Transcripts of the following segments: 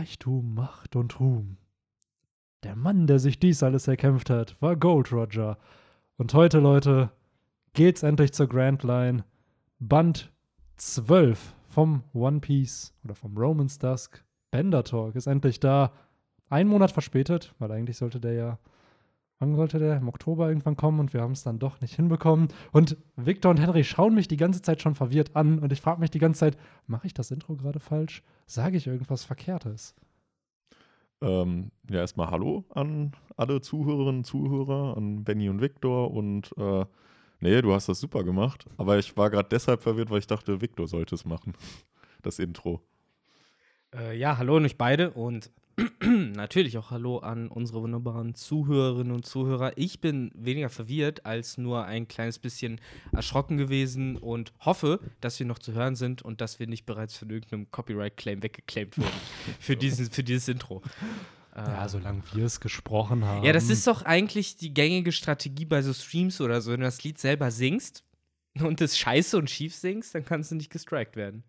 Reichtum, Macht und Ruhm. Der Mann, der sich dies alles erkämpft hat, war Gold Roger. Und heute, Leute, geht's endlich zur Grand Line. Band 12 vom One Piece oder vom Romance Dusk. Bender Talk ist endlich da. Ein Monat verspätet, weil eigentlich sollte der ja wann sollte der? Im Oktober irgendwann kommen und wir haben es dann doch nicht hinbekommen. Und Victor und Henry schauen mich die ganze Zeit schon verwirrt an und ich frage mich die ganze Zeit, mache ich das Intro gerade falsch? Sage ich irgendwas Verkehrtes? Ähm, ja, erstmal Hallo an alle Zuhörerinnen und Zuhörer, an Benny und Victor und äh, nee, du hast das super gemacht. Aber ich war gerade deshalb verwirrt, weil ich dachte, Victor sollte es machen. Das Intro. Äh, ja, hallo an euch beide und natürlich auch Hallo an unsere wunderbaren Zuhörerinnen und Zuhörer. Ich bin weniger verwirrt als nur ein kleines bisschen erschrocken gewesen und hoffe, dass wir noch zu hören sind und dass wir nicht bereits von irgendeinem Copyright-Claim weggeclaimed wurden für, diesen, für dieses Intro. Ja, solange wir es gesprochen haben. Ja, das ist doch eigentlich die gängige Strategie bei so Streams oder so. Wenn du das Lied selber singst und es scheiße und schief singst, dann kannst du nicht gestrikt werden.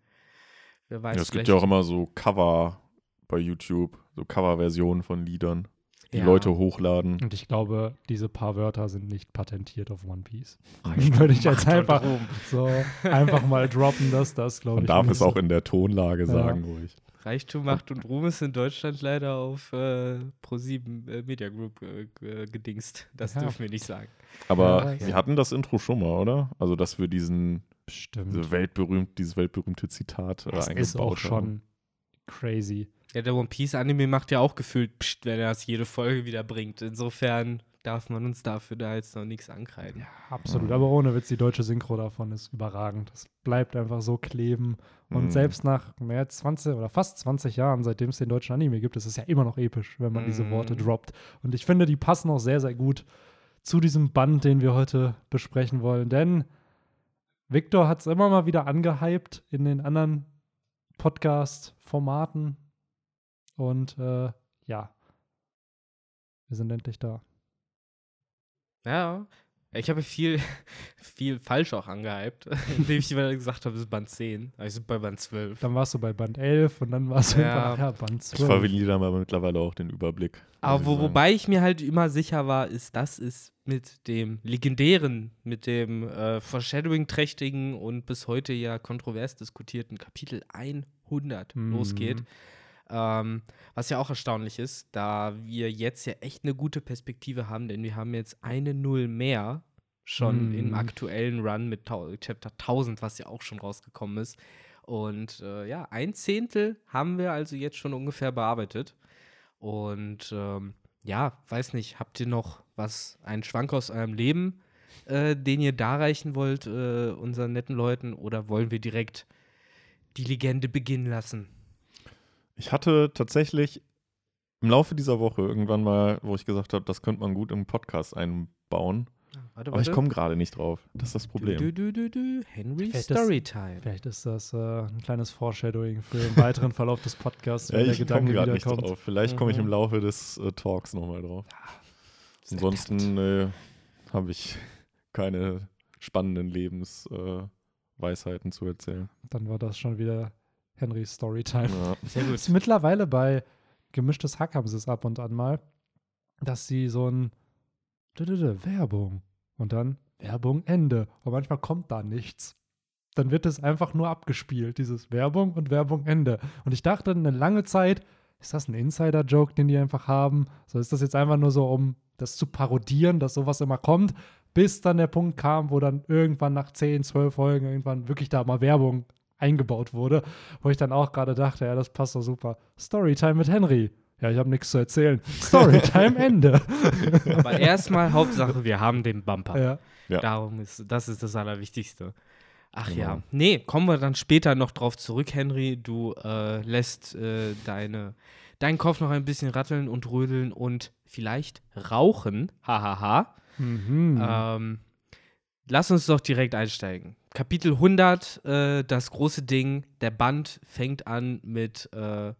Wer weiß. Ja, es gibt ja auch immer so Cover bei YouTube, so Coverversionen von Liedern, die ja. Leute hochladen. Und ich glaube, diese paar Wörter sind nicht patentiert auf One Piece. Würde ich jetzt einfach so einfach mal droppen, dass das, glaube ich. Man darf es auch in der Tonlage sagen, ja. ruhig. Reichtum, Macht und Ruhm ist in Deutschland leider auf äh, Pro7 äh, Media Group äh, gedingst. Das ja. dürfen wir nicht sagen. Aber ja, wir hatten das Intro schon mal, oder? Also, dass wir diesen Diese weltberühmt, dieses weltberühmte Zitat das eingebaut ist auch schon crazy. Ja, der One Piece Anime macht ja auch gefühlt, pst, wenn er das jede Folge wieder bringt. Insofern darf man uns dafür da jetzt noch nichts ankreiden. Ja, absolut. Aber ohne Witz, die deutsche Synchro davon ist überragend. Das bleibt einfach so kleben. Und mm. selbst nach mehr als 20 oder fast 20 Jahren, seitdem es den deutschen Anime gibt, ist es ja immer noch episch, wenn man mm. diese Worte mhm. droppt. Und ich finde, die passen auch sehr, sehr gut zu diesem Band, den wir heute besprechen wollen. Denn Victor hat es immer mal wieder angehypt in den anderen Podcast-Formaten, und äh, ja, wir sind endlich da. Ja, ich habe viel, viel falsch auch angehypt, indem ich immer gesagt habe, es ist Band 10. Also bei Band 12. Dann warst du bei Band 11 und dann warst du ja. bei ja, Band 12. Ich verliere aber mittlerweile auch den Überblick. Aber wo, wobei ich mir halt immer sicher war, ist, das ist mit dem legendären, mit dem äh, Foreshadowing-trächtigen und bis heute ja kontrovers diskutierten Kapitel 100 mhm. losgeht. Ähm, was ja auch erstaunlich ist, da wir jetzt ja echt eine gute Perspektive haben, denn wir haben jetzt eine Null mehr schon mm. im aktuellen Run mit Chapter 1000, was ja auch schon rausgekommen ist. Und äh, ja, ein Zehntel haben wir also jetzt schon ungefähr bearbeitet. Und ähm, ja, weiß nicht, habt ihr noch was, einen Schwank aus eurem Leben, äh, den ihr darreichen wollt, äh, unseren netten Leuten, oder wollen wir direkt die Legende beginnen lassen? Ich hatte tatsächlich im Laufe dieser Woche irgendwann mal, wo ich gesagt habe, das könnte man gut im Podcast einbauen. Ah, warte, Aber ich komme gerade nicht drauf. Das ist das Problem. Du, du, du, du, Henry vielleicht Storytime. Ist, vielleicht ist das äh, ein kleines Foreshadowing für den weiteren Verlauf des Podcasts, wenn ja, der Gedanke gerade nicht drauf. Vielleicht mhm. komme ich im mhm. Laufe des äh, Talks nochmal drauf. Ja, Ansonsten äh, habe ich keine spannenden Lebensweisheiten äh, zu erzählen. Dann war das schon wieder Henrys Storytime. Ja. Sehr gut. mittlerweile bei gemischtes Hack haben sie es ab und an mal, dass sie so ein Werbung und dann Werbung Ende. Und manchmal kommt da nichts. Dann wird es einfach nur abgespielt, dieses Werbung und Werbung Ende. Und ich dachte eine lange Zeit, ist das ein Insider-Joke, den die einfach haben? So ist das jetzt einfach nur so, um das zu parodieren, dass sowas immer kommt, bis dann der Punkt kam, wo dann irgendwann nach 10, 12 Folgen irgendwann wirklich da mal Werbung eingebaut wurde, wo ich dann auch gerade dachte, ja, das passt doch super. Storytime mit Henry. Ja, ich habe nichts zu erzählen. Storytime Ende. Aber erstmal Hauptsache, wir haben den Bumper. Ja. ja. Darum ist das ist das Allerwichtigste. Ach genau. ja. Nee, kommen wir dann später noch drauf zurück, Henry. Du äh, lässt äh, deine, deinen Kopf noch ein bisschen ratteln und rödeln und vielleicht rauchen. Hahaha. Mhm. Ähm, lass uns doch direkt einsteigen. Kapitel 100, äh, das große Ding. Der Band fängt an mit äh,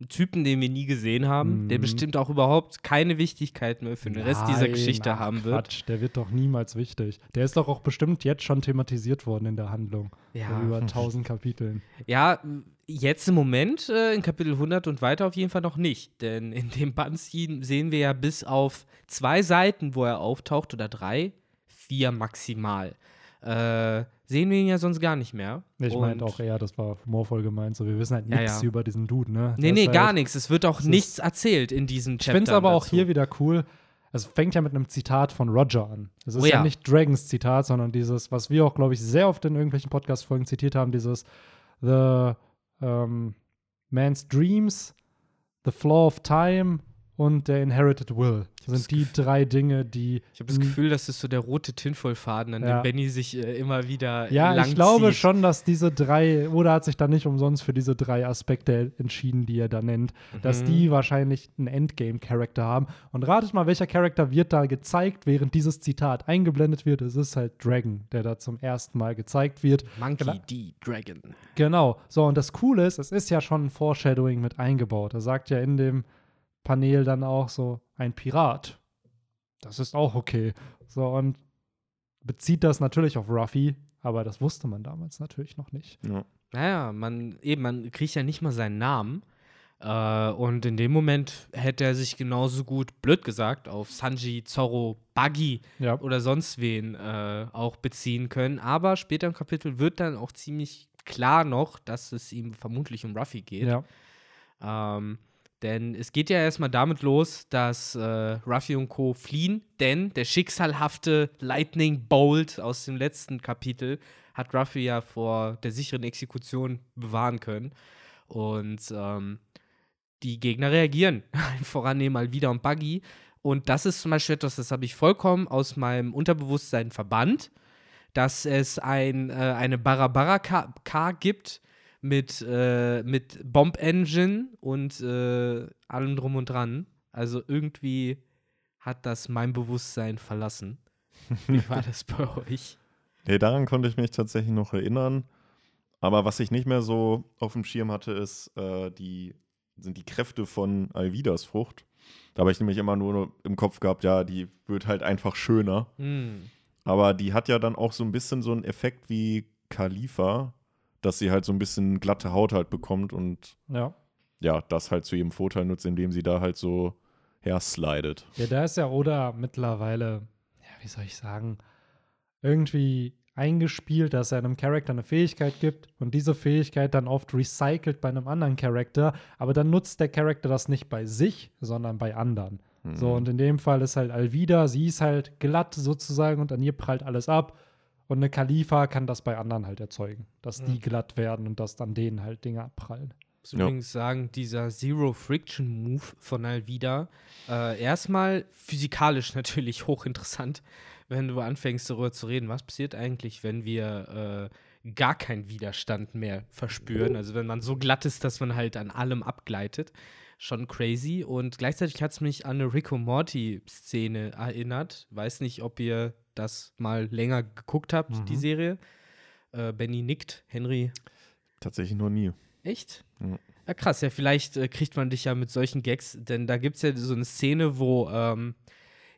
Ein Typen, den wir nie gesehen haben, Mhm. der bestimmt auch überhaupt keine Wichtigkeit mehr für den Rest dieser Geschichte ach, haben wird. Quatsch, der wird doch niemals wichtig. Der ist doch auch bestimmt jetzt schon thematisiert worden in der Handlung. Ja. Über tausend Kapiteln. Ja, jetzt im Moment äh, in Kapitel 100 und weiter auf jeden Fall noch nicht. Denn in dem Band sehen wir ja bis auf zwei Seiten, wo er auftaucht, oder drei, vier maximal. Äh, sehen wir ihn ja sonst gar nicht mehr. Ich meinte auch eher, das war humorvoll gemeint. So, wir wissen halt Ja, nichts ja. über diesen Dude, ne? Nee, nee, ist gar halt- nichts. Es wird auch nichts erzählt in diesen Ich Chaptern. finde es aber auch dazu. hier wieder cool. Es fängt ja mit einem Zitat von Roger an. Es ist Oh ja. ja. nicht Dragons Zitat, sondern dieses, was wir auch, glaube ich, sehr oft in irgendwelchen Podcast-Folgen zitiert haben, dieses The ähm, Man's Dreams, The Flaw of Time und der Inherited Will. Das sind die drei Dinge, die. Ich habe das Gefühl, das ist so der rote Tinfoil-Faden, an Ja. dem Benny sich äh, immer wieder Ja, lang ich glaube schon, dass diese drei, oder hat sich da nicht umsonst für diese drei Aspekte entschieden, die er da nennt, dass Mhm. die wahrscheinlich einen Endgame-Charakter haben. Und ratet mal, welcher Charakter wird da gezeigt, während dieses Zitat eingeblendet wird. Es ist halt Dragon, der da zum ersten Mal gezeigt wird. Monkey Gla- D. Dragon. Genau. So, und das Coole ist, es ist ja schon ein Foreshadowing mit eingebaut. Er sagt ja in dem Panel dann auch so, ein Pirat. Das ist auch okay. So, und bezieht das natürlich auf Ruffy, aber das wusste man damals natürlich noch nicht. Ja. Naja, man, eben, man kriegt ja nicht mal seinen Namen. Äh, und in dem Moment hätte er sich genauso gut, blöd gesagt, auf Sanji, Zorro, Buggy Ja. oder sonst wen äh, auch beziehen können. Aber später im Kapitel wird dann auch ziemlich klar noch, dass es ihm vermutlich um Ruffy geht. Ja. Ähm, denn es geht ja erstmal damit los, dass äh, Ruffy und Co. fliehen, denn der schicksalhafte Lightning Bolt aus dem letzten Kapitel hat Ruffy ja vor der sicheren Exekution bewahren können. Und ähm, die Gegner reagieren. Voran nehmen mal wieder und Buggy. Und das ist zum Beispiel etwas, das habe ich vollkommen aus meinem Unterbewusstsein verbannt, dass es ein, äh, eine Barabara-K gibt mit, äh, mit Bomb Engine und äh, allem drum und dran. Also irgendwie hat das mein Bewusstsein verlassen. Wie war das bei euch? Nee, daran konnte ich mich tatsächlich noch erinnern. Aber was ich nicht mehr so auf dem Schirm hatte, ist, äh, die, sind die Kräfte von Alvidas Frucht. Da habe ich nämlich immer nur im Kopf gehabt, ja, die wird halt einfach schöner. Hm. Aber die hat ja dann auch so ein bisschen so einen Effekt wie Khalifa, dass sie halt so ein bisschen glatte Haut halt bekommt und Ja. ja, das halt zu ihrem Vorteil nutzt, indem sie da halt so herslidet. Ja, da ist ja Oda mittlerweile, ja, wie soll ich sagen, irgendwie eingespielt, dass er einem Charakter eine Fähigkeit gibt und diese Fähigkeit dann oft recycelt bei einem anderen Charakter, aber dann nutzt der Charakter das nicht bei sich, sondern bei anderen. So, und in dem Fall ist halt Alvida, sie ist halt glatt sozusagen und an ihr prallt alles ab. Und eine Khalifa kann das bei anderen halt erzeugen, dass die glatt werden und dass dann denen halt Dinge abprallen. muss Ja. übrigens sagen, dieser Zero Friction Move von Alvida, äh, erstmal physikalisch natürlich hochinteressant, wenn du anfängst darüber zu reden, was passiert eigentlich, wenn wir äh, gar keinen Widerstand mehr verspüren. Also wenn man so glatt ist, dass man halt an allem abgleitet. Schon crazy. Und gleichzeitig hat es mich an eine und Morty-Szene erinnert. Weiß nicht, ob ihr das mal länger geguckt habt, Mhm. die Serie. Äh, Benny nickt, Henry Tatsächlich noch nie. Echt? Ja. Ja, krass. Ja, vielleicht äh, kriegt man dich ja mit solchen Gags, denn da gibt es ja so eine Szene, wo ähm,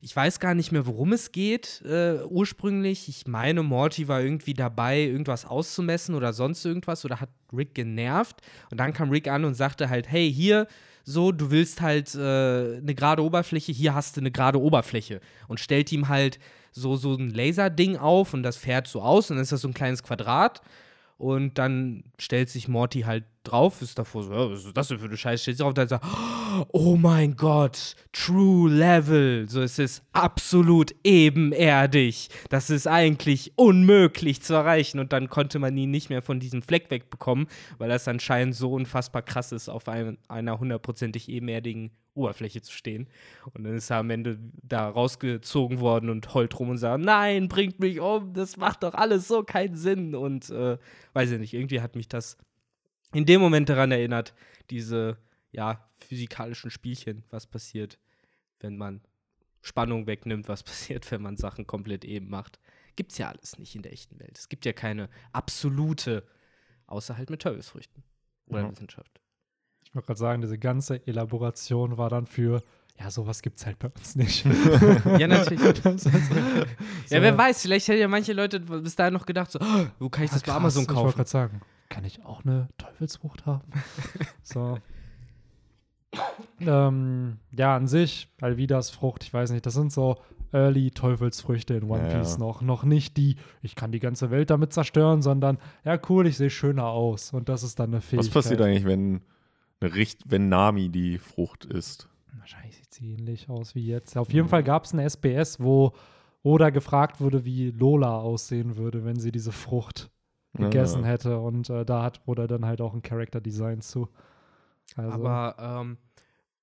ich weiß gar nicht mehr, worum es geht äh, ursprünglich. Ich meine, Morty war irgendwie dabei, irgendwas auszumessen oder sonst irgendwas oder hat Rick genervt. Und dann kam Rick an und sagte halt, hey, hier, so, du willst halt äh, eine gerade Oberfläche, hier hast du eine gerade Oberfläche. Und stellt ihm halt so, so ein Laserding auf und das fährt so aus und dann ist das so ein kleines Quadrat. Und dann stellt sich Morty halt drauf, ist davor so, was ist das denn für eine Scheiße? Stellt sich drauf und dann sagt, oh mein Gott, True Level. So, es ist absolut ebenerdig. Das ist eigentlich unmöglich zu erreichen. Und dann konnte man ihn nicht mehr von diesem Fleck wegbekommen, weil das anscheinend so unfassbar krass ist, auf ein, einer hundertprozentig ebenerdigen Oberfläche zu stehen. Und dann ist er am Ende da rausgezogen worden und heult rum und sagt, nein, bringt mich um, das macht doch alles so keinen Sinn. Und äh, weiß ich nicht, irgendwie hat mich das in dem Moment daran erinnert, diese ja, physikalischen Spielchen, was passiert, wenn man Spannung wegnimmt, was passiert, wenn man Sachen komplett eben macht. Gibt's ja alles nicht in der echten Welt. Es gibt ja keine absolute, außer halt mit Teufelsfrüchten oder Ja. Wissenschaft. Ich wollte gerade sagen, diese ganze Elaboration war dann für, ja, sowas gibt es halt bei uns nicht. ja, natürlich. so. Ja, wer weiß, vielleicht hätten ja manche Leute bis dahin noch gedacht, so, oh, wo kann ich das krass, bei Amazon kaufen? Ich wollte gerade sagen, kann ich auch eine Teufelsfrucht haben? so. ähm, ja, an sich, Alvidas Frucht, ich weiß nicht, das sind so Early Teufelsfrüchte in One Piece ja. noch. Noch nicht die, ich kann die ganze Welt damit zerstören, sondern, ja, cool, ich sehe schöner aus. Und das ist dann eine Fähigkeit. Was passiert eigentlich, wenn, wenn Nami die Frucht ist? Wahrscheinlich sieht sie ähnlich aus wie jetzt. Auf jeden mhm. Fall gab es ein SBS, wo Oda gefragt wurde, wie Lola aussehen würde, wenn sie diese Frucht gegessen ja. hätte. Und äh, da hat Oda dann halt auch ein Character Design zu. Also. Aber ähm,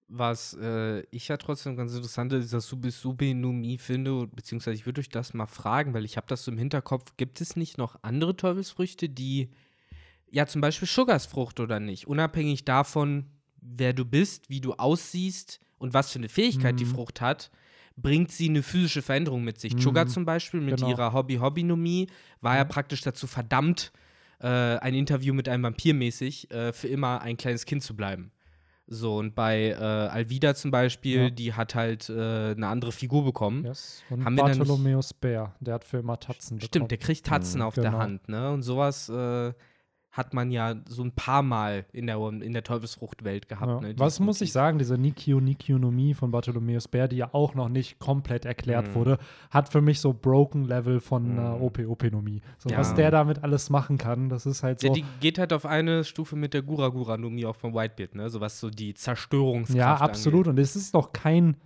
was äh, ich ja trotzdem ganz interessant ist, dass Subisubi Numi finde, beziehungsweise ich würde euch das mal fragen, weil ich habe das so im Hinterkopf, gibt es nicht noch andere Teufelsfrüchte, die, ja zum Beispiel Sugarsfrucht oder nicht, unabhängig davon, wer du bist, wie du aussiehst und was für eine Fähigkeit mhm. die Frucht hat, bringt sie eine physische Veränderung mit sich. Mhm. Sugar zum Beispiel mit genau. ihrer Hobby-Hobby-Nomie war ja mhm. praktisch dazu verdammt, äh, ein Interview mit einem Vampir mäßig äh, für immer ein kleines Kind zu bleiben. So, und bei äh, Alvida zum Beispiel, ja. die hat halt äh, eine andere Figur bekommen. Yes. Und Haben Bartholomäus Bär, der hat für immer Tatzen bekommen. Stimmt, der kriegt Tatzen mhm, auf genau. der Hand, ne? Und sowas äh, hat man ja so ein paar Mal in der, in der Teufelsfruchtwelt gehabt. Ja. Ne, Was muss ich sagen, diese Nikio Nikionomie von Bartholomäus Bär, die ja auch noch nicht komplett erklärt mhm. wurde, hat für mich so Broken Level von mhm. äh, OP-Openomie. So, ja. Was der damit alles machen kann, das ist halt so. Ja, die geht halt auf eine Stufe mit der Gura-Gura-Nomie auch von Whitebeard, ne? So was so die Zerstörungskraft Ja, absolut. Angeht. Und es ist doch kein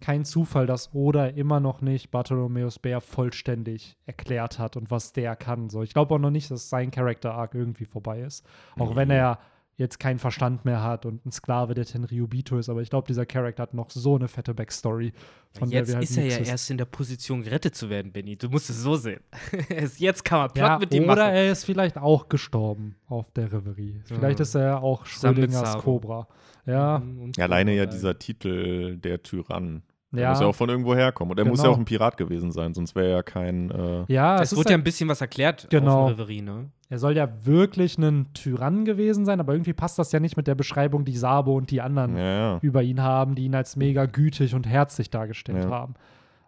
kein Zufall, dass Oda immer noch nicht Bartholomäus Bär vollständig erklärt hat und was der kann. So, ich glaube auch noch nicht, dass sein Charakter Arc irgendwie vorbei ist. Auch mhm. wenn er jetzt keinen Verstand mehr hat und ein Sklave der Tenryubito ist, aber ich glaube, dieser Charakter hat noch so eine fette Backstory. Von jetzt halt ist er ja ist. erst in der Position, gerettet zu werden, Benny. Du musst es so sehen. jetzt kann man Plot ja, mit ihm machen. Oder er ist vielleicht auch gestorben auf der Reverie. Vielleicht mhm. ist er auch Schrödingers Cobra. Ja. Mhm, Alleine ja dieser Titel der Tyrann. Der ja. muss ja auch von irgendwo herkommen. Und er genau. muss ja auch ein Pirat gewesen sein, sonst wäre er ja kein. Äh ja, es, es wurde ja ein bisschen was erklärt genau. auf Reverie, ne? Er soll ja wirklich ein Tyrann gewesen sein, aber irgendwie passt das ja nicht mit der Beschreibung, die Sabo und die anderen ja, ja. über ihn haben, die ihn als mega gütig und herzlich dargestellt ja. haben.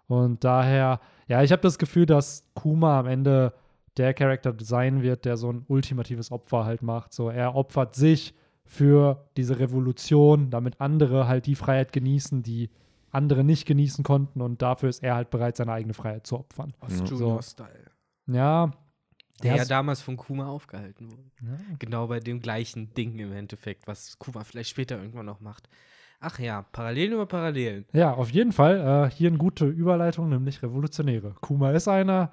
Und daher, ja, ich habe das Gefühl, dass Kuma am Ende der Charakter sein wird, der so ein ultimatives Opfer halt macht. So, er opfert sich für diese Revolution, damit andere halt die Freiheit genießen, die andere nicht genießen konnten und dafür ist er halt bereit, seine eigene Freiheit zu opfern. Ost-Junior-Style. Ja. Der ja damals von Kuma aufgehalten wurde. Ja. Genau bei dem gleichen Ding im Endeffekt, was Kuma vielleicht später irgendwann noch macht. Ach ja, Parallelen über Parallelen. Ja, auf jeden Fall. Äh, hier eine gute Überleitung, nämlich Revolutionäre. Kuma ist einer,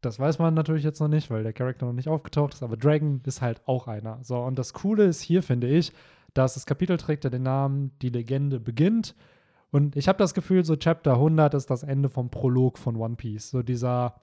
das weiß man natürlich jetzt noch nicht, weil der Charakter noch nicht aufgetaucht ist, aber Dragon ist halt auch einer. So, und das Coole ist hier, finde ich, dass das Kapitel trägt ja den Namen Die Legende beginnt. Und ich habe das Gefühl, so Chapter 100 ist das Ende vom Prolog von One Piece. So dieser,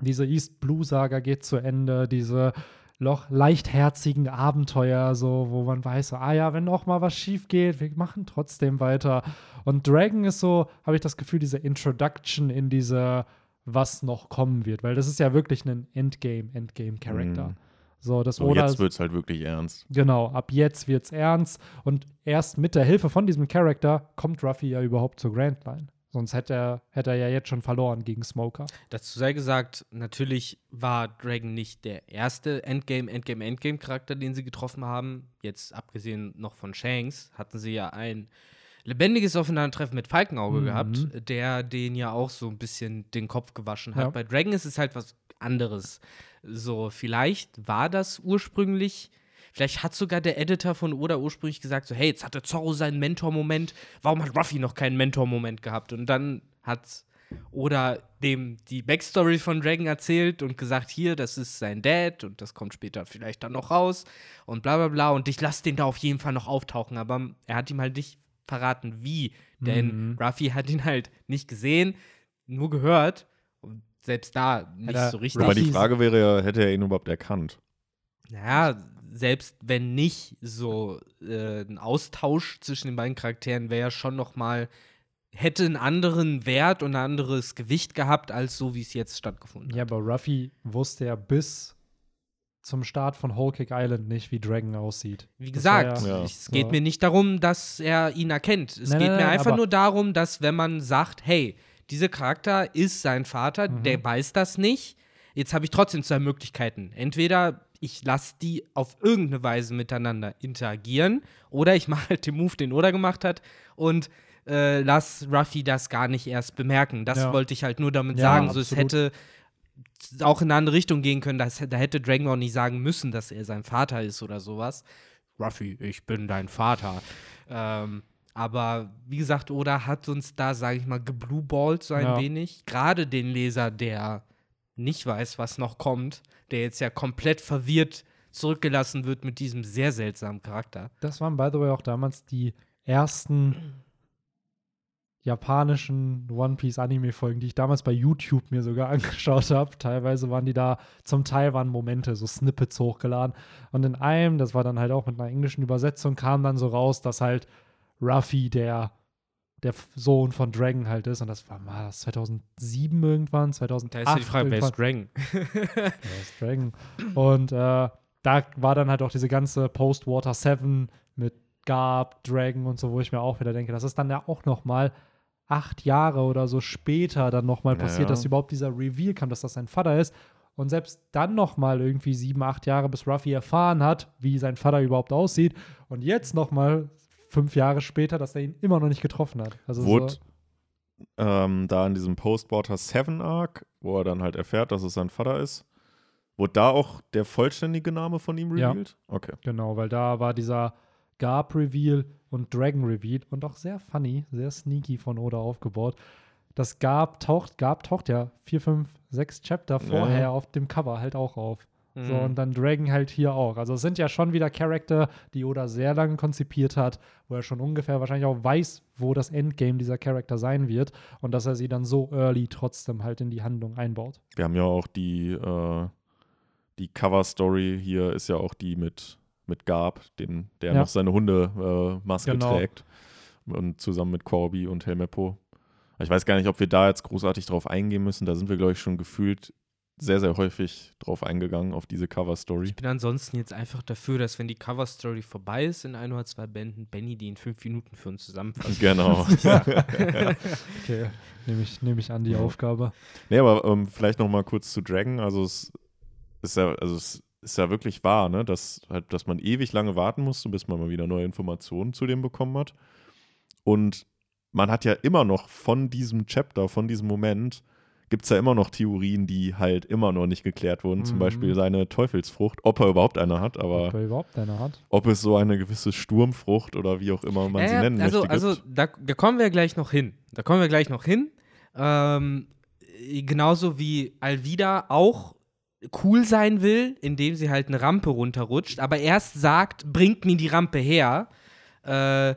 diese East Blue Saga geht zu Ende, diese Loch leichtherzigen Abenteuer, so, wo man weiß, so, ah ja, wenn auch mal was schief geht, wir machen trotzdem weiter. Und Dragon ist so, habe ich das Gefühl, diese Introduction in diese, was noch kommen wird, weil das ist ja wirklich ein Endgame, Endgame-Charakter. Mhm. So, das so, Oda jetzt wird es halt wirklich ernst. Genau, ab jetzt wird es ernst. Und erst mit der Hilfe von diesem Charakter kommt Ruffy ja überhaupt zur Grand Line. Sonst hätte er, hätte er ja jetzt schon verloren gegen Smoker. Dazu sei gesagt, natürlich war Dragon nicht der erste Endgame, Endgame, Endgame-Charakter, den sie getroffen haben. Jetzt abgesehen noch von Shanks, hatten sie ja ein lebendiges Aufeinandertreffen mit Falkenauge mhm. gehabt, der den ja auch so ein bisschen den Kopf gewaschen hat. Ja. Bei Dragon ist es halt was anderes. So, vielleicht war das ursprünglich. Vielleicht hat sogar der Editor von Oda ursprünglich gesagt, so, hey, jetzt hatte Zorro seinen Mentor-Moment, warum hat Ruffy noch keinen Mentor-Moment gehabt? Und dann hat Oda dem die Backstory von Dragon erzählt und gesagt, hier, das ist sein Dad und das kommt später vielleicht dann noch raus und bla bla bla und ich lasse den da auf jeden Fall noch auftauchen, aber er hat ihm halt nicht verraten, wie, denn mhm. Ruffy hat ihn halt nicht gesehen, nur gehört und selbst da nicht so richtig. Aber die Frage wäre ja, hätte er ihn überhaupt erkannt? Naja, selbst wenn nicht so äh, ein Austausch zwischen den beiden Charakteren wäre ja schon noch mal hätte einen anderen Wert und ein anderes Gewicht gehabt als so wie es jetzt stattgefunden hat. Ja, aber Ruffy wusste ja bis zum Start von Whole Cake Island nicht, wie Dragon aussieht. Wie gesagt, ja, es geht so. mir nicht darum, dass er ihn erkennt. Es nein, geht nein, mir einfach nur darum, dass wenn man sagt, hey, dieser Charakter ist sein Vater, mhm. der weiß das nicht. Jetzt habe ich trotzdem zwei Möglichkeiten. Entweder ich lasse die auf irgendeine Weise miteinander interagieren oder ich mache halt den Move, den Oda gemacht hat und äh, lass Ruffy das gar nicht erst bemerken. Das ja. wollte ich halt nur damit ja, sagen. So, es hätte auch in eine andere Richtung gehen können. Das, da hätte Dragon auch nicht sagen müssen, dass er sein Vater ist oder sowas. Ruffy, ich bin dein Vater. Ähm, aber wie gesagt, Oda hat uns da, sage ich mal, geblueballt so ein ja. wenig. Gerade den Leser, der nicht weiß, was noch kommt, der jetzt ja komplett verwirrt zurückgelassen wird mit diesem sehr seltsamen Charakter. Das waren, by the way, auch damals die ersten japanischen One Piece Anime Folgen, die ich damals bei YouTube mir sogar angeschaut habe. Teilweise waren die da, zum Teil waren Momente, so Snippets hochgeladen. Und in einem, das war dann halt auch mit einer englischen Übersetzung, kam dann so raus, dass halt Ruffy der, der Sohn von Dragon halt ist. Und das war mal 2007 irgendwann, 2008. Da ist die Frage, wer ist Dragon? wer ist Dragon? Und äh, da war dann halt auch diese ganze Post-Water 7 mit Garb, Dragon und so, wo ich mir auch wieder denke, das ist dann ja auch noch mal acht Jahre oder so später dann noch mal passiert, dass überhaupt dieser Reveal kam, dass das sein Vater ist. Und selbst dann noch mal irgendwie sieben, acht Jahre, bis Ruffy erfahren hat, wie sein Vater überhaupt aussieht. Und jetzt noch mal fünf Jahre später, dass er ihn immer noch nicht getroffen hat. Also Wurde so ähm, da in diesem Postwater 7 Arc, wo er dann halt erfährt, dass es sein Vater ist, wurde da auch der vollständige Name von ihm revealed? Ja, okay. Genau, weil da war dieser Garb-Reveal und Dragon-Reveal und auch sehr funny, sehr sneaky von Oda aufgebaut. Das Garb taucht, Garb taucht ja vier, fünf, sechs Chapter vorher ja. auf dem Cover halt auch auf. Mhm. So, und dann Dragon halt hier auch. Also es sind ja schon wieder Charakter, die Oda sehr lange konzipiert hat, wo er schon ungefähr wahrscheinlich auch weiß, wo das Endgame dieser Charakter sein wird und dass er sie dann so early trotzdem halt in die Handlung einbaut. Wir haben ja auch die, äh, die Cover-Story hier ist ja auch die mit mit Gab, den, der ja. noch seine Hundemaske genau. trägt. Und zusammen mit Corby und Helmeppo. Ich weiß gar nicht, ob wir da jetzt großartig drauf eingehen müssen. Da sind wir, glaube ich, schon gefühlt sehr, sehr häufig drauf eingegangen, auf diese Cover-Story. Ich bin ansonsten jetzt einfach dafür, dass wenn die Cover-Story vorbei ist in ein oder zwei Bänden, Benny die in fünf Minuten für uns zusammenfasst. Genau. okay, nehme ich, nehm ich an die ja. Aufgabe. Nee, aber ähm, vielleicht noch mal kurz zu Dragon. Also es ist ja, also es ist ja wirklich wahr, ne? dass, halt, dass man ewig lange warten musste, bis man mal wieder neue Informationen zu dem bekommen hat. Und man hat ja immer noch von diesem Chapter, von diesem Moment, gibt es ja immer noch Theorien, die halt immer noch nicht geklärt wurden. Mhm. Zum Beispiel seine Teufelsfrucht, ob er überhaupt eine hat, aber ob er überhaupt eine hat. Ob es so eine gewisse Sturmfrucht oder wie auch immer man äh, sie nennen also, möchte. Also da, da, kommen wir gleich noch hin. Da kommen wir gleich noch hin. Ähm, genauso wie Alvida auch cool sein will, indem sie halt eine Rampe runterrutscht, aber erst sagt, bringt mir die Rampe her. Äh,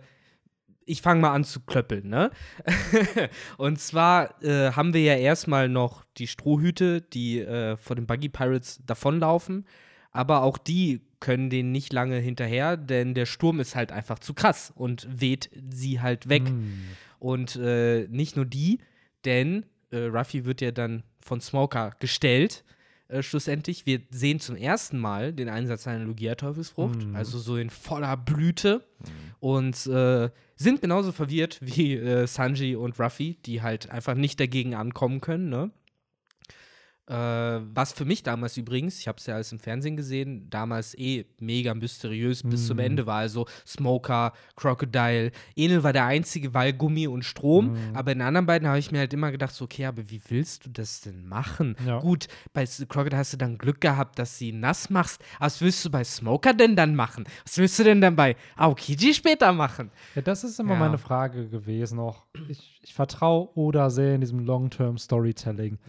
ich fange mal an zu klöppeln, ne? und zwar äh, haben wir ja erstmal noch die Strohhüte, die äh, vor den Buggy Pirates davonlaufen, aber auch die können denen nicht lange hinterher, denn der Sturm ist halt einfach zu krass und weht sie halt weg. Mm. Und äh, nicht nur die, denn äh, Ruffy wird ja dann von Smoker gestellt äh, schlussendlich. Wir sehen zum ersten Mal den Einsatz einer Logia-Teufelsfrucht, mhm. also so in voller Blüte. Mhm. Und äh, sind genauso verwirrt wie äh, Sanji und Ruffy, die halt einfach nicht dagegen ankommen können, ne? Äh, was für mich damals übrigens, ich habe es ja alles im Fernsehen gesehen, damals eh mega mysteriös mm. bis zum mhm. Ende war. Also Smoker, Crocodile. Enel war der einzige Wallgummi und Strom. Mm. Aber in den anderen beiden habe ich mir halt immer gedacht, so, okay, aber wie willst du das denn machen? Ja. Gut, bei Crocodile hast du dann Glück gehabt, dass sie nass machst. Aber was willst du bei Smoker denn dann machen? Was willst du denn dann bei Aokiji später machen? Ja, das ist immer ja. meine Frage gewesen auch. Ich, ich vertraue Oda sehr in diesem Long-Term Storytelling.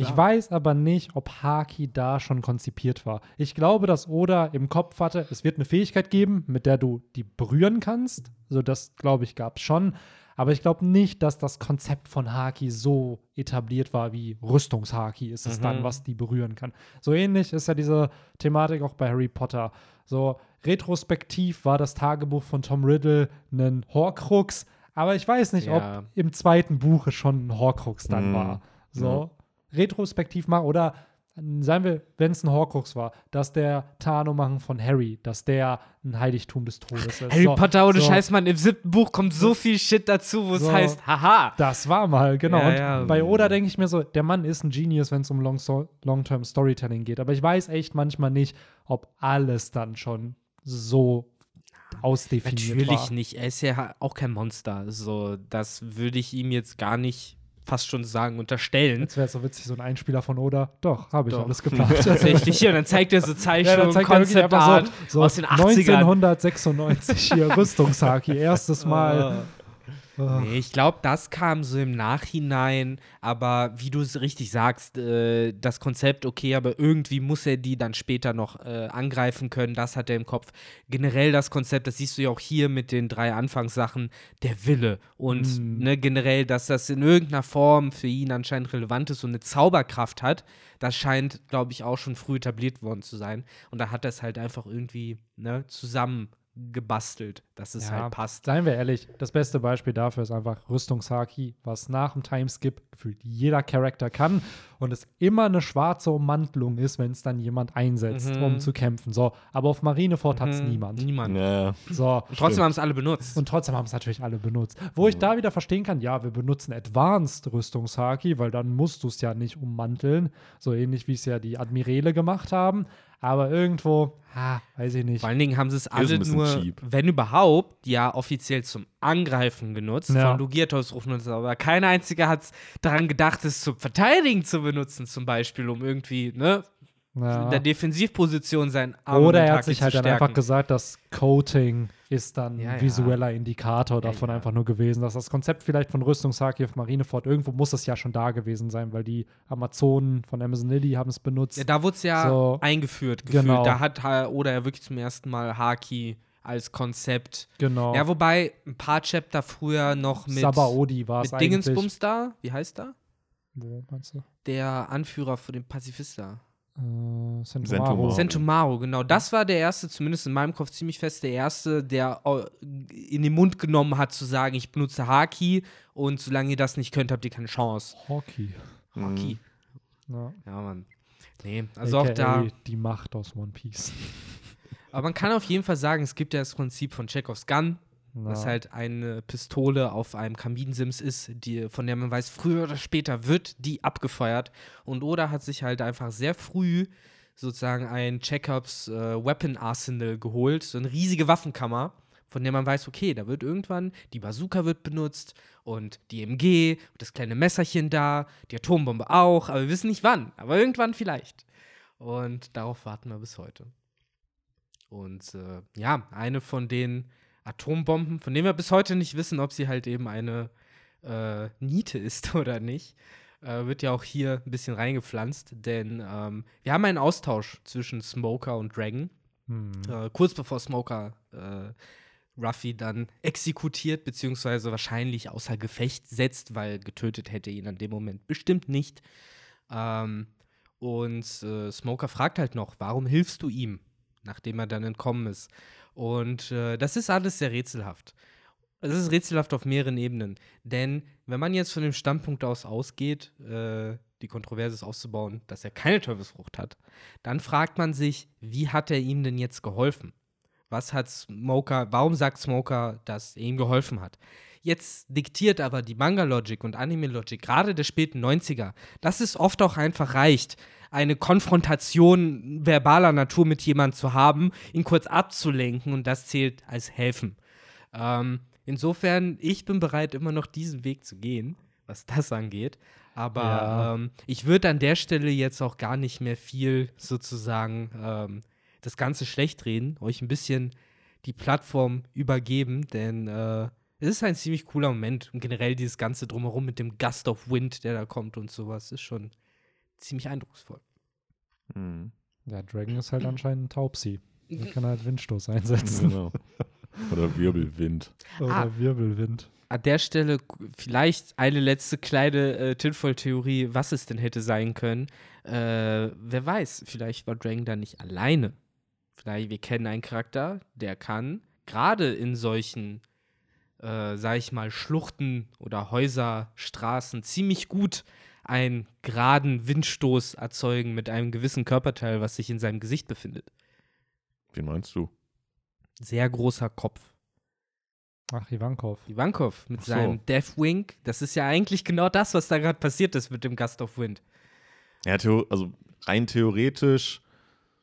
Ja. Ich weiß aber nicht, ob Haki da schon konzipiert war. Ich glaube, dass Oda im Kopf hatte, es wird eine Fähigkeit geben, mit der du die berühren kannst. So, das glaube ich, gab es schon. Aber ich glaube nicht, dass das Konzept von Haki so etabliert war wie Rüstungshaki ist es mhm. dann, was die berühren kann. So ähnlich ist ja diese Thematik auch bei Harry Potter. So retrospektiv war das Tagebuch von Tom Riddle ein Horcrux, aber ich weiß nicht, ja. ob im zweiten Buch es schon ein Horcrux dann mhm. war. So, retrospektiv mache oder Seien wir, wenn es ein Horcrux war, dass der Tarnumhang von Harry, dass der ein Heiligtum des Todes ist. Harry so, Potter ohne so, Scheiß, Mann, im siebten Buch kommt so viel Shit dazu, wo es So. heißt, haha. Das war mal, genau. Ja, und ja. bei Oda denke ich mir so, der Mann ist ein Genius, wenn es um Long-Term Storytelling geht. Aber ich weiß echt manchmal nicht, ob alles dann schon so ausdefiniert Natürlich war. nicht. Er ist ja auch kein Monster. So, das würde ich ihm jetzt gar nicht fast schon sagen, unterstellen. Jetzt wäre so witzig, so ein Einspieler von Oda. Doch, habe ich Doch. alles geplant. Tatsächlich hier. Und dann zeigt er so Ja, Zeichnungen, dann zeigt er wirklich Concept einfach Art so, so aus den 80ern. 1996 hier Rüstungshaki, erstes Mal. Nee, ich glaube, das kam so im Nachhinein, aber wie du es richtig sagst, äh, das Konzept, okay, aber irgendwie muss er die dann später noch äh, angreifen können, das hat er im Kopf. Generell das Konzept, das siehst du ja auch hier mit den drei Anfangssachen, der Wille und Mm. ne, generell, dass das in irgendeiner Form für ihn anscheinend relevant ist und eine Zauberkraft hat, das scheint, glaube ich, auch schon früh etabliert worden zu sein. Und da hat er es halt einfach irgendwie ne, zusammengebastelt, dass es Ja, halt passt. Seien wir ehrlich, das beste Beispiel dafür ist einfach Rüstungshaki, was nach dem Timeskip gefühlt jeder Charakter kann und es immer eine schwarze Ummantelung ist, wenn es dann jemand einsetzt, Mhm. um zu kämpfen. So, aber auf Marineford hat es Mhm, niemand. Niemand. Ja, So. Und trotzdem haben es alle benutzt. Und trotzdem haben es natürlich alle benutzt. Wo ich da wieder verstehen kann, ja, wir benutzen Advanced Rüstungshaki, weil dann musst du es ja nicht ummanteln. So ähnlich wie es ja die Admirale gemacht haben. Aber irgendwo, ah, weiß ich nicht. Vor allen Dingen haben sie es alle ein bisschen nur, cheap. wenn überhaupt, ja offiziell zum Angreifen genutzt, Ja. von Lugiatos rufen aber kein einziger hat daran gedacht, es zum Verteidigen zu benutzen, zum Beispiel, um irgendwie, ne, in Ja. der Defensivposition sein Arm Oder er hat sich halt dann einfach gesagt, das Coating ist dann Ja, ein ja. visueller Indikator davon ja. einfach nur gewesen, dass das Konzept vielleicht von Rüstungshaki auf Marineford, irgendwo muss es ja schon da gewesen sein, weil die Amazonen von Amazon Lily haben es benutzt. Ja, da wurde es ja So. eingeführt, gefühlt. Genau. Da hat Ha- oder ja wirklich zum ersten Mal Haki als Konzept. genau. Ja, wobei ein paar Chapter früher noch mit, Sabaody war es mit. Dingensbums da, wie heißt er? Wo meinst du? Der Anführer von den Pazifista. Äh, Sentomaru. Sentomaru. Sentomaru, genau. Das war der erste, zumindest in meinem Kopf ziemlich fest, der erste, der äh, in den Mund genommen hat, zu sagen, ich benutze Haki und solange ihr das nicht könnt, habt ihr keine Chance. Hockey. Haki. Ja. Ja, Mann. Nee, also auch AKA da. Die Macht aus One Piece. Aber man kann auf jeden Fall sagen, es gibt ja das Prinzip von Chekhovs Gun, was Ja. halt eine Pistole auf einem Kaminsims ist, die, von der man weiß, früher oder später wird die abgefeuert. Und Oda hat sich halt einfach sehr früh sozusagen ein Chekhovs äh, Weapon Arsenal geholt, so eine riesige Waffenkammer, von der man weiß, okay, da wird irgendwann die Bazooka wird benutzt und die MG und das kleine Messerchen da, die Atombombe auch, aber wir wissen nicht wann, aber irgendwann vielleicht. Und darauf warten wir bis heute. Und äh, ja, eine von den Atombomben, von denen wir bis heute nicht wissen, ob sie halt eben eine äh, Niete ist oder nicht, äh, wird ja auch hier ein bisschen reingepflanzt, denn ähm, wir haben einen Austausch zwischen Smoker und Dragon. Hm. Äh, kurz bevor Smoker äh, Ruffy dann exekutiert, beziehungsweise wahrscheinlich außer Gefecht setzt, weil getötet hätte ihn an dem Moment bestimmt nicht. Ähm, und äh, Smoker fragt halt noch, warum hilfst du ihm, nachdem er dann entkommen ist? Und äh, das ist alles sehr rätselhaft. Es ist rätselhaft auf mehreren Ebenen. Denn wenn man jetzt von dem Standpunkt aus ausgeht, äh, die Kontroverse ist auszubauen, dass er keine Teufelsfrucht hat, dann fragt man sich, wie hat er ihm denn jetzt geholfen? Was hat Smoker, warum sagt Smoker, dass er ihm geholfen hat? Jetzt diktiert aber die Manga-Logic und Anime-Logic, gerade der späten 90er, dass es oft auch einfach reicht, eine Konfrontation verbaler Natur mit jemandem zu haben, ihn kurz abzulenken und das zählt als helfen. Ähm, insofern, ich bin bereit, immer noch diesen Weg zu gehen, was das angeht. Aber Ja. ähm, ich würde an der Stelle jetzt auch gar nicht mehr viel sozusagen ähm, das Ganze schlecht reden, euch ein bisschen die Plattform übergeben, denn äh, es ist ein ziemlich cooler Moment und generell dieses Ganze drumherum mit dem Gust of Wind, der da kommt und sowas, ist schon ziemlich eindrucksvoll. Mhm. Ja, Dragon ist halt anscheinend ein Taubsi. Der kann halt Windstoß einsetzen. Genau. Oder Wirbelwind. Oder Ah. Wirbelwind. An der Stelle vielleicht eine letzte kleine äh, Tinfoil-Theorie, was es denn hätte sein können. Äh, wer weiß, vielleicht war Dragon da nicht alleine. Vielleicht, wir kennen einen Charakter, der kann gerade in solchen, äh, sag ich mal, Schluchten oder Häuser, Straßen ziemlich gut einen geraden Windstoß erzeugen mit einem gewissen Körperteil, was sich in seinem Gesicht befindet. Wie meinst du? Sehr großer Kopf. Ach, Ivankov. Ivankov mit so. seinem Deathwing. Das ist ja eigentlich genau das, was da gerade passiert ist mit dem Gust of Wind. Ja, also rein theoretisch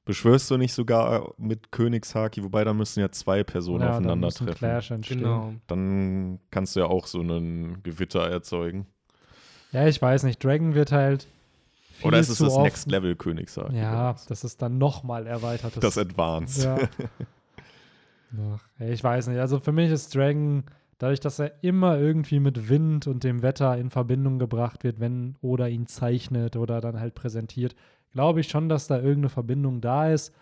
beschwörst du nicht sogar mit Königshaki, wobei da müssen ja zwei Personen Ja, aufeinandertreffen. Genau. Dann kannst du ja auch so einen Gewitter erzeugen. Ja, ich weiß nicht. Dragon wird halt. Viel Oder ist es zu das Next Level Königshaki? Ja, das ist dann nochmal erweitert. Das Advanced. Ja. Ach, ich weiß nicht. Also für mich ist Dragon, dadurch, dass er immer irgendwie mit Wind und dem Wetter in Verbindung gebracht wird, wenn Oda ihn zeichnet oder dann halt präsentiert, glaube ich schon, dass da irgendeine Verbindung da ist.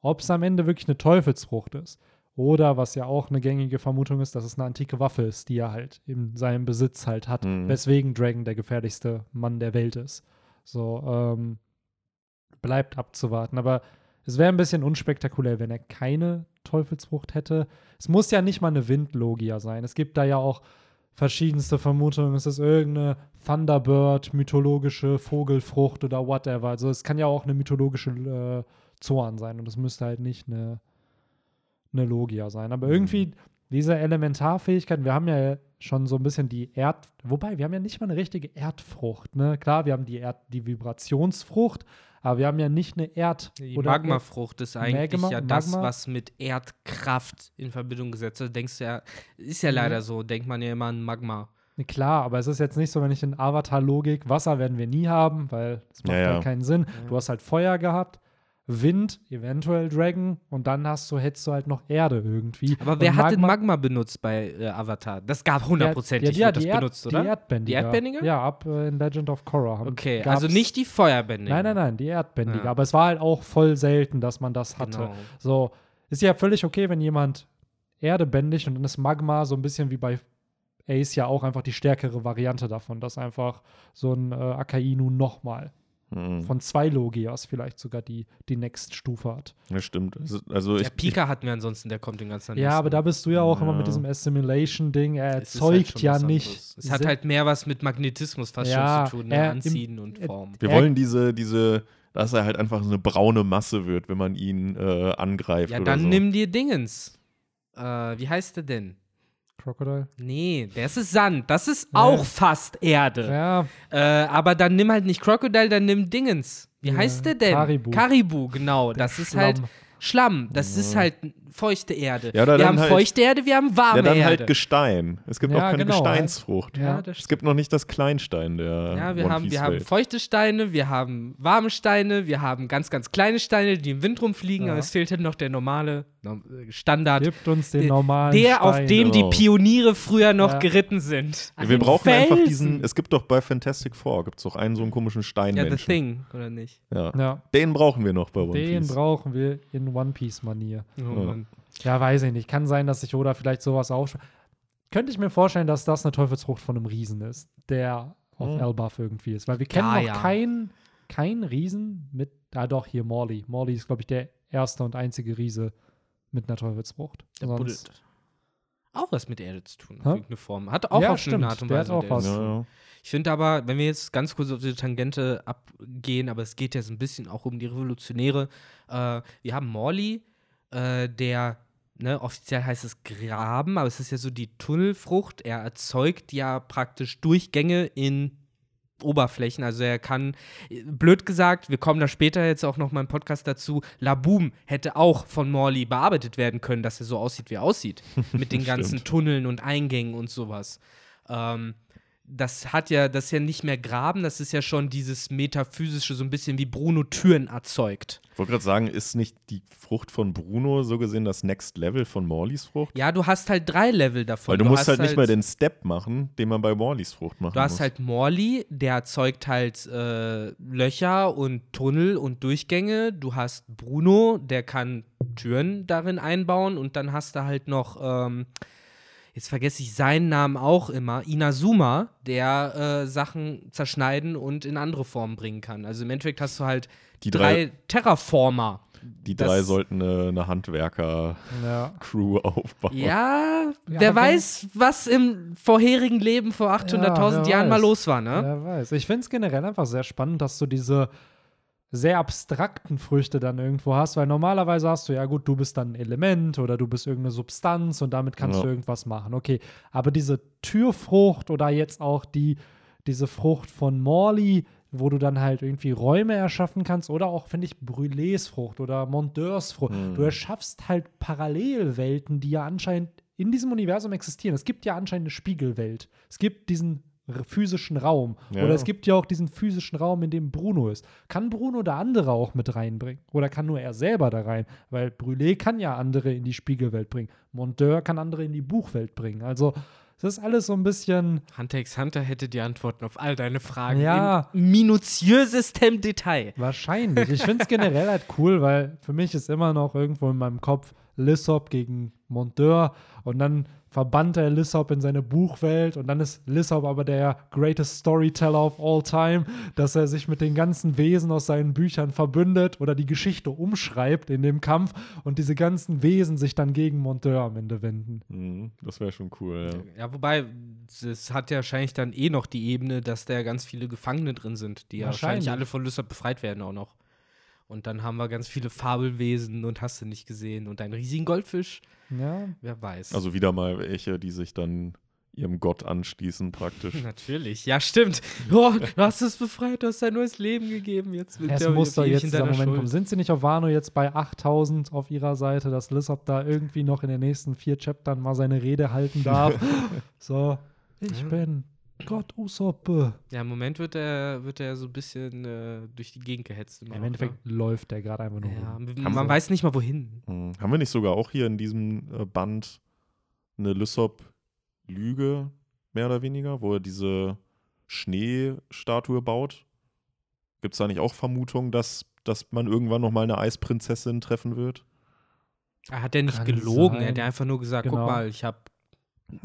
Ob es am Ende wirklich eine Teufelsfrucht ist oder, was ja auch eine gängige Vermutung ist, dass es eine antike Waffe ist, die er halt in seinem Besitz halt hat, Mhm. weswegen Dragon der gefährlichste Mann der Welt ist. So, ähm, bleibt abzuwarten. Aber es wäre ein bisschen unspektakulär, wenn er keine Teufelsfrucht hätte. Es muss ja nicht mal eine Windlogia sein. Es gibt da ja auch verschiedenste Vermutungen. Es ist irgendeine Thunderbird, mythologische Vogelfrucht oder whatever. Also es kann ja auch eine mythologische äh, Zorn sein und es müsste halt nicht eine, eine Logia sein. Aber irgendwie diese Elementarfähigkeiten, wir haben ja schon so ein bisschen die Erd, wobei wir haben ja nicht mal eine richtige Erdfrucht, ne? Klar, wir haben die Erd, die Vibrationsfrucht, aber wir haben ja nicht eine Erd Die oder Magmafrucht ist eigentlich Magma- ja das, Magma? was mit Erdkraft in Verbindung gesetzt wird. Denkst du ja, ist ja Mhm. leider so, denkt man ja immer an Magma. Klar, aber es ist jetzt nicht so, wenn ich in Avatar-Logik, Wasser werden wir nie haben, weil es macht Ja, ja. halt keinen Sinn. Ja. Du hast halt Feuer gehabt, Wind, eventuell Dragon und dann hast du, hättest du halt noch Erde irgendwie. Aber wer und hat denn Magma benutzt bei äh, Avatar? Das gab hundertprozentig, ja, wird das die Erd- benutzt, Die oder? Erdbändiger. Die Erdbändiger? Ja, ab äh, in Legend of Korra. haben- Okay, also nicht die Feuerbändiger. Nein, nein, nein, die Erdbändiger. Ja. Aber es war halt auch voll selten, dass man das hatte. Genau. So, ist ja völlig okay, wenn jemand Erde bändigt und dann ist Magma so ein bisschen wie bei Ace ja auch einfach die stärkere Variante davon, dass einfach so ein äh, Akainu nochmal Mhm. von zwei Logias vielleicht sogar die, die Next-Stufe hat. Ja, stimmt. Also, also Der ich, Pika hatten wir ansonsten, der kommt den ganzen Ja, aber da bist du ja auch immer mit Ja. diesem Assimilation-Ding. Er halt erzeugt schon ja nicht. Es hat halt mehr was mit Magnetismus fast Ja, schon zu tun, ne? er- im- Anziehen und Formen. wir er- wollen diese, diese, dass er halt einfach so eine braune Masse wird, wenn man ihn äh, angreift. Ja, oder dann so. nimm dir Dingens. Äh, wie heißt der denn? Crocodile. Nee, das ist Sand. Das ist Ja. auch fast Erde. Ja, Äh, aber dann nimm halt nicht Crocodile, dann nimm Dingens. Wie Ja, heißt der denn? Karibu. Karibu, genau. Der das ist halt Schlamm. Schlamm. Das ist halt feuchte Erde. Ja, wir haben halt- feuchte Erde, wir haben warme Ja, dann Erde. halt Gestein. Es gibt Ja, auch keine genau, Gesteinsfrucht. Ja. das Es gibt noch nicht das Kleinstein der Ja, wir One haben, Piece wir haben feuchte Steine, wir haben warme Steine, wir haben ganz, ganz kleine Steine, die im Wind rumfliegen, Ja. aber es fehlt halt noch der normale no- äh, Standard, gibt uns den Der- normalen der, auf Stein. dem die Genau. Pioniere früher noch Ja. geritten sind. An wir den brauchen einfach Felsen. diesen. Es gibt doch bei Fantastic Four gibt es doch einen so einen komischen Ja, Steinmenschen. The Thing, oder nicht? Ja. Ja, Den brauchen wir noch bei One den Piece. brauchen wir in One Piece-Manier. Oh, Ja. Ja, weiß ich nicht. Kann sein, dass sich Oda vielleicht sowas aufschreibt. Könnte ich mir vorstellen, dass das eine Teufelsfrucht von einem Riesen ist, der auf Hm. Elbaf irgendwie ist. Weil wir kennen Ja, noch ja. keinen kein Riesen mit, ah doch, hier Morley. Morley ist, glaube ich, der erste und einzige Riese mit einer Teufelsfrucht. Der Sonst- buddelt. Auch was mit Erde zu tun, auf irgendeine Form. Hat auch Ja, auf stimmt. eine Art und Der hat Weise auch mit was. Erde zu tun. Ja, ja. Ich finde aber, wenn wir jetzt ganz kurz auf diese Tangente abgehen, aber es geht ja so ein bisschen auch um die Revolutionäre. Äh, wir haben Morley, äh, der, ne, offiziell heißt es Graben, aber es ist ja so die Tunnelfrucht. Er erzeugt ja praktisch Durchgänge in Oberflächen. Also er kann, blöd gesagt, wir kommen da später jetzt auch noch mal im Podcast dazu, Laboom hätte auch von Morley bearbeitet werden können, dass er so aussieht, wie er aussieht. Mit den ganzen. Tunneln und Eingängen und sowas. Ähm, das hat ja, das ist ja nicht mehr Graben, das ist ja schon dieses metaphysische, so ein bisschen wie Bruno Türen erzeugt. Ich wollte gerade sagen, ist nicht die Frucht von Bruno so gesehen das Next Level von Morleys Frucht? Ja, du hast halt drei Level davon. Weil du, musst hast halt nicht mehr den Step machen, den man bei Morleys Frucht machen Du hast muss. halt Morley, der erzeugt halt äh, Löcher und Tunnel und Durchgänge. Du hast Bruno, der kann Türen darin einbauen. Und dann hast du halt noch, ähm, jetzt vergesse ich seinen Namen auch immer, Inazuma, der äh, Sachen zerschneiden und in andere Formen bringen kann. Also im Endeffekt hast du halt Die drei, drei- Terraformer. Die Das- drei sollten eine, eine Handwerker-Crew Ja. aufbauen. Ja, Ja, wer aber weiß, was im vorherigen Leben vor 800.000 wer Jahren mal weiß. los war, ne? Wer weiß. Ich finde es generell einfach sehr spannend, dass du diese sehr abstrakten Früchte dann irgendwo hast, weil normalerweise hast du, ja gut, du bist dann ein Element oder du bist irgendeine Substanz und damit kannst Ja. du irgendwas machen. Okay, aber diese Türfrucht oder jetzt auch die, diese Frucht von Morley, wo du dann halt irgendwie Räume erschaffen kannst oder auch, finde ich, Brûlés-Frucht oder Monteurs-Frucht. Hm. Du erschaffst halt Parallelwelten, die ja anscheinend in diesem Universum existieren. Es gibt ja anscheinend eine Spiegelwelt. Es gibt diesen physischen Raum. Ja. Oder es gibt ja auch diesen physischen Raum, in dem Bruno ist. Kann Bruno da andere auch mit reinbringen? Oder kann nur er selber da rein? Weil Brûlé kann ja andere in die Spiegelwelt bringen. Monteur kann andere in die Buchwelt bringen. Also, es ist alles so ein bisschen. Hunter x Hunter hätte die Antworten auf all deine Fragen Ja. in minutiösestem Detail. Wahrscheinlich. Ich finde es generell halt cool, weil für mich ist immer noch irgendwo in meinem Kopf Lissop gegen Monteur und dann verbannt er Lissop in seine Buchwelt und dann ist Lissop aber der greatest Storyteller of all time, dass er sich mit den ganzen Wesen aus seinen Büchern verbündet oder die Geschichte umschreibt in dem Kampf und diese ganzen Wesen sich dann gegen Monteur am Ende wenden. Mhm, das wäre schon cool, ja. Ja, wobei, es hat ja wahrscheinlich dann eh noch die Ebene, dass da ganz viele Gefangene drin sind, die ja wahrscheinlich Wahrscheinlich. alle von Lysop befreit werden auch noch. Und dann haben wir ganz viele Fabelwesen und hast du nicht gesehen und einen riesigen Goldfisch. Ja, Wer weiß. Also wieder mal welche, die sich dann ihrem Gott anschließen, praktisch. Natürlich, ja, stimmt. Oh, du hast es befreit, du hast ein neues Leben gegeben. Jetzt wird es der muss doch jetzt in dieser Moment Schuld. kommen. Sind sie nicht auf Wano jetzt bei 8000 auf ihrer Seite, dass Lissop da irgendwie noch in den nächsten vier Chaptern mal seine Rede halten darf? so, ich Ja. bin Gott Usopp. Ja, im Moment wird er, wird er so ein bisschen äh, durch die Gegend gehetzt. Im noch, Endeffekt läuft der gerade einfach nur ne? Ja, rum. man man weiß nicht mal wohin. Hm, Haben wir nicht sogar auch hier in diesem äh, Band eine Lysop-Lüge, mehr oder weniger, wo er diese Schneestatue baut? Gibt es da nicht auch Vermutungen, dass, dass man irgendwann noch mal eine Eisprinzessin treffen wird? Er hat ja nicht Kann gelogen, er sein. hat ja einfach nur gesagt, Genau. guck mal, ich habe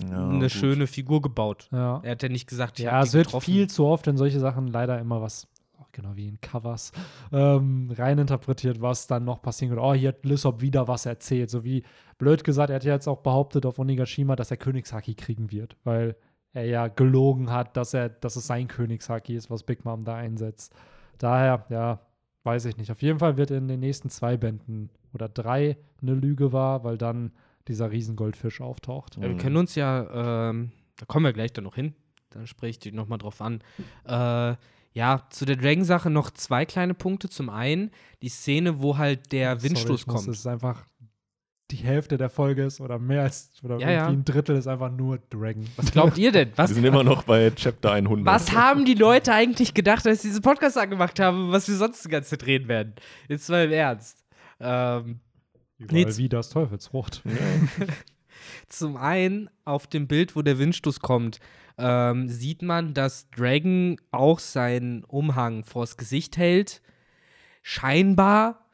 Ja, eine gut. schöne Figur gebaut. Ja, Er hat ja nicht gesagt, ich ja es wird getroffen. viel zu oft in solche Sachen leider immer was, genau wie in Covers, ähm, reininterpretiert, was dann noch passieren wird. Oh, hier hat Lissop wieder was erzählt. So wie, blöd gesagt, er hat ja jetzt auch behauptet auf Onigashima, dass er Königshaki kriegen wird, weil er ja gelogen hat, dass er, dass es sein Königshaki ist, was Big Mom da einsetzt. Daher, ja, weiß ich nicht. Auf jeden Fall wird in den nächsten zwei Bänden oder drei eine Lüge wahr, weil dann dieser Riesengoldfisch auftaucht. Ja, wir können uns ja, ähm, da kommen wir gleich dann noch hin, dann spreche ich dich nochmal drauf an. Äh, ja, zu der Dragon-Sache noch zwei kleine Punkte. Zum einen die Szene, wo halt der Windstoß Sorry, ich muss, kommt. Es ist einfach die Hälfte der Folge ist oder mehr als oder Ja, irgendwie ja. ein Drittel ist einfach nur Dragon. Was glaubt ihr denn? Was, Wir sind immer noch bei Chapter 100. was haben die Leute eigentlich gedacht, als sie diesen Podcast angemacht haben, was wir sonst die ganze Zeit reden werden? Jetzt mal im Ernst. Ähm, Überall Nee, wie das Teufelsfrucht. Zum einen auf dem Bild, wo der Windstoß kommt, ähm, sieht man, dass Dragon auch seinen Umhang vors Gesicht hält. Scheinbar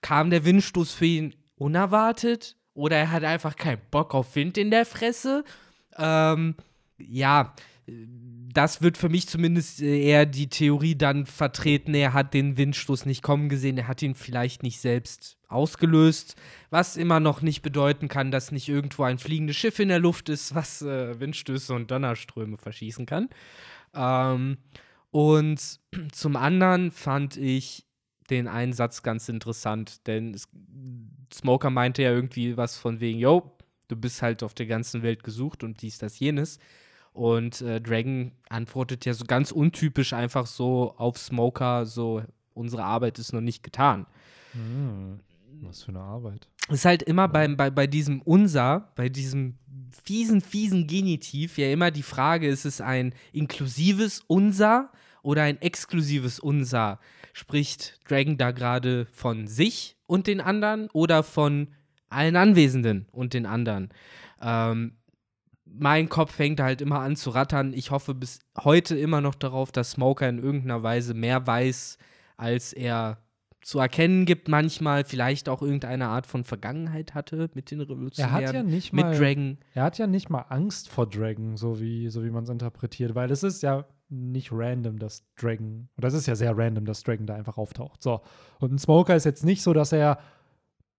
kam der Windstoß für ihn unerwartet oder er hat einfach keinen Bock auf Wind in der Fresse. Ähm, ja, das wird für mich zumindest äh, eher die Theorie dann vertreten, er hat den Windstoß nicht kommen gesehen, er hat ihn vielleicht nicht selbst ausgelöst, was immer noch nicht bedeuten kann, dass nicht irgendwo ein fliegendes Schiff in der Luft ist, was äh, Windstöße und Donnerströme verschießen kann. Ähm, und zum anderen fand ich den einen Satz ganz interessant, denn Smoker meinte ja irgendwie was von wegen, yo, du bist halt auf der ganzen Welt gesucht und dies, das, jenes. Und äh, Dragon antwortet ja so ganz untypisch einfach so auf Smoker, so, unsere Arbeit ist noch nicht getan. Hm, was für eine Arbeit. Ist halt immer beim, bei, bei diesem unser, bei diesem fiesen, fiesen Genitiv ja immer die Frage, ist es ein inklusives unser oder ein exklusives unser? Spricht Dragon da gerade von sich und den anderen oder von allen Anwesenden und den anderen? Ähm, mein Kopf fängt halt immer an zu rattern. Ich hoffe bis heute immer noch darauf, dass Smoker in irgendeiner Weise mehr weiß, als er zu erkennen gibt, manchmal vielleicht auch irgendeine Art von Vergangenheit hatte mit den Revolutionären. Er hat ja nicht mit mal, Dragon. Er hat ja nicht mal Angst vor Dragon, so wie, so wie man es interpretiert, weil es ist ja nicht random, dass Dragon, oder es ist ja sehr random, dass Dragon da einfach auftaucht. So. Und ein Smoker ist jetzt nicht so, dass er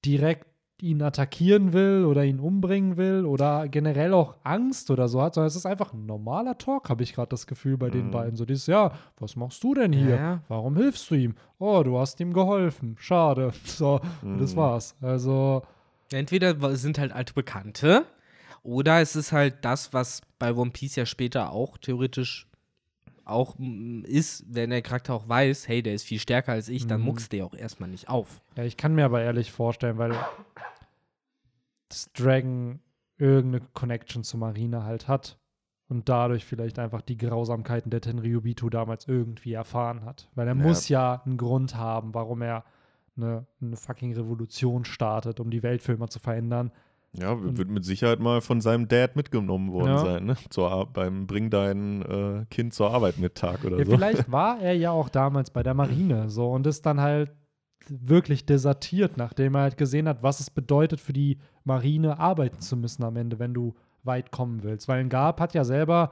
direkt ihn attackieren will oder ihn umbringen will oder generell auch Angst oder so hat, sondern es ist einfach ein normaler Talk, habe ich gerade das Gefühl bei den Mhm. beiden. So dieses, ja, was machst du denn hier? Ja. Warum hilfst du ihm? Oh, du hast ihm geholfen. Schade. So, und das Mhm. war's. Also, Entweder sind halt alte Bekannte oder es ist halt das, was bei One Piece ja später auch theoretisch auch ist, wenn der Charakter auch weiß, hey, der ist viel stärker als ich, dann Mhm. muckst der auch erstmal nicht auf. Ja, ich kann mir aber ehrlich vorstellen, weil das Dragon irgendeine Connection zur Marine halt hat und dadurch vielleicht einfach die Grausamkeiten der Tenryubitu damals irgendwie erfahren hat. Weil er Ja. muss ja einen Grund haben, warum er eine, eine fucking Revolution startet, um die Welt für immer zu verändern. Ja, wird mit Sicherheit mal von seinem Dad mitgenommen worden Ja. sein, ne? Zur, beim Bring dein äh, Kind zur Arbeit mit Tag oder Ja, so. vielleicht war er ja auch damals bei der Marine so und ist dann halt wirklich desertiert, nachdem er halt gesehen hat, was es bedeutet für die Marine arbeiten zu müssen am Ende, wenn du weit kommen willst. Weil ein Gab hat ja selber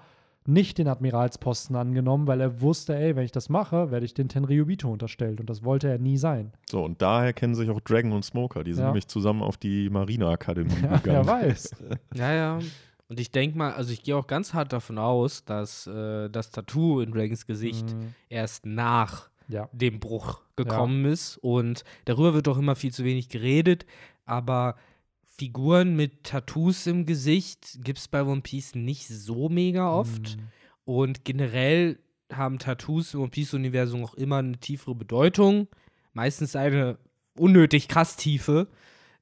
nicht den Admiralsposten angenommen, weil er wusste, ey, wenn ich das mache, werde ich den Tenryubito unterstellt und das wollte er nie sein. So, und daher kennen sich auch Dragon und Smoker. Die sind Ja. nämlich zusammen auf die Marineakademie Ja, gegangen. wer weiß. Ja, ja. Und ich denke mal, also ich gehe auch ganz hart davon aus, dass äh, das Tattoo in Dragons Gesicht Mhm. erst nach Ja. dem Bruch gekommen ist. Und darüber wird auch immer viel zu wenig geredet. Aber Figuren mit Tattoos im Gesicht gibt es bei One Piece nicht so mega oft. Mhm. Und generell haben Tattoos im One Piece-Universum auch immer eine tiefere Bedeutung. Meistens eine unnötig krass tiefe.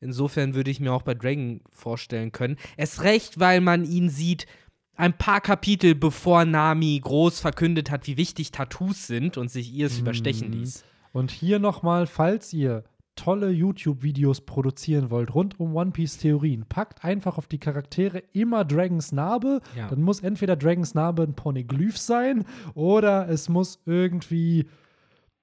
Insofern würde ich mir auch bei Dragon vorstellen können. Es recht, weil man ihn sieht, ein paar Kapitel bevor Nami groß verkündet hat, wie wichtig Tattoos sind und sich ihr es überstechen Mhm. ließ. Und hier nochmal, falls ihr tolle YouTube-Videos produzieren wollt rund um One Piece-Theorien, packt einfach auf die Charaktere immer Dragons Narbe. Ja. Dann muss entweder Dragons Narbe ein Poneglyph sein oder es muss irgendwie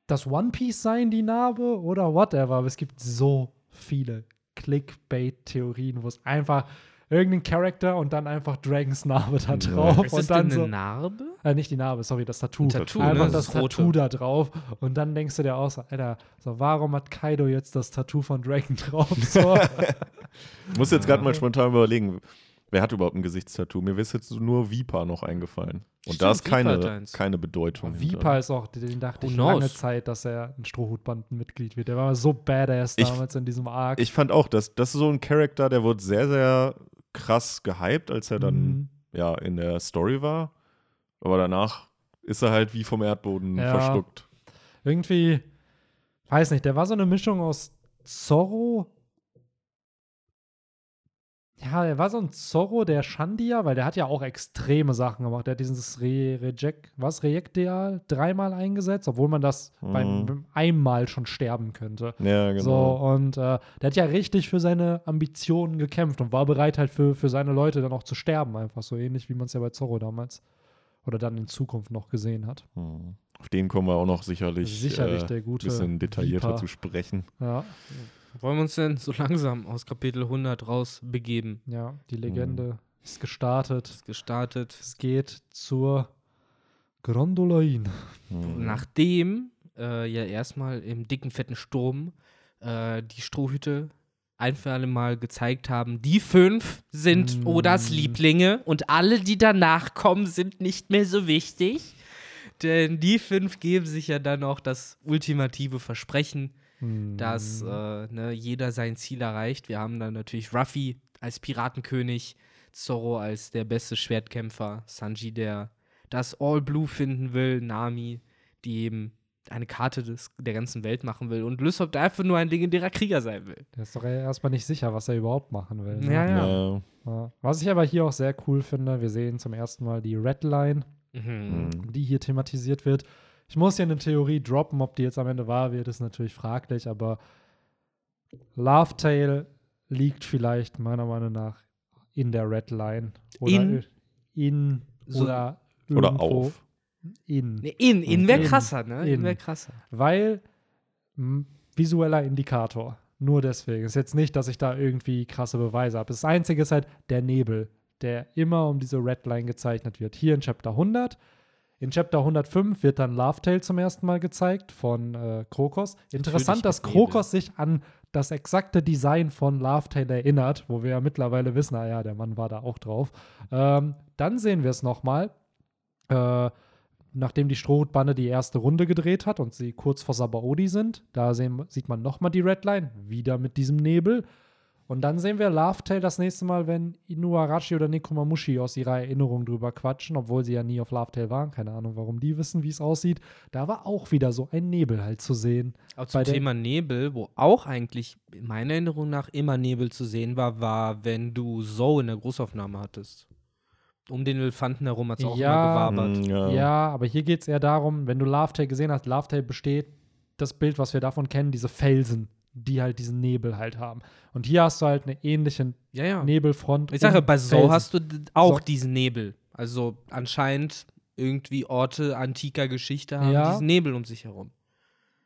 das One Piece sein, die Narbe oder whatever. Aber es gibt so viele Clickbait-Theorien, wo es einfach irgendein Charakter und dann einfach Dragons Narbe da drauf Ist und das dann denn eine so. Narbe? Äh, nicht die Narbe, sorry, das Tattoo. Ein Tattoo, Einfach ne? das, Das. Tattoo da drauf. Und dann denkst du dir auch so, Alter, so, warum hat Kaido jetzt das Tattoo von Dragon drauf? So. Ich muss jetzt gerade mal spontan überlegen, wer hat überhaupt ein Gesichtstattoo? Mir ist jetzt nur Vipa noch eingefallen. Und da Stimmt, ist keine, Vipa keine Bedeutung. Viper ist auch, den dachte ich lange Zeit, dass er ein Strohhutbandenmitglied wird. Der war so badass Ich- damals in diesem Arc. Ich fand auch, dass das ist so ein Charakter, der wurde sehr, sehr krass gehypt, als er dann Mhm. ja in der Story war. Aber danach ist er halt wie vom Erdboden Ja. verschluckt. Irgendwie, weiß nicht, der war so eine Mischung aus Zorro. Ja, der war so ein Zorro der Shandia, weil der hat ja auch extreme Sachen gemacht. Der hat dieses Re Reject, was, Rejekteal dreimal eingesetzt, obwohl man das beim, Mhm. beim einmal schon sterben könnte. Ja, genau. So, und äh, der hat ja richtig für seine Ambitionen gekämpft und war bereit halt für, für seine Leute dann auch zu sterben, einfach so ähnlich wie man es ja bei Zorro damals oder dann in Zukunft noch gesehen hat. Hm. Auf den kommen wir auch noch sicherlich, Sicherlich äh, der gute bisschen detaillierter Viper. zu sprechen. Ja, Wollen wir uns denn so langsam aus Kapitel 100 rausbegeben? ja, die Legende ist gestartet. Ist gestartet. Es geht zur Grandolain. Hm. Nachdem äh, ja erstmal im dicken, fetten Sturm äh, die Strohhüte ein für alle Mal gezeigt haben, die fünf sind Mm. Odas Lieblinge und alle, die danach kommen, sind nicht mehr so wichtig. Denn die fünf geben sich ja dann auch das ultimative Versprechen, Dass äh, ne, jeder sein Ziel erreicht. Wir haben dann natürlich Ruffy als Piratenkönig, Zorro als der beste Schwertkämpfer, Sanji, der das All Blue finden will, Nami, die eben eine Karte des, der ganzen Welt machen will und Lysop, der einfach nur ein legendärer Krieger sein will. Der ist doch erstmal nicht sicher, was er überhaupt machen will. ne? Ja, ja. Ja. Was ich aber hier auch sehr cool finde, wir sehen zum ersten Mal die Red Line, Mhm. Hm. die hier thematisiert wird. Ich muss hier eine Theorie droppen, ob die jetzt am Ende wahr wird, ist natürlich fraglich, aber Lovetail liegt vielleicht meiner Meinung nach in der Red Line. Oder In? in So- oder, Oder auf. in. Nee, in, in wäre krasser, ne? In, In. wäre krasser. Weil m, visueller Indikator. Nur deswegen. Ist jetzt nicht, dass ich da irgendwie krasse Beweise habe. Das Einzige ist halt der Nebel, der immer um diese Redline gezeichnet wird. Hier in Chapter 100. In Chapter 105 wird dann Lovetail zum ersten Mal gezeigt von äh, Krokos. Interessant, dass Krokos sich an das exakte Design von Lovetail erinnert, wo wir ja mittlerweile wissen, naja, ah der Mann war da auch drauf. Ähm, dann sehen wir es nochmal. Äh, nachdem die Strohhutbande die erste Runde gedreht hat und sie kurz vor Sabaody sind, da sehen, sieht man nochmal die Redline, wieder mit diesem Nebel. Und dann sehen wir Lovetail das nächste Mal, wenn Inuarashi oder Nekomamushi aus ihrer Erinnerung drüber quatschen, obwohl sie ja nie auf Lovetail waren. Keine Ahnung, warum die wissen, wie es aussieht. Da war auch wieder so ein Nebel halt zu sehen. Auch zum Thema Nebel, wo auch eigentlich in meiner Erinnerung nach immer Nebel zu sehen war, war, wenn du So in der Großaufnahme hattest um den Elefanten herum hat es auch ja, immer gewabert. Mm, ja. ja, aber hier geht es eher darum, wenn du Lovetail gesehen hast, Lovetail besteht das Bild, was wir davon kennen, diese Felsen, die halt diesen Nebel halt haben. Und hier hast du halt eine ähnliche ja, ja. Nebelfront. Ich sage, bei So hast du auch so. diesen Nebel. Also anscheinend irgendwie Orte antiker Geschichte haben ja. diesen Nebel um sich herum.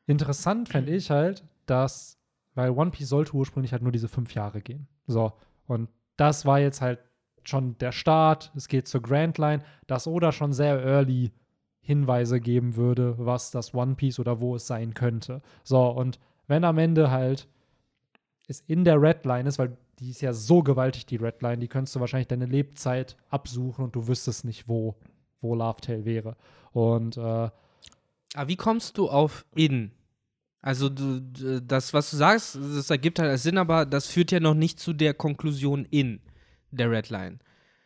Interessant fände ich halt, dass, weil One Piece sollte ursprünglich halt nur diese fünf Jahre gehen. So. Und das war jetzt halt schon der Start, es geht zur Grand Line, dass Oda schon sehr early Hinweise geben würde, was das One Piece oder wo es sein könnte. So, und wenn am Ende halt es in der Red Line ist, weil die ist ja so gewaltig, die Red Line, die könntest du wahrscheinlich deine Lebzeit absuchen und du wüsstest nicht, wo, wo Lovetail wäre. Und äh, Aber wie kommst du auf in? Also du, das, was du sagst, das ergibt halt Sinn, aber das führt ja noch nicht zu der Konklusion in der Redline.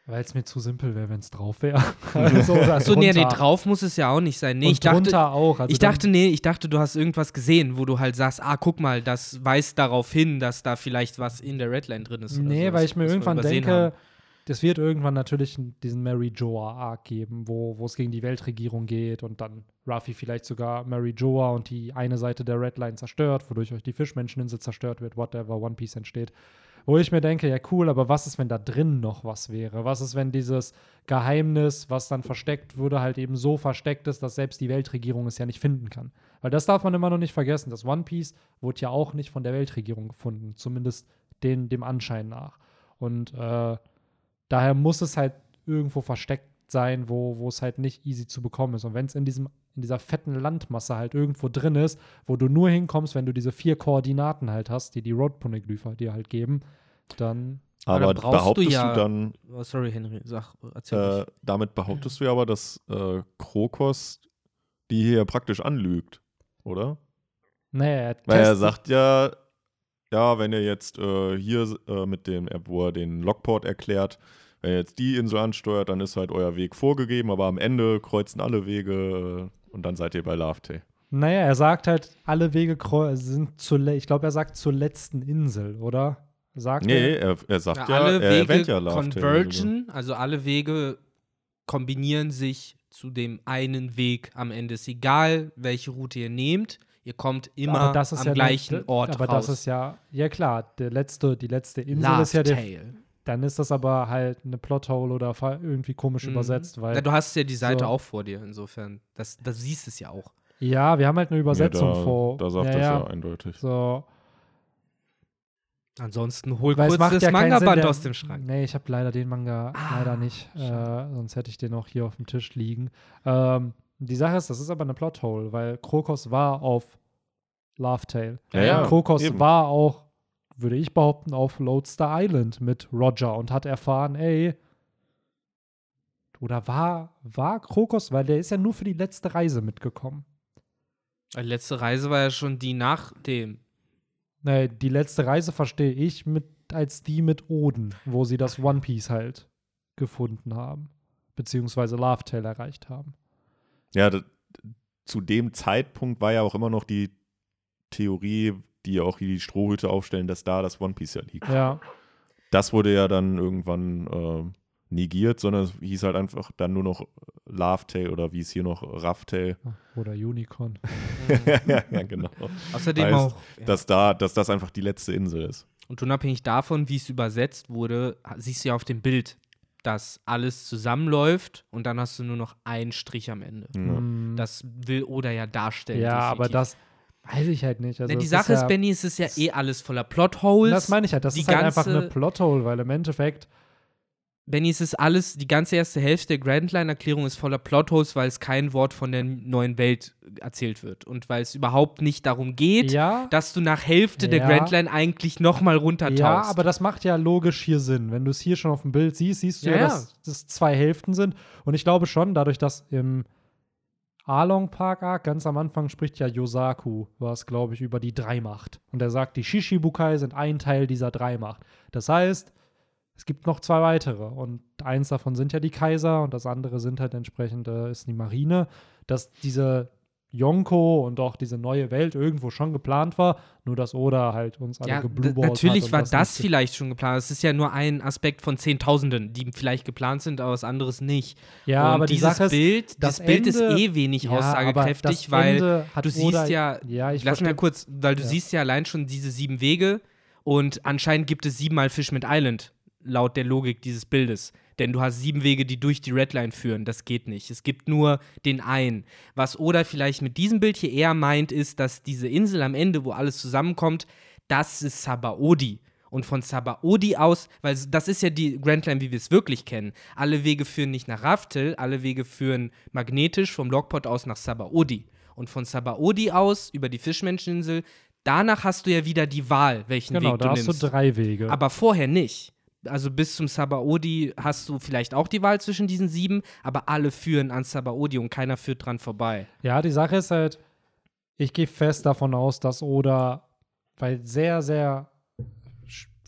Weil es mir zu simpel wäre, wenn es drauf wäre. also, Achso, nee, nee, drauf muss es ja auch nicht sein. Nee, Und ich dachte, auch. Also ich dachte, nee, ich dachte, du hast irgendwas gesehen, wo du halt sagst, ah, guck mal, das weist darauf hin, dass da vielleicht was in der Redline drin ist. Nee, so, weil ich mir irgendwann denke, das wird irgendwann natürlich diesen Mary Joa Arc geben, wo es gegen die Weltregierung geht und dann Ruffy vielleicht sogar Mary Joa und die eine Seite der Redline zerstört, wodurch euch die Fischmenscheninsel zerstört wird, whatever, One Piece entsteht. Wo ich mir denke, ja cool, aber was ist, wenn da drin noch was wäre? Was ist, wenn dieses Geheimnis, was dann versteckt wurde, halt eben so versteckt ist, dass selbst die Weltregierung es ja nicht finden kann? Weil das darf man immer noch nicht vergessen. Das One Piece wurde ja auch nicht von der Weltregierung gefunden, zumindest den, dem Anschein nach. Und äh, daher muss es halt irgendwo versteckt sein, wo, wo es halt nicht easy zu bekommen ist. Und wenn es in diesem in dieser fetten Landmasse halt irgendwo drin ist, wo du nur hinkommst, wenn du diese vier Koordinaten halt hast, die die Road-Poneglypher dir halt geben, dann aber, aber behauptest du, ja, du, dann. Oh, sorry, Henry, sag, erzähl äh, Damit behauptest du ja aber, dass äh, Krokos die hier praktisch anlügt, oder? Naja, Weil er sagt ja, ja, wenn er jetzt äh, hier äh, mit dem, wo er den Lockport erklärt, wenn ihr jetzt die Insel ansteuert, dann ist halt euer Weg vorgegeben, aber am Ende kreuzen alle Wege äh, und dann seid ihr bei Laughtay. Naja, er sagt halt, alle Wege sind zur, ich glaube, er sagt zur letzten Insel, oder? Sagt nee, er, er sagt ja, ja alle er Wege ja convergen, also alle Wege kombinieren sich zu dem einen Weg am Ende. Ist egal, welche Route ihr nehmt, ihr kommt immer am ja gleichen der, Ort aber raus. das ist ja, ja klar, der letzte, die letzte Insel Last ist ja der, Tale. Dann ist das aber halt eine Plothole oder irgendwie komisch mhm. übersetzt, weil. Ja, du hast ja die Seite so. auch vor dir, insofern. Das, das siehst es ja auch. Ja, wir haben halt eine Übersetzung ja, da, vor. Da sagt ja, das ja, eindeutig. So. Ansonsten hol Weil kurz das ja Manga-Band aus dem Schrank. Nee, ich habe leider den Manga ah, leider nicht. Äh, sonst hätte ich den auch hier auf dem Tisch liegen. Ähm, die Sache ist, das ist aber eine Plothole, weil Krokos war auf Lovetail. Ja, ja, Krokos eben. war auch würde ich behaupten, auf Lodestar Island mit Roger und hat erfahren, ey, oder war, war Krokos, weil der ist ja nur für die letzte Reise mitgekommen. Die letzte Reise war ja schon die nach dem. Nee, die letzte Reise verstehe ich mit, als die mit Oden, wo sie das One Piece halt gefunden haben. Beziehungsweise Lovetail erreicht haben. Ja, zu dem Zeitpunkt war ja auch immer noch die Theorie, die ja auch hier die Strohhüte aufstellen, dass da das One Piece ja liegt. Ja. Das wurde ja dann irgendwann äh, negiert, sondern es hieß halt einfach dann nur noch Lovetail oder wie es hier noch Rafftail. Oder Unicorn. ja, genau. Außerdem heißt, auch, ja. dass, da, dass das einfach die letzte Insel ist. Und unabhängig davon, wie es übersetzt wurde, siehst du ja auf dem Bild, dass alles zusammenläuft und dann hast du nur noch einen Strich am Ende. Mhm. Das will Oda ja darstellen. Ja, definitiv. aber das, Weiß ich halt nicht. Also Na, die Sache ist, ja, Benny, es ist ja eh alles voller Plotholes. Das meine ich halt. Das ist halt einfach eine Plothole, weil im Endeffekt. Benny, es ist alles, die ganze erste Hälfte der Grand Line-Erklärung ist voller Plotholes, weil es kein Wort von der neuen Welt erzählt wird. Und weil es überhaupt nicht darum geht, Ja, dass du nach Hälfte der Ja. Grand Line eigentlich nochmal runtertauchst. ja, aber das macht ja logisch hier Sinn. Wenn du es hier schon auf dem Bild siehst, siehst du ja. dass das zwei Hälften sind. Und ich glaube schon, dadurch, dass im Along Park Arc ganz am Anfang spricht ja Yosaku, was glaube ich über die Dreimacht. Und er sagt, die Shishibukai sind ein Teil dieser Dreimacht. Das heißt, es gibt noch zwei weitere. Und eins davon sind ja die Kaiser und das andere sind halt entsprechend, äh, ist die Marine. Dass diese Yonko und auch diese neue Welt irgendwo schon geplant war, nur dass Oda halt uns alle Ja, geblueballt natürlich hat war das nicht vielleicht schon geplant. Es ist ja nur ein Aspekt von Zehntausenden, die vielleicht geplant sind, aber was anderes nicht. Ja, Und aber die dieses ist, Bild, das das Bild ist eh wenig ja, aussagekräftig, das weil du Oda, siehst ja, ja, ich lass verstehe- kurz, weil du Ja. siehst ja allein schon diese sieben Wege und anscheinend gibt es siebenmal Fishman Island, laut der Logik dieses Bildes. Denn du hast sieben Wege, die durch die Redline führen. Das geht nicht. Es gibt nur den einen. Was Oda vielleicht mit diesem Bild hier eher meint, ist, dass diese Insel am Ende, wo alles zusammenkommt, das ist Sabaody. Und von Sabaody aus, weil das ist ja die Grand Line, wie wir es wirklich kennen. Alle Wege führen nicht nach Raftel, alle Wege führen magnetisch vom Logpot aus nach Sabaody. Und von Sabaody aus über die Fischmenscheninsel, danach hast du ja wieder die Wahl, welchen Genau, Weg da du hast nimmst. du drei Wege. Aber vorher nicht. Also bis zum Sabaody hast du vielleicht auch die Wahl zwischen diesen sieben, aber alle führen an Sabaody und keiner führt dran vorbei. Ja, die Sache ist halt, ich gehe fest davon aus, dass Oda, weil sehr, sehr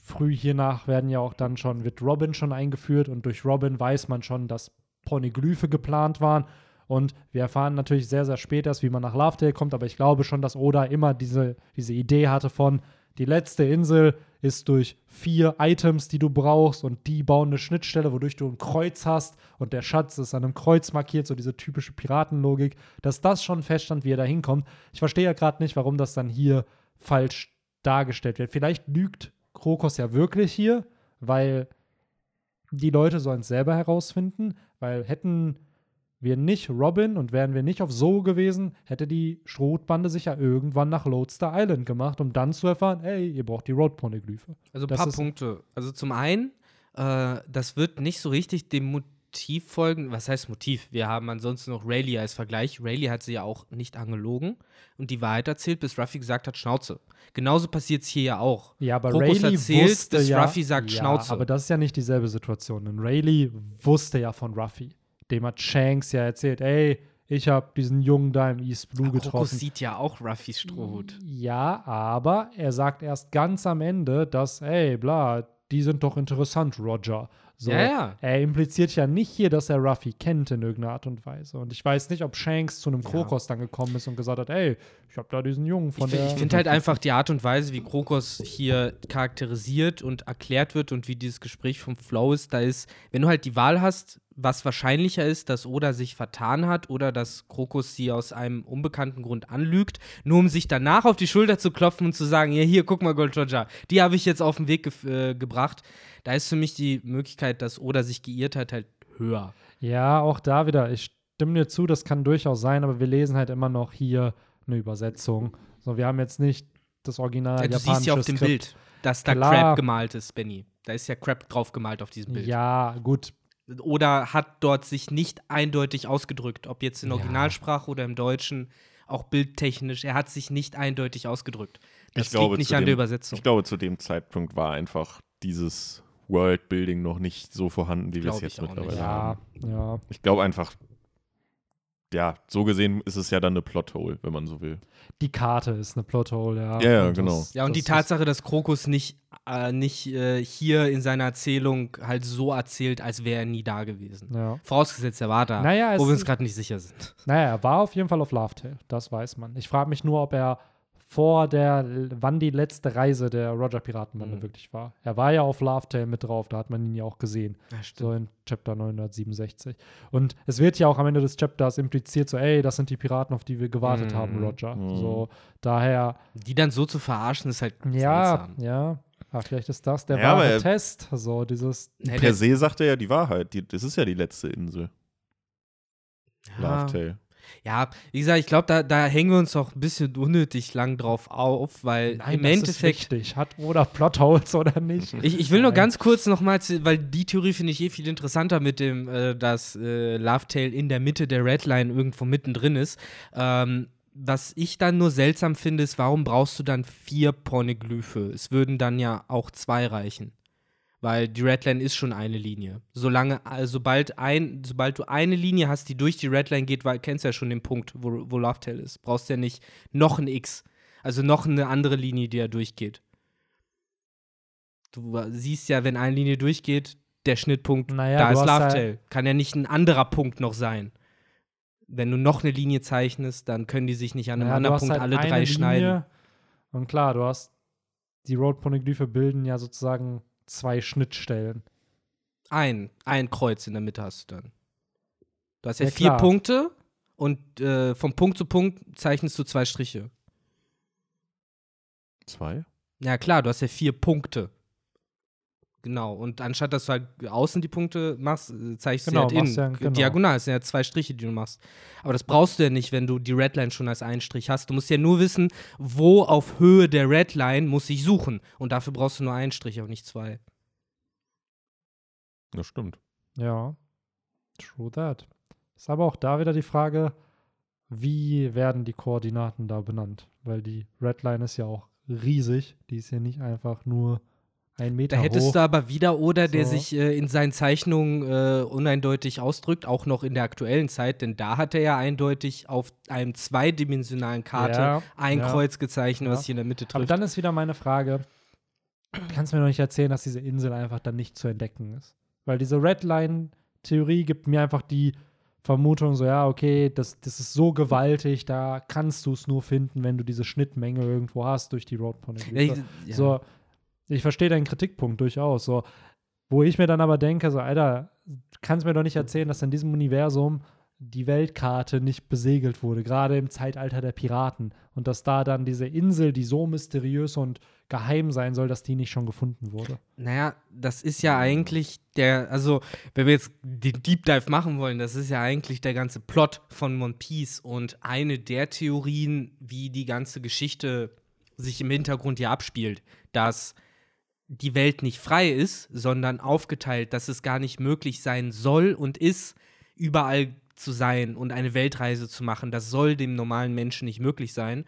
früh hiernach werden ja auch dann schon, wird Robin schon eingeführt und durch Robin weiß man schon, dass Poneglyphe geplant waren. Und wir erfahren natürlich sehr, sehr spät erst, wie man nach Lovedale kommt, aber ich glaube schon, dass Oda immer diese, diese Idee hatte von, die letzte Insel ist durch vier Items, die du brauchst und die bauen eine Schnittstelle, wodurch du ein Kreuz hast und der Schatz ist an einem Kreuz markiert, so diese typische Piratenlogik, dass das schon feststand, wie er da hinkommt. Ich verstehe ja gerade nicht, warum das dann hier falsch dargestellt wird. Vielleicht lügt Krokos ja wirklich hier, weil die Leute sollen es selber herausfinden, weil hätten wir nicht Robin und wären wir nicht auf So gewesen, hätte die Strohbande sich ja irgendwann nach Lodestar Island gemacht, um dann zu erfahren, hey, ihr braucht die Road Poneglyphe. Also ein paar Punkte. Also zum einen, äh, das wird nicht so richtig dem Motiv folgen. Was heißt Motiv? Wir haben ansonsten noch Rayleigh als Vergleich. Rayleigh hat sie ja auch nicht angelogen und die Wahrheit erzählt, bis Ruffy gesagt hat, Schnauze. Genauso passiert es hier ja auch. Ja, aber Krokos Rayleigh erzählt, wusste bis ja, Ruffy sagt ja, Schnauze. aber das ist ja nicht dieselbe Situation, denn Rayleigh wusste ja von Ruffy. Dem hat Shanks ja erzählt, ey, ich habe diesen Jungen da im East Blue Krokos getroffen. sieht ja auch Ruffys Strohhut. Ja, aber er sagt erst ganz am Ende, dass, ey, bla, die sind doch interessant, Roger. So, Ja, ja. Er impliziert ja nicht hier, dass er Ruffy kennt in irgendeiner Art und Weise. Und ich weiß nicht, ob Shanks zu einem Ja. Krokos dann gekommen ist und gesagt hat, ey, ich habe da diesen Jungen von Ich, ich finde halt einfach die Art und Weise, wie Krokos hier charakterisiert und erklärt wird und wie dieses Gespräch vom Flow ist, da ist, wenn du halt die Wahl hast, was wahrscheinlicher ist, dass Oda sich vertan hat oder dass Krokos sie aus einem unbekannten Grund anlügt, nur um sich danach auf die Schulter zu klopfen und zu sagen, ja, hier, guck mal, Gold Roger, die habe ich jetzt auf den Weg gef- äh, gebracht. Da ist für mich die Möglichkeit, dass Oda sich geirrt hat, halt höher. Ja, auch da wieder. Ich stimme dir zu, das kann durchaus sein, aber wir lesen halt immer noch hier eine Übersetzung. So, wir haben jetzt nicht das Original Ja, du japanische siehst ja auf dem Skript. Bild, dass da Klar. Crab gemalt ist, Benny. Da ist ja Crab drauf gemalt auf diesem Bild. Ja, gut. Oder hat dort sich nicht eindeutig ausgedrückt, ob jetzt in Ja. Originalsprache oder im Deutschen, auch bildtechnisch. Er hat sich nicht eindeutig ausgedrückt. Das Ich glaube, liegt nicht an dem- der Übersetzung. Ich glaube, zu dem Zeitpunkt war einfach dieses Worldbuilding noch nicht so vorhanden, wie wir es jetzt mittlerweile nicht. haben. Ja, ja. Ich glaube einfach, ja, so gesehen ist es ja dann eine Plothole, wenn man so will. Die Karte ist eine Plothole, ja. Ja, ja, Und genau. ja, und die das Tatsache, dass Krokus nicht, äh, nicht äh, hier in seiner Erzählung halt so erzählt, als wäre er nie da gewesen. Ja. Vorausgesetzt, er war da, Naja, wo wir uns gerade nicht sicher sind. Naja, er war auf jeden Fall auf Laughtail, das weiß man. Ich frage mich nur, ob er vor der, wann die letzte Reise der Roger Piratenbande Mhm. wirklich war. Er war ja auf Laughtail mit drauf, da hat man ihn ja auch gesehen. Ja, So in Chapter 967. Und es wird ja auch am Ende des Chapters impliziert, so, ey, das sind die Piraten, auf die wir gewartet Mhm. haben, Roger. Mhm. So, daher, Die dann so zu verarschen, ist halt ja, seltsam. ja. Ah, vielleicht ist das der Ja, wahre Test. So, dieses, per se sagt er ja die Wahrheit. Die, das ist ja die letzte Insel, ja, Laughtail. Ja, wie gesagt, ich glaube, da, da hängen wir uns auch ein bisschen unnötig lang drauf auf, weil Nein, im das Endeffekt. Ist wichtig. Hat oder Plotholes oder nicht. Ich, ich will nur ganz kurz nochmal, weil die Theorie finde ich eh viel interessanter mit dem, äh, dass äh, Love Tale in der Mitte der Redline irgendwo mittendrin ist. Ähm, was ich dann nur seltsam finde, ist, warum brauchst du dann vier Pornoglyphe? Es würden dann ja auch zwei reichen. Weil die Redline ist schon eine Linie. Solange, also sobald, ein, sobald du eine Linie hast, die durch die Redline geht, weil, kennst du ja schon den Punkt, wo, wo Love Tale ist. Brauchst ja nicht noch ein X. Also noch eine andere Linie, die da durchgeht. Du siehst ja, wenn eine Linie durchgeht, der Schnittpunkt, Naja, da ist hast Love ja-. Kann ja nicht ein anderer Punkt noch sein. Wenn du noch eine Linie zeichnest, dann können die sich nicht an einem Naja, anderen Punkt halt alle drei Linie. schneiden. Und klar, du hast die Road-Poneglyphe bilden ja sozusagen zwei Schnittstellen. Ein, ein Kreuz in der Mitte hast du dann. Du hast ja, Ja, vier klar. Punkte und äh, vom Punkt zu Punkt zeichnest du zwei Striche. Zwei? Ja, klar, du hast ja vier Punkte. Genau. Und anstatt dass du halt außen die Punkte machst, äh, zeichnest Genau, du halt innen. ja- genau. Diagonal, es sind ja zwei Striche, die du machst. Aber das brauchst du ja nicht, wenn du die Redline schon als einen Strich hast. Du musst ja nur wissen, wo auf Höhe der Redline muss ich suchen. Und dafür brauchst du nur einen Strich, auch nicht zwei. Das stimmt. Ja, true that. Ist aber auch da wieder die Frage, wie werden die Koordinaten da benannt? Weil die Redline ist ja auch riesig. Die ist ja nicht einfach nur ein Meter Da hättest hoch. du aber wieder oder der So. sich äh, in seinen Zeichnungen äh, uneindeutig ausdrückt, auch noch in der aktuellen Zeit, denn da hat er ja eindeutig auf einem zweidimensionalen Karte Ja, ein ja, Kreuz gezeichnet, ja. was sich in der Mitte aber trifft. dann ist wieder meine Frage, kannst du mir noch nicht erzählen, dass diese Insel einfach dann nicht zu entdecken ist? Weil diese Redline-Theorie gibt mir einfach die Vermutung, so ja, okay, das, das ist so gewaltig, da kannst du es nur finden, wenn du diese Schnittmenge irgendwo hast durch die road ja. So, ich verstehe deinen Kritikpunkt durchaus. So, wo ich mir dann aber denke, so, Alter, kannst mir doch nicht erzählen, dass in diesem Universum die Weltkarte nicht besegelt wurde, gerade im Zeitalter der Piraten. Und dass da dann diese Insel, die so mysteriös und geheim sein soll, dass die nicht schon gefunden wurde. Naja, das ist ja eigentlich der, also, wenn wir jetzt den Deep Dive machen wollen, das ist ja eigentlich der ganze Plot von One Piece und eine der Theorien, wie die ganze Geschichte sich im Hintergrund ja abspielt, dass die Welt nicht frei ist, sondern aufgeteilt, dass es gar nicht möglich sein soll und ist, überall zu sein und eine Weltreise zu machen. Das soll dem normalen Menschen nicht möglich sein.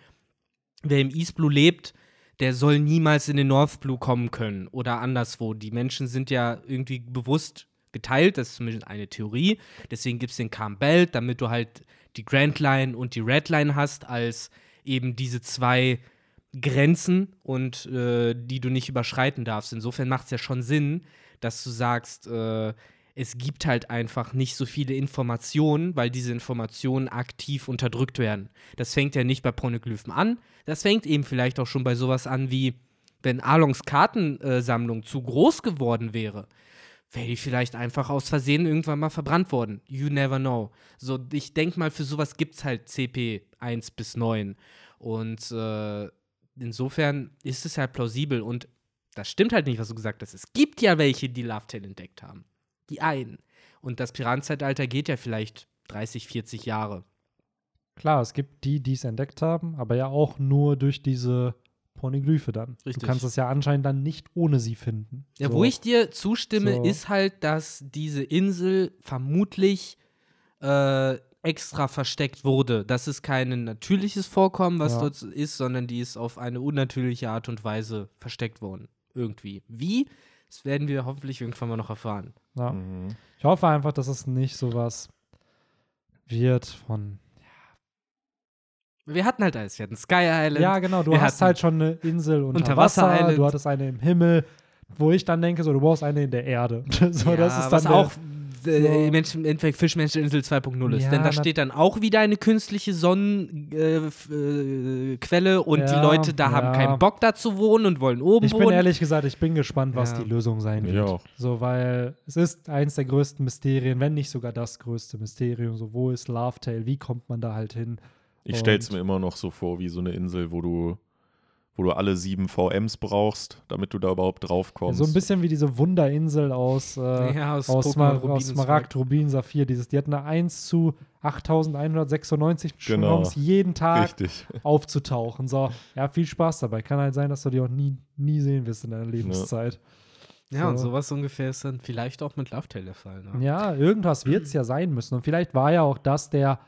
Wer im East Blue lebt, der soll niemals in den North Blue kommen können oder anderswo. Die Menschen sind ja irgendwie bewusst geteilt, das ist zumindest eine Theorie. Deswegen gibt es den Calm Belt, damit du halt die Grand Line und die Red Line hast, als eben diese zwei Grenzen und äh, die du nicht überschreiten darfst. Insofern macht es ja schon Sinn, dass du sagst, äh, es gibt halt einfach nicht so viele Informationen, weil diese Informationen aktiv unterdrückt werden. Das fängt ja nicht bei Poneglyphen an, das fängt eben vielleicht auch schon bei sowas an wie, wenn Alongs Kartensammlung zu groß geworden wäre, wäre die vielleicht einfach aus Versehen irgendwann mal verbrannt worden. You never know. So, ich denke mal, für sowas gibt es halt CP 1 bis 9. Und äh, insofern ist es halt plausibel. Und das stimmt halt nicht, was du gesagt hast. Es gibt ja welche, die Love Tale entdeckt haben. Die einen. Und das Piratenzeitalter geht ja vielleicht 30, 40 Jahre. Klar, es gibt die, die es entdeckt haben, aber ja auch nur durch diese Poneglyphe dann. Richtig. Du kannst es ja anscheinend dann nicht ohne sie finden. Ja, So. wo ich dir zustimme, So. ist halt, dass diese Insel vermutlich äh, extra versteckt wurde. Das ist kein natürliches Vorkommen, was Ja. dort ist, sondern die ist auf eine unnatürliche Art und Weise versteckt worden. Irgendwie. Wie? Das werden wir hoffentlich irgendwann mal noch erfahren. Ja. Mhm. Ich hoffe einfach, dass es nicht sowas wird von. Wir hatten halt alles. Wir hatten Sky Island. Ja, genau, du wir hast halt schon eine Insel unter, Unterwasser Wasser, Island. du hattest eine im Himmel, wo ich dann denke, so, du brauchst eine in der Erde. so, ja, das ist dann was auch äh, so- im Mensch- im Endeffekt Fischmenscheninsel 2.0 ist. Ja, Denn da steht dann auch wieder eine künstliche Sonnenquelle äh, Quelle und die Ja, Leute da haben ja. keinen Bock da zu wohnen und wollen oben Ich bin wohnen. ehrlich gesagt, ich bin gespannt, was Ja. die Lösung sein Ich wird. auch. So, weil es ist eins der größten Mysterien, wenn nicht sogar das größte Mysterium. So, wo ist Love Tale? Wie kommt man da halt hin? Ich stelle es mir immer noch so vor, wie so eine Insel, wo du, wo du alle sieben VMs brauchst, damit du da überhaupt drauf kommst. So ein bisschen wie diese Wunderinsel aus, äh, Ja, aus aus, Pokémon Smar Rubin aus und Smaragd, Rubin, Saphir. Dieses, die hatten eine 1 zu 8196 Genau. Chance, jeden Tag Richtig. aufzutauchen. So, ja, viel Spaß dabei. Kann halt sein, dass du die auch nie, nie sehen wirst in deiner Lebenszeit. Ja, und So. sowas ungefähr ist dann vielleicht auch mit Love Tale der Fall. Ne? Ja, irgendwas wird es ja sein müssen. Und vielleicht war ja auch das der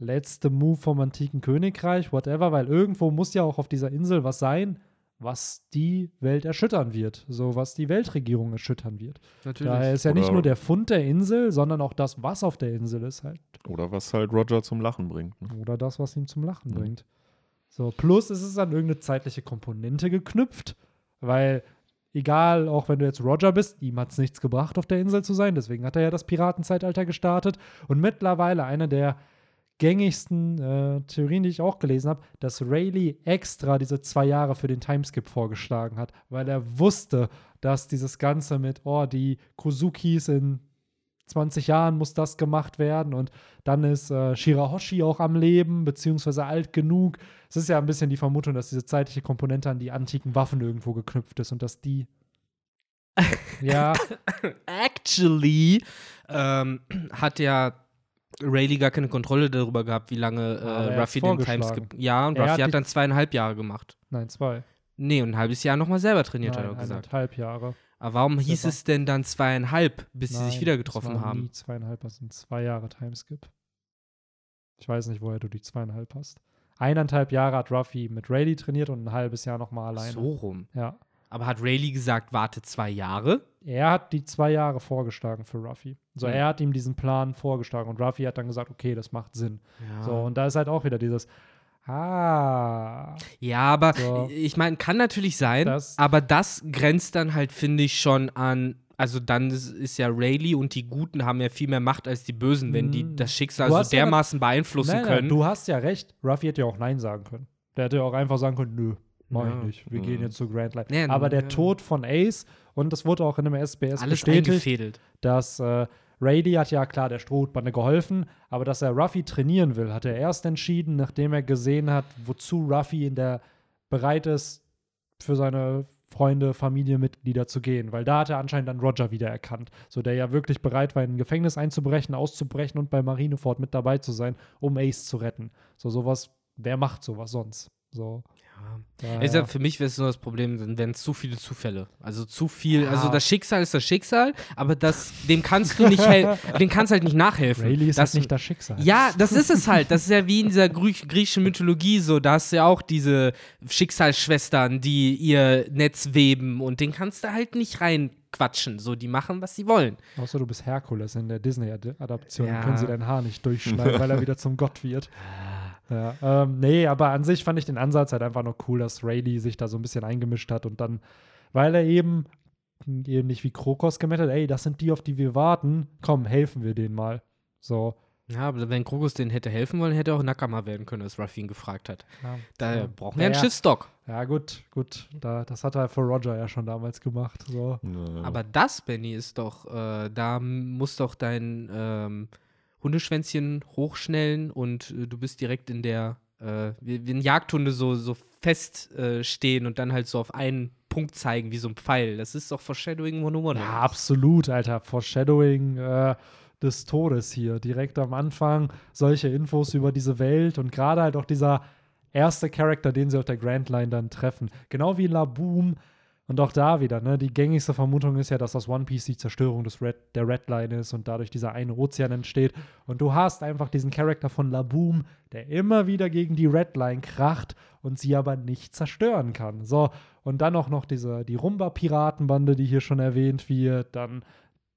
letzte Move vom antiken Königreich, whatever, weil irgendwo muss ja auch auf dieser Insel was sein, was die Welt erschüttern wird. So, was die Weltregierung erschüttern wird. Natürlich. Daher ist ja nicht Oder- nur der Fund der Insel, sondern auch das, was auf der Insel ist halt. Oder was halt Roger zum Lachen bringt. Ne? Oder das, was ihn zum Lachen Mhm. bringt. So, plus ist es an irgendeine zeitliche Komponente geknüpft, weil egal, auch wenn du jetzt Roger bist, ihm hat es nichts gebracht, auf der Insel zu sein, deswegen hat er ja das Piratenzeitalter gestartet und mittlerweile eine der gängigsten äh, Theorien, die ich auch gelesen habe, dass Rayleigh extra diese zwei Jahre für den Timeskip vorgeschlagen hat, weil er wusste, dass dieses Ganze mit, oh, die Kozukis in 20 Jahren muss das gemacht werden und dann ist äh, Shirahoshi auch am Leben, beziehungsweise alt genug. Es ist ja ein bisschen die Vermutung, dass diese zeitliche Komponente an die antiken Waffen irgendwo geknüpft ist und dass die. ja, Actually ähm, hat ja Rayleigh gar keine Kontrolle darüber gehabt, wie lange äh, hat's Ruffy den vorgeschlagen. Timeskip. Ja, und Er Ruffy hat hat, dann zweieinhalb Jahre gemacht. nein, zwei. Nee, und ein halbes Jahr nochmal selber trainiert, hat Nein, er gesagt. eineinhalb Jahre. Aber warum hieß war- es denn dann zweieinhalb, bis sie Nein, sich wieder es getroffen waren haben? Nie zweieinhalb, das sind zwei Jahre Timeskip. Ich weiß nicht, woher du die zweieinhalb hast. Eineinhalb Jahre hat Ruffy mit Rayleigh trainiert und ein halbes Jahr nochmal alleine. So rum. Ja. Aber hat Rayleigh gesagt, warte zwei Jahre? Er hat die zwei Jahre vorgeschlagen für Ruffy. So, Mhm. er hat ihm diesen Plan vorgeschlagen und Ruffy hat dann gesagt, okay, das macht Sinn. Ja. So, und da ist halt auch wieder dieses, ah, Ja, aber So. ich meine, kann natürlich sein, Das- aber das grenzt dann halt, finde ich, schon an. Also dann ist, ist ja Rayleigh und die Guten haben ja viel mehr Macht als die Bösen, wenn die Mm. das Schicksal so hast ja dermaßen beeinflussen nein, nein, können. du hast ja recht. Ruffy hätte ja auch Nein sagen können. Der hätte ja auch einfach sagen können, nö, mach Ja. ich nicht. Wir Mhm. gehen jetzt zu Grand Line. Ja, Aber der ja. Tod von Ace, und das wurde auch in einem SBS Alles bestätigt, dass äh, Rayleigh hat ja klar der Strohhutbande geholfen, aber dass er Ruffy trainieren will, hat er erst entschieden, nachdem er gesehen hat, wozu Ruffy in der bereit ist, für seine Freunde, Familienmitglieder zu gehen, weil da hat er anscheinend dann Roger wiedererkannt, so der ja wirklich bereit war, in ein Gefängnis einzubrechen, auszubrechen und bei Marineford mit dabei zu sein, um Ace zu retten. So sowas, wer macht sowas sonst? So. Daher- Ich sag, für mich wäre es nur das Problem, dann wären es zu viele Zufälle. Also zu viel. Ja. Also das Schicksal ist das Schicksal, aber das, dem kannst du nicht dem kannst halt nicht nachhelfen. Rayleigh ist das, halt nicht das Schicksal. Ja, das ist es halt. Das ist ja wie in dieser Grü griechischen Mythologie so. Da hast du ja auch diese Schicksalsschwestern, die ihr Netz weben und den kannst du halt nicht reinquatschen. So, die machen, was sie wollen. Außer du bist Herkules in der Disney-Adaption, Ja. können sie deinen Haar nicht durchschneiden, weil er wieder zum Gott wird. Ja, ähm, nee, aber an sich fand ich den Ansatz halt einfach nur cool, dass Rayleigh sich da so ein bisschen eingemischt hat und dann, weil er eben ähnlich wie Krokos gemeint hat, ey, das sind die, auf die wir warten, komm, helfen wir denen mal. So. Ja, aber wenn Krokus denen hätte helfen wollen, hätte er auch Nakama werden können, als Ruffy ihn gefragt hat. Ja, Da ja. brauchen wir einen Ja. Schiffsdock. Ja, gut, gut. Da, das hat er für Roger ja schon damals gemacht. So. Ja. Aber das, Benny, ist doch, äh, da muss doch dein ähm, Hundeschwänzchen hochschnellen und äh, du bist direkt in der, äh, wie, wie ein Jagdhunde so, so fest äh, und dann halt so auf einen Punkt zeigen, wie so ein Pfeil. Das ist doch Foreshadowing 101. Ja, absolut, Alter. Foreshadowing äh, des Todes hier. Direkt am Anfang solche Infos über diese Welt und gerade halt auch dieser erste Charakter, den sie auf der Grand Line dann treffen. Genau wie Laboom. Und auch da wieder, ne, die gängigste Vermutung ist ja, dass das One Piece die Zerstörung des Red, der Red Line ist und dadurch dieser eine Ozean entsteht. Und du hast einfach diesen Charakter von Laboom, der immer wieder gegen die Red Line kracht und sie aber nicht zerstören kann. So, und dann auch noch diese, die Rumba-Piratenbande, die hier schon erwähnt wird. Dann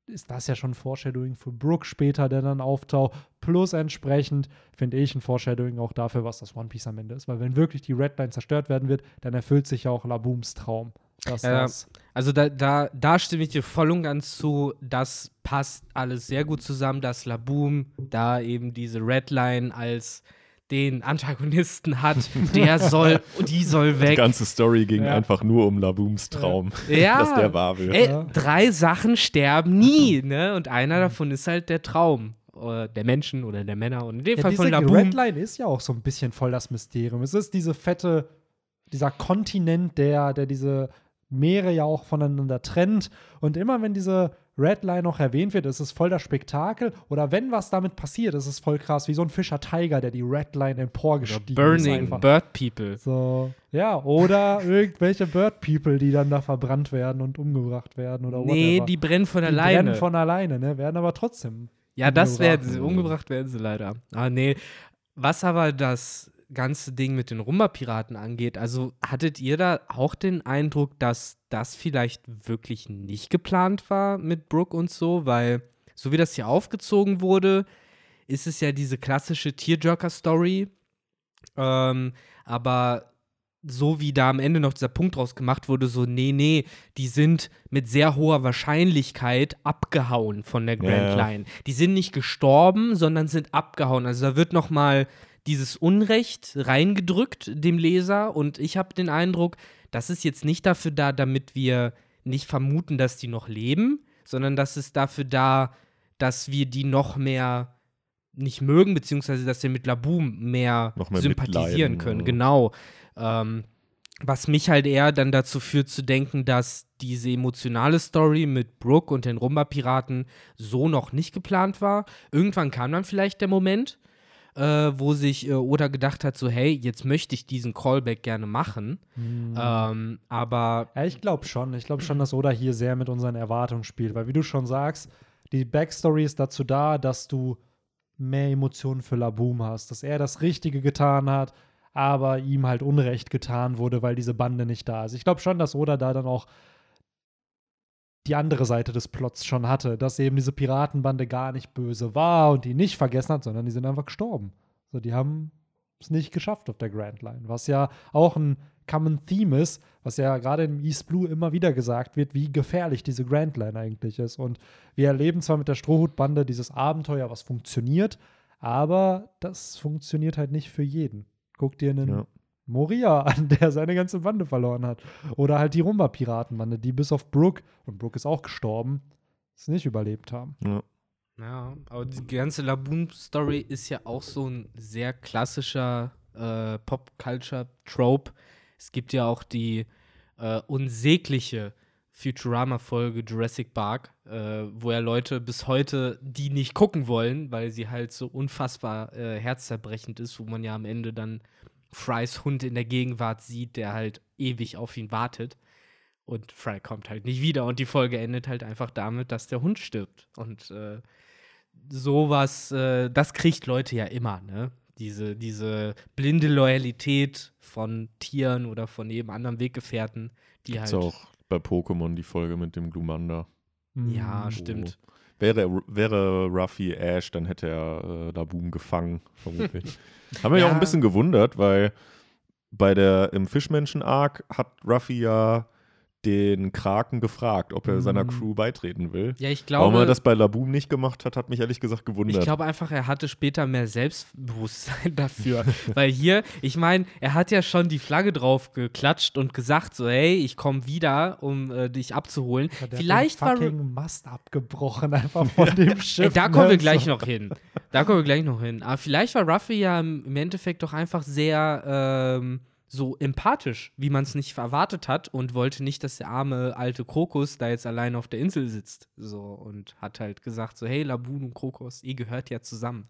ist das ja schon Foreshadowing für Brook später, der dann auftaucht. Plus entsprechend finde ich ein Foreshadowing auch dafür, was das One Piece am Ende ist. Weil wenn wirklich die Red Line zerstört werden wird, dann erfüllt sich ja auch Labooms Traum. Das, das. Also da, da, da stimme ich dir voll und ganz zu. Das passt alles sehr gut zusammen, dass Laboom da eben diese Redline als den Antagonisten hat. Der soll, die soll Die weg. ganze Story ging Ja. einfach nur um Labooms Traum, Ja. dass der wahr wird. Ey, drei Sachen sterben nie, ne? Und einer davon ist halt der Traum äh, der Menschen oder der Männer und in dem Ja, Fall diese von Laboom. Red Line ist ja auch so ein bisschen voll das Mysterium. Es ist diese fette, dieser Kontinent, der, der diese Meere ja auch voneinander trennt. Und immer wenn diese Redline noch erwähnt wird, ist es voll das Spektakel. Oder wenn was damit passiert, ist es voll krass, wie so ein Fischer Tiger, der die Redline emporgestiegen oder Burning ist. Bird People. So, ja, oder irgendwelche Bird People, die dann da verbrannt werden und umgebracht werden oder Nee, whatever. die brennen von die alleine. Die brennen von alleine, ne? Werden aber trotzdem. Ja, das werden sie. Umgebracht werden sie leider. Ah, nee. Was aber das ganze Ding mit den Rumba-Piraten angeht, also hattet ihr da auch den Eindruck, dass das vielleicht wirklich nicht geplant war mit Brooke und so? Weil, so wie das hier aufgezogen wurde, ist es ja diese klassische Tearjerker-Story. Ähm, aber so wie da am Ende noch dieser Punkt draus gemacht wurde, so, nee, nee, die sind mit sehr hoher Wahrscheinlichkeit abgehauen von der Grand ja, Line. Die sind nicht gestorben, sondern sind abgehauen. Also da wird noch mal dieses Unrecht reingedrückt dem Leser und ich habe den Eindruck, das ist jetzt nicht dafür da, damit wir nicht vermuten, dass die noch leben, sondern das ist dafür da, dass wir die noch mehr nicht mögen, beziehungsweise dass wir mit Laboom mehr, mehr sympathisieren können. Ja. Genau. Ähm, was mich halt eher dann dazu führt zu denken, dass diese emotionale Story mit Brooke und den Rumba-Piraten so noch nicht geplant war. Irgendwann kam dann vielleicht der Moment, äh, wo sich äh, Oda gedacht hat, so hey, jetzt möchte ich diesen Callback gerne machen. Mhm. Ähm, aber ja, ich glaube schon. Ich glaube schon, dass Oda hier sehr mit unseren Erwartungen spielt, weil wie du schon sagst, die Backstory ist dazu da, dass du mehr Emotionen für Laboom hast, dass er das Richtige getan hat, aber ihm halt Unrecht getan wurde, weil diese Bande nicht da ist. Ich glaube schon, dass Oda da dann auch die andere Seite des Plots schon hatte, dass eben diese Piratenbande gar nicht böse war und die nicht vergessen hat, sondern die sind einfach gestorben. So, die haben es nicht geschafft auf der Grand Line, was ja auch ein Common Theme ist, was ja gerade im East Blue immer wieder gesagt wird, wie gefährlich diese Grand Line eigentlich ist. Und wir erleben zwar mit der Strohhutbande dieses Abenteuer, was funktioniert, aber das funktioniert halt nicht für jeden. Guck dir einen ja. Moria an, der seine ganze Bande verloren hat. Oder halt die Rumba-Piratenbande, die bis auf Brooke, und Brooke ist auch gestorben, es nicht überlebt haben. Ja. Ja, aber die ganze Laboon-Story ist ja auch so ein sehr klassischer äh, Pop-Culture-Trope. Es gibt ja auch die äh, unsägliche Futurama-Folge Jurassic Park, äh, wo ja Leute bis heute die nicht gucken wollen, weil sie halt so unfassbar äh, herzzerbrechend ist, wo man ja am Ende dann Frys Hund in der Gegenwart sieht, der halt ewig auf ihn wartet. Und Fry kommt halt nicht wieder. Und die Folge endet halt einfach damit, dass der Hund stirbt. Und äh, sowas, äh, das kriegt Leute ja immer, ne? Diese, diese blinde Loyalität von Tieren oder von jedem anderen Weggefährten, die Gibt's halt. auch bei Pokémon die Folge mit dem Glumanda. Ja, oh. stimmt. Wäre, wäre Ruffy Ash, dann hätte er äh, da Boom gefangen, vermutlich. Haben wir ja auch ein bisschen gewundert, weil bei der im Fischmenschen-Arc hat Ruffy ja den Kraken gefragt, ob er seiner mhm. Crew beitreten will. Ja, ich glaube. Warum er das bei Laboom nicht gemacht hat, hat mich ehrlich gesagt gewundert. Ich glaube einfach, er hatte später mehr Selbstbewusstsein dafür. Weil hier, ich meine, er hat ja schon die Flagge drauf geklatscht und gesagt, so, hey, ich komme wieder, um äh, dich abzuholen. Ja, der Vielleicht hat den war. Mast abgebrochen einfach von dem Schiff. Ey, da kommen wir ne? gleich noch hin. Da kommen wir gleich noch hin. Aber vielleicht war Ruffy ja im Endeffekt doch einfach sehr. Ähm, so empathisch, wie man es nicht erwartet hat und wollte nicht, dass der arme alte Krokus da jetzt allein auf der Insel sitzt. So und hat halt gesagt so, hey, Labun und Krokus, ihr gehört ja zusammen.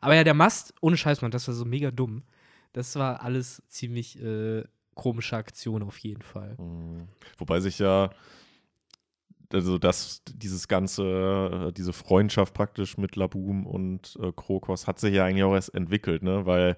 Aber ja, der Mast, ohne Scheiß, man, das war so mega dumm. Das war alles ziemlich äh, komische Aktion auf jeden Fall. Mhm. Wobei sich ja also dass dieses ganze, äh, diese Freundschaft praktisch mit Labum und äh, Krokos hat sich ja eigentlich auch erst entwickelt, ne? Weil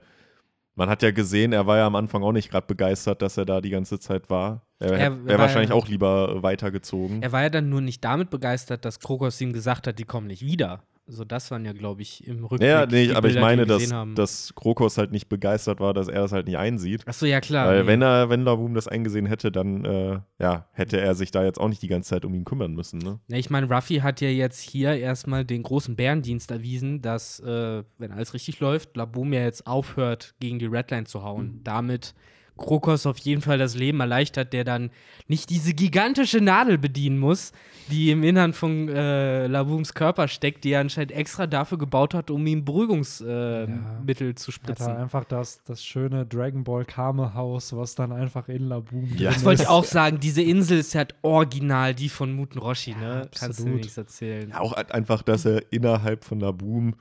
man hat ja gesehen, er war ja am Anfang auch nicht gerade begeistert, dass er da die ganze Zeit war. Er wäre wahrscheinlich ja, auch lieber weitergezogen. Er war ja dann nur nicht damit begeistert, dass Krokos ihm gesagt hat, die kommen nicht wieder. So, das waren ja, glaube ich, im Rückblick. Ja, nee, aber Bilder, ich meine, dass, dass Krokos halt nicht begeistert war, dass er das halt nicht einsieht. Achso, ja, klar. Weil nee. wenn er, wenn Laboom das eingesehen hätte, dann äh, ja, hätte er sich da jetzt auch nicht die ganze Zeit um ihn kümmern müssen. Ne? Ja, ich meine, Ruffy hat ja jetzt hier erstmal den großen Bärendienst erwiesen, dass, äh, wenn alles richtig läuft, Laboom ja jetzt aufhört, gegen die Redline zu hauen. Mhm. Damit Krokos auf jeden Fall das Leben erleichtert, der dann nicht diese gigantische Nadel bedienen muss, die im Innern von äh, Labooms Körper steckt, die er anscheinend extra dafür gebaut hat, um ihm Beruhigungsmittel äh, ja. zu spritzen. Hat einfach das, das schöne Dragon Ball Kame Haus, was dann einfach in Laboom ja. Das wollte ich auch sagen. Diese Insel ist halt original die von Muten Roshi, ne? Ja, Kannst du nichts erzählen. Ja, auch einfach, dass er innerhalb von Laboom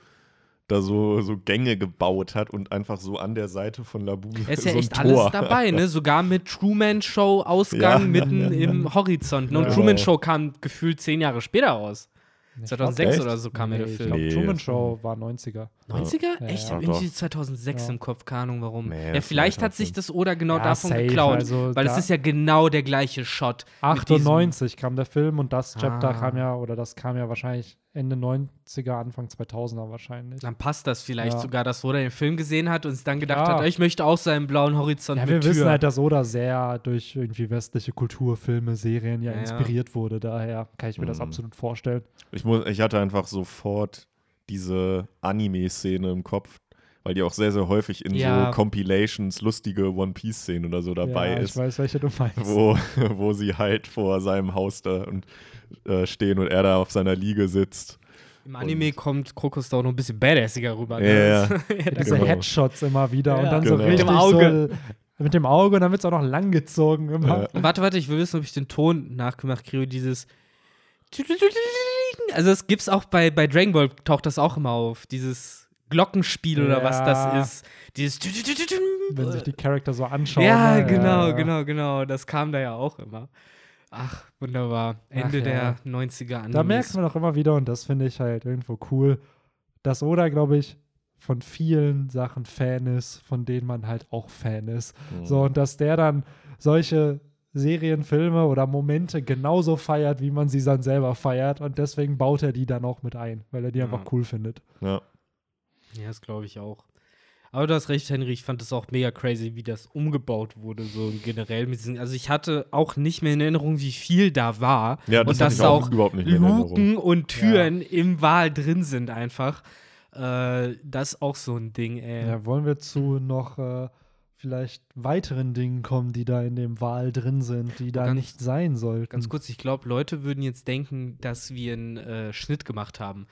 da so, so Gänge gebaut hat und einfach so an der Seite von Labu. Er ist ja so echt Tor. alles dabei, ne? Sogar mit Truman Show Ausgang ja, mitten ja, ja, im Horizont. Ne? Und Truman Show kam gefühlt zehn Jahre später raus. 2006 oder so kam nee, ja der Film. Ich glaube, Truman Show war 90er. 90er? Ja. Echt? Ich habe irgendwie 2006 ja. im Kopf, keine Ahnung warum. Nee, ja, vielleicht hat sich das Oder genau davon safe, geklaut, also weil es ist ja genau der gleiche Shot. 98 kam der Film und das Chapter ah. kam ja, oder das kam ja wahrscheinlich Ende 90er, Anfang 2000er wahrscheinlich. Dann passt das vielleicht sogar, dass Oda den Film gesehen hat und sich dann gedacht hat, ich möchte auch seinen blauen Horizont Ja, wir wissen halt, dass Oda sehr durch irgendwie westliche Kulturfilme, Serien ja, inspiriert wurde. Daher kann ich mir mhm. das absolut vorstellen. Ich, muss, ich hatte einfach sofort diese Anime-Szene im Kopf, weil die auch sehr, sehr häufig in ja. so Compilations lustige One Piece-Szenen oder so dabei ja, ist. Ich weiß, welche du meinst. Wo, wo sie halt vor seinem Haus da und, äh, stehen und er da auf seiner Liege sitzt. Im Anime und kommt Krokus da auch noch ein bisschen badassiger rüber. Ne? Ja, ja. Diese genau. Headshots immer wieder ja, und dann genau. so richtig mit dem Auge. So, mit dem Auge und dann wird es auch noch langgezogen immer. Warte, warte, ich will wissen, ob ich den Ton nachgemacht kriege. Dieses also es gibt's auch bei, bei Dragon Ball taucht das auch immer auf, dieses Glockenspiel ja. oder was das ist. Dieses Wenn sich die Charakter so anschauen. Ja, ne? genau, ja. genau, genau. Das kam da ja auch immer. Ach, wunderbar. Ende Ach, ja. der 90er Animes. Da merkt man auch immer wieder, und das finde ich halt irgendwo cool, dass Oda, glaube ich, von vielen Sachen Fan ist, von denen man halt auch Fan ist. Mhm. So, und dass der dann solche Serien, Filme oder Momente genauso feiert, wie man sie dann selber feiert. Und deswegen baut er die dann auch mit ein, weil er die ja. einfach cool findet. Ja. Ja, das glaube ich auch. Aber du hast recht, Henry, ich fand es auch mega crazy, wie das umgebaut wurde, so generell. Mit diesen, also ich hatte auch nicht mehr in Erinnerung, wie viel da war. Ja, das und dass auch, auch überhaupt nicht Luken und Türen ja. im Wal drin sind einfach. Äh, das ist auch so ein Ding, ey. Ja, wollen wir zu noch äh, vielleicht weiteren Dingen kommen, die da in dem Wahl drin sind, die da ganz, nicht sein sollten. Ganz kurz, ich glaube, Leute würden jetzt denken, dass wir einen äh, Schnitt gemacht haben.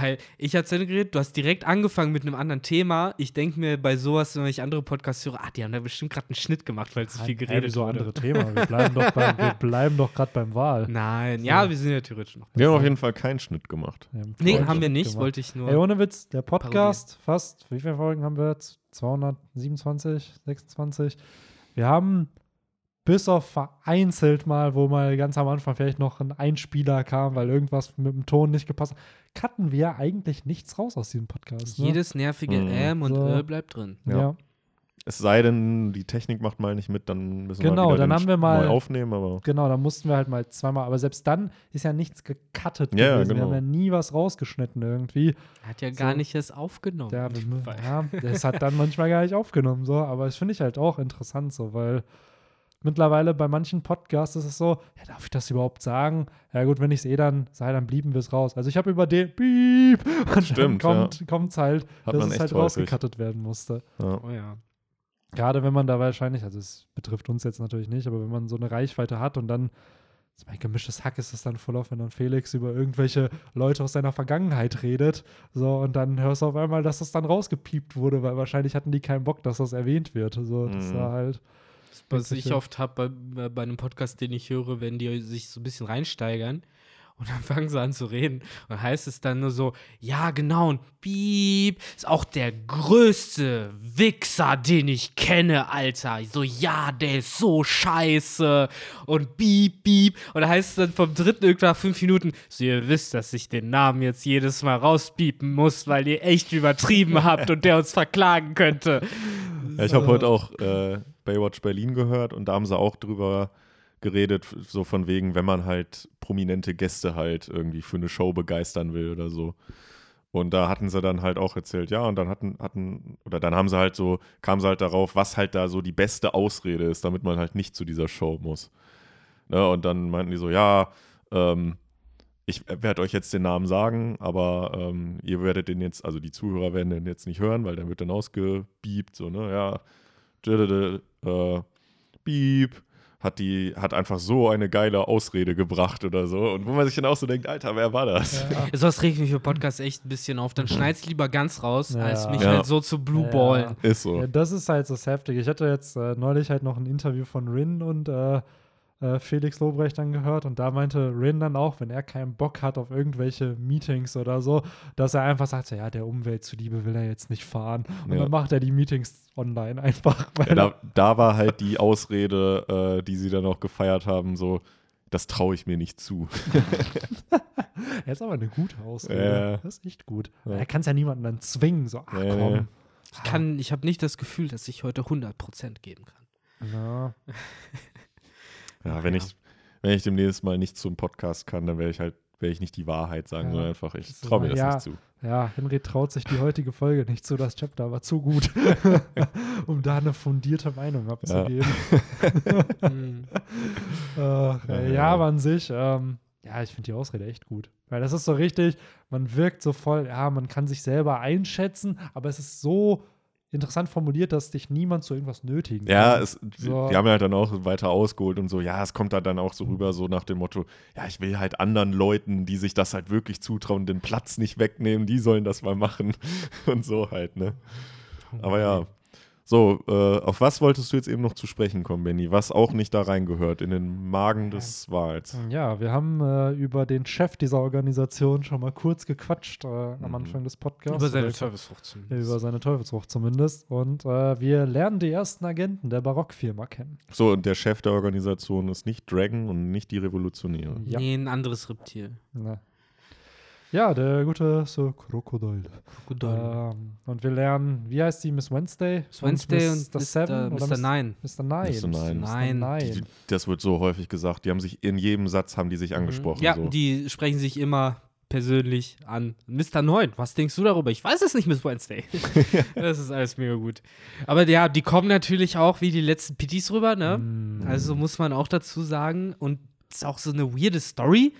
Weil ich hatte geredet, du hast direkt angefangen mit einem anderen Thema. Ich denke mir bei sowas, wenn ich andere Podcasts höre, ah, die haben da bestimmt gerade einen Schnitt gemacht, weil es so viel geredet so andere Thema. Wir bleiben doch, beim, wir bleiben doch gerade beim Wahl. Nein, so. ja, wir sind ja theoretisch noch. Wir haben auf jeden Fall keinen Schnitt gemacht. Nee, haben wir nicht, gemacht. wollte ich nur. Ey, ohne Witz, der Podcast, parodieren. fast, wie viele Folgen haben wir jetzt? 227, 26. Wir haben bis auf vereinzelt mal, wo mal ganz am Anfang vielleicht noch ein Einspieler kam, weil irgendwas mit dem Ton nicht gepasst hat, cutten wir eigentlich nichts raus aus diesem Podcast. Ne? Jedes nervige mhm. Ähm und so. Ö bleibt drin. Ja. ja. Es sei denn, die Technik macht mal nicht mit, dann müssen genau, wir dann haben wir mal neu aufnehmen. Aber genau, dann mussten wir halt mal zweimal. Aber selbst dann ist ja nichts gecuttet ja, gewesen. Genau. Wir haben ja nie was rausgeschnitten irgendwie. Hat ja so. gar nicht es aufgenommen. Ja, ja, es hat dann manchmal gar nicht aufgenommen. So, aber das finde ich halt auch interessant, so, weil mittlerweile bei manchen Podcasts ist es so, ja, darf ich das überhaupt sagen? Ja gut, wenn ich es eh dann sei, dann blieben wir es raus. Also ich habe über den Piep und Stimmt, dann kommt es ja. halt, Hat dass es halt rausgekattet werden musste. Ja. Oh ja. Gerade wenn man da wahrscheinlich, also es betrifft uns jetzt natürlich nicht, aber wenn man so eine Reichweite hat und dann, mein gemischtes Hack ist es dann voll auf, wenn dann Felix über irgendwelche Leute aus seiner Vergangenheit redet, so und dann hörst du auf einmal, dass das dann rausgepiept wurde, weil wahrscheinlich hatten die keinen Bock, dass das erwähnt wird. So, das mhm. war halt. Was ich oft habe bei, bei einem Podcast, den ich höre, wenn die sich so ein bisschen reinsteigern, und dann fangen sie an zu reden. Und heißt es dann nur so, ja, genau, und Piep ist auch der größte Wichser, den ich kenne, Alter. So, ja, der ist so scheiße. Und Piep, Piep. Und dann heißt es dann vom dritten irgendwann fünf Minuten, so, ihr wisst, dass ich den Namen jetzt jedes Mal rauspiepen muss, weil ihr echt übertrieben habt und der uns verklagen könnte. Ja, ich habe heute auch äh, Baywatch Berlin gehört und da haben sie auch drüber geredet, so von wegen, wenn man halt prominente Gäste halt irgendwie für eine Show begeistern will oder so. Und da hatten sie dann halt auch erzählt, ja, und dann hatten, hatten, oder dann haben sie halt so, kamen sie halt darauf, was halt da so die beste Ausrede ist, damit man halt nicht zu dieser Show muss. Ne, und dann meinten die so, ja, ähm, ich werde euch jetzt den Namen sagen, aber ähm, ihr werdet den jetzt, also die Zuhörer werden den jetzt nicht hören, weil der wird dann ausgebiebt, so, ne, ja, äh, Beep, hat die, hat einfach so eine geile Ausrede gebracht oder so. Und wo man sich dann auch so denkt, Alter, wer war das? Ja. Sowas regt mich für Podcast echt ein bisschen auf. Dann schneid's lieber ganz raus, Ja. als mich Ja. halt so zu blueballen. Ist so. Ja, das ist halt das Heftige. Ich hatte jetzt äh, neulich halt noch ein Interview von Rin und äh, äh, Felix Lobrecht dann gehört und da meinte Rin dann auch, wenn er keinen Bock hat auf irgendwelche Meetings oder so, dass er einfach sagt, ja, der Umwelt zuliebe will er jetzt nicht fahren. Und Ja. dann macht er die Meetings online einfach. Weil Ja, da, da war halt die Ausrede, äh, die sie dann auch gefeiert haben, so, das traue ich mir nicht zu. er ist aber eine gute Ausrede. Ja. Das ist echt gut. Ja. Er kann es ja niemanden dann zwingen, so, ach komm. Ich kann, ich habe nicht das Gefühl, dass ich heute 100% geben kann. Ja. Ja, wenn, Ja. Ich, wenn ich demnächst mal nicht zum Podcast kann, dann werde ich halt werde ich nicht die Wahrheit sagen, Ja. sondern einfach, ich traue mir das ja. nicht zu. Ja, Henry traut sich die heutige Folge nicht zu, das Chapter war zu gut, um da eine fundierte Meinung abzugeben. Hm. Ach, ey, ja, aber an sich, ähm, ja, ich finde die Ausrede echt gut. Weil das ist so richtig, man wirkt so voll, ja, man kann sich selber einschätzen, aber es ist so interessant formuliert, dass dich niemand zu irgendwas nötigen Ja, kann. es, So. die haben halt dann auch weiter ausgeholt und so, ja, es kommt da dann auch so rüber, so nach dem Motto, ja, ich will halt anderen Leuten, die sich das halt wirklich zutrauen, den Platz nicht wegnehmen, die sollen das mal machen und so halt, ne? Aber ja. So, äh, auf was wolltest du jetzt eben noch zu sprechen kommen, Benny? Was auch nicht da reingehört, in den Magen des Wals. Ja, wir haben äh, über den Chef dieser Organisation schon mal kurz gequatscht äh, am Mhm. Anfang des Podcasts. Über seine Teufelsfrucht zumindest. über seine Teufelsfrucht zumindest. Und äh, wir lernen die ersten Agenten der Barockfirma kennen. So, und der Chef der Organisation ist nicht Dragon und nicht die Revolutionäre. Ja. Nee, ein anderes Reptil. Na. Ja, der gute Sir Crocodile. Gut, Ähm, und wir lernen, wie heißt die, Miss Wednesday? Miss Wednesday und Mr. Seven Mr. oder Mr. Nine. Mr. Nine. Mr. Nine. Nine. Nine. Die, das wird so häufig gesagt. Die haben sich in jedem Satz haben die sich angesprochen. Mhm. Ja, so. die sprechen sich immer persönlich an. Mr. 9, was denkst du darüber? Ich weiß es nicht, Miss Wednesday. das ist alles mega gut. Aber ja, die kommen natürlich auch wie die letzten Pitties rüber, ne? Mm. Also muss man auch dazu sagen. Und es ist auch so eine weirde Story,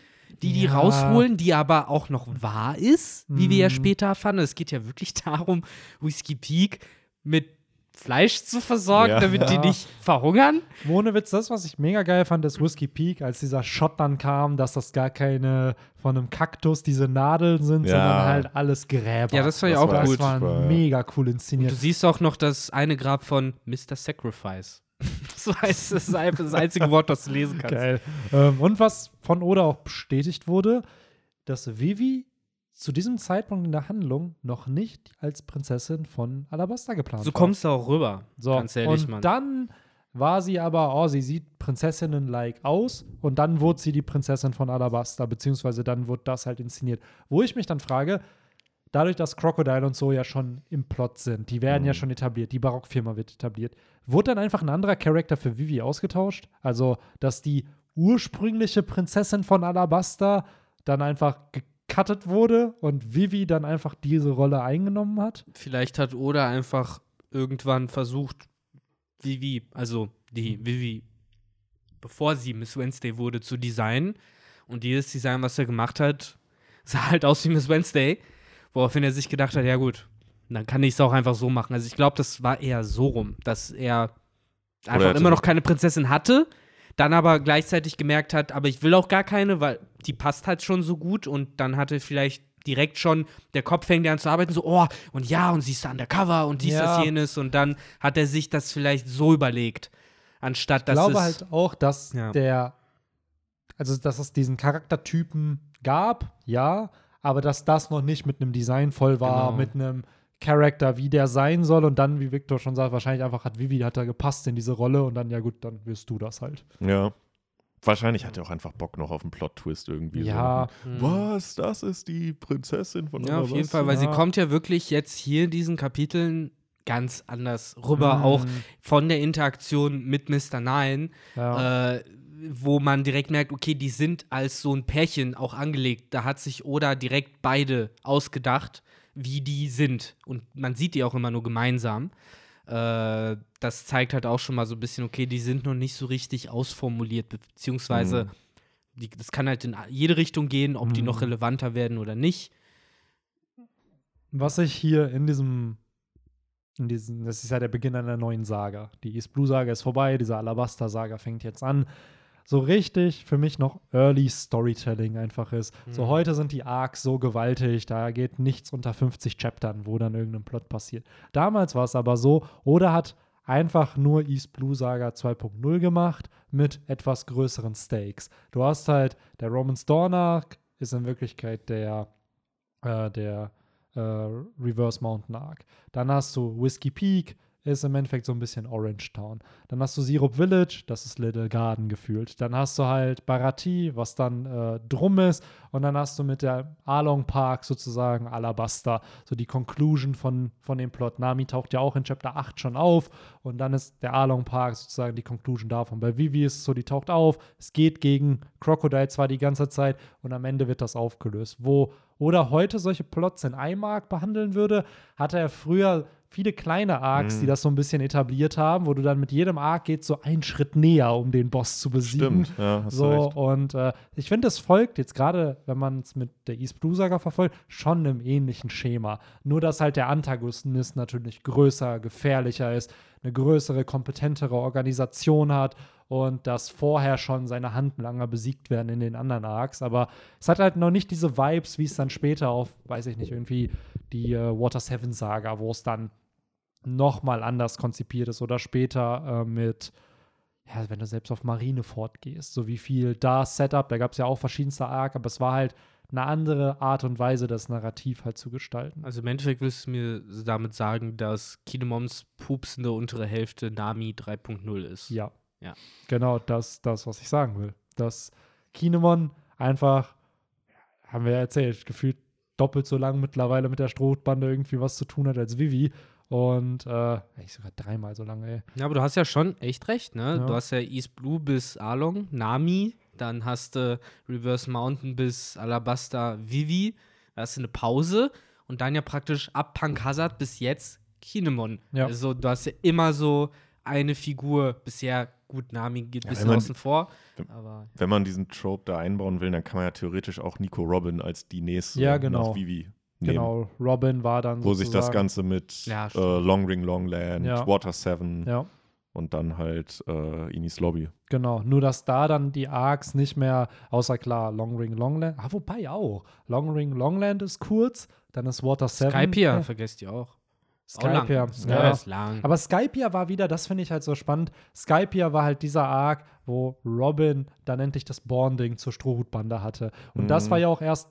die die Ja. rausholen, die aber auch noch wahr ist, wie wir ja Mhm. später erfahren. Es geht ja wirklich darum, Whiskey Peak mit Fleisch zu versorgen, Ja. damit die Ja. nicht verhungern. Ohne Witz, das, was ich mega geil fand, ist Whiskey Peak, als dieser Shot dann kam, dass das gar keine von einem Kaktus diese Nadeln sind, Ja. sondern halt alles Gräber. Ja, das ich Das auch war das gut. war Super. mega cool Und inszeniert. du siehst auch noch das eine Grab von Mr. Sacrifice. so heißt das ist das einzige Wort, das du lesen kannst. Geil. Ähm, und was von Oda auch bestätigt wurde, dass Vivi zu diesem Zeitpunkt in der Handlung noch nicht als Prinzessin von Alabasta geplant So war. kommst du auch rüber. So, ganz ehrlich, und Mann. dann war sie aber, oh, sie sieht Prinzessinnen-like aus und dann wurde sie die Prinzessin von Alabasta, beziehungsweise dann wurde das halt inszeniert. Wo ich mich dann frage, dadurch, dass Crocodile und so ja schon im Plot sind, die werden ja Mhm. schon etabliert, die Barockfirma wird etabliert, wurde dann einfach ein anderer Charakter für Vivi ausgetauscht? Also, dass die ursprüngliche Prinzessin von Alabasta dann einfach gecuttet wurde und Vivi dann einfach diese Rolle eingenommen hat? Vielleicht hat Oda einfach irgendwann versucht, Vivi, also die Vivi, bevor sie Miss Wednesday wurde, zu designen. Und jedes Design, was er gemacht hat, sah halt aus wie Miss Wednesday. Woraufhin er sich gedacht hat, ja gut, dann kann ich es auch einfach so machen. Also ich glaube, das war eher so rum, dass er einfach er immer noch keine Prinzessin hatte, dann aber gleichzeitig gemerkt hat, aber ich will auch gar keine, weil die passt halt schon so gut und dann hatte vielleicht direkt schon, der Kopf fängt an zu arbeiten, so, oh, und ja, und sie ist da undercover und dies, Ja. das, jenes und dann hat er sich das vielleicht so überlegt, anstatt Ich dass glaube es halt auch, dass Ja. der, also dass es diesen Charaktertypen gab, ja, aber dass das noch nicht mit einem Design voll war, Genau. mit einem Charakter, wie der sein soll und dann, wie Victor schon sagt, wahrscheinlich einfach hat Vivi hat er gepasst in diese Rolle und dann, ja gut, dann wirst du das halt. Ja. Wahrscheinlich hat er auch einfach Bock noch auf einen Plot-Twist irgendwie. Ja, So. Was? Das ist die Prinzessin von Ja, auf jeden? Fall, weil sie Ja. kommt ja wirklich jetzt hier in diesen Kapiteln ganz anders rüber, Mhm. auch von der Interaktion mit Mr. Nine, Ja. äh, wo man direkt merkt, okay, die sind als so ein Pärchen auch angelegt. Da hat sich Oda direkt beide ausgedacht, wie die sind. Und man sieht die auch immer nur gemeinsam. Äh, das zeigt halt auch schon mal so ein bisschen, okay, die sind noch nicht so richtig ausformuliert, beziehungsweise Mhm. die, das kann halt in jede Richtung gehen, ob die Mhm. noch relevanter werden oder nicht. Was ich hier in diesem in diesen, das ist ja der Beginn einer neuen Saga. Die East Blue Saga ist vorbei, diese Alabasta-Saga fängt jetzt an. So richtig für mich noch Early Storytelling einfach ist. Mhm. So heute sind die Arcs so gewaltig, da geht nichts unter 50 Chaptern, wo dann irgendein Plot passiert. Damals war es aber so, oder hat einfach nur East Blue Saga 2.0 gemacht mit etwas größeren Stakes. Du hast halt, der Romans Dawn Arc ist in Wirklichkeit der, äh, der äh, Reverse Mountain Arc. Dann hast du Whiskey Peak, ist im Endeffekt so ein bisschen Orange Town. Dann hast du Syrup Village, das ist Little Garden gefühlt. Dann hast du halt Barati, was dann äh, drum ist. Und dann hast du mit der Along Park sozusagen Alabasta, so die Conclusion von, von dem Plot. Nami taucht ja auch in Chapter 8 schon auf. Und dann ist der Along Park sozusagen die Conclusion davon. Bei Vivi ist es so, die taucht auf. Es geht gegen Crocodile zwar die ganze Zeit. Und am Ende wird das aufgelöst. Wo oder heute solche Plots in iMark behandeln würde, hatte er früher viele kleine Arcs, mhm. die das so ein bisschen etabliert haben, wo du dann mit jedem Arc geht so einen Schritt näher, um den Boss zu besiegen. Stimmt, ja, hast so recht. und äh, ich finde, es folgt jetzt gerade, wenn man es mit der East Blue Saga verfolgt, schon einem ähnlichen Schema. Nur dass halt der Antagonist natürlich größer, gefährlicher ist, eine größere, kompetentere Organisation hat und dass vorher schon seine Handlanger besiegt werden in den anderen Arcs. Aber es hat halt noch nicht diese Vibes, wie es dann später auf, weiß ich nicht, irgendwie die äh, Water Seven Saga, wo es dann nochmal anders konzipiert ist oder später äh, mit, ja, wenn du selbst auf Marineford gehst, so wie viel da Setup, da gab es ja auch verschiedenste Arc, aber es war halt eine andere Art und Weise, das Narrativ halt zu gestalten. Also im Endeffekt willst du mir damit sagen, dass Kinemoms pupsende untere Hälfte Nami 3.0 ist. Ja. Ja. Genau das, das, was ich sagen will. Dass Kinemon einfach, haben wir ja erzählt, gefühlt doppelt so lang mittlerweile mit der Strohbande irgendwie was zu tun hat als Vivi. Und äh, ich sogar dreimal so lange, ey. Ja, aber du hast ja schon echt recht, ne? Ja. Du hast ja East Blue bis Along, Nami, dann hast du Reverse Mountain bis Alabasta Vivi, da hast du eine Pause und dann ja praktisch ab Punk Hazard bis jetzt Kinemon. Ja. Also du hast ja immer so eine Figur bisher gut, Nami geht ein bisschen man, außen vor. Wenn, wenn, man diesen Trope da einbauen will, dann kann man ja theoretisch auch Nico Robin als die nächste ja, genau. nach Vivi Genau, Robin war dann Wo sich das Ganze mit ja, äh, Long Ring Longland, ja. Water Seven ja. und dann halt äh, Inis Lobby. Genau, nur dass da dann die Arcs nicht mehr, außer klar, Long Ring Longland, ah, wobei auch. Long Ring Longland ist kurz, dann ist Water Seven. Skypiea, äh, vergesst ihr auch. Skypiea, ja. Ist lang. Aber Skypiea war wieder, das finde ich halt so spannend. Skypiea war halt dieser Arc, wo Robin dann endlich das Bonding zur Strohhutbande hatte. Und mhm. das war ja auch erst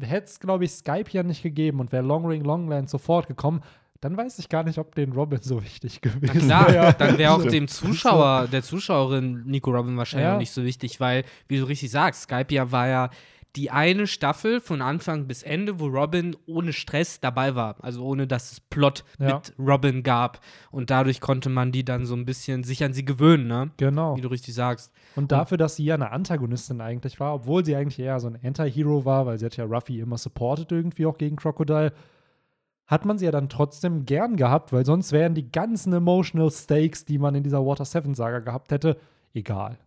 hätte es, glaube ich, Skype ja nicht gegeben und wäre Long Ring Longland sofort gekommen, dann weiß ich gar nicht, ob den Robin so wichtig gewesen wäre. Klar, dann wäre auch dem Zuschauer, der Zuschauerin Nico Robin wahrscheinlich ja. nicht so wichtig, weil, wie du richtig sagst, Skype ja war ja die eine Staffel von Anfang bis Ende, wo Robin ohne Stress dabei war. Also ohne, dass es Plot ja. mit Robin gab. Und dadurch konnte man die dann so ein bisschen sich an sie gewöhnen, ne? Genau. Wie du richtig sagst. Und dafür, dass sie ja eine Antagonistin eigentlich war, obwohl sie eigentlich eher so ein Anti-Hero war, weil sie hat ja Ruffy immer supported irgendwie auch gegen Crocodile, hat man sie ja dann trotzdem gern gehabt, weil sonst wären die ganzen emotional Stakes, die man in dieser Water 7 Saga gehabt hätte, egal.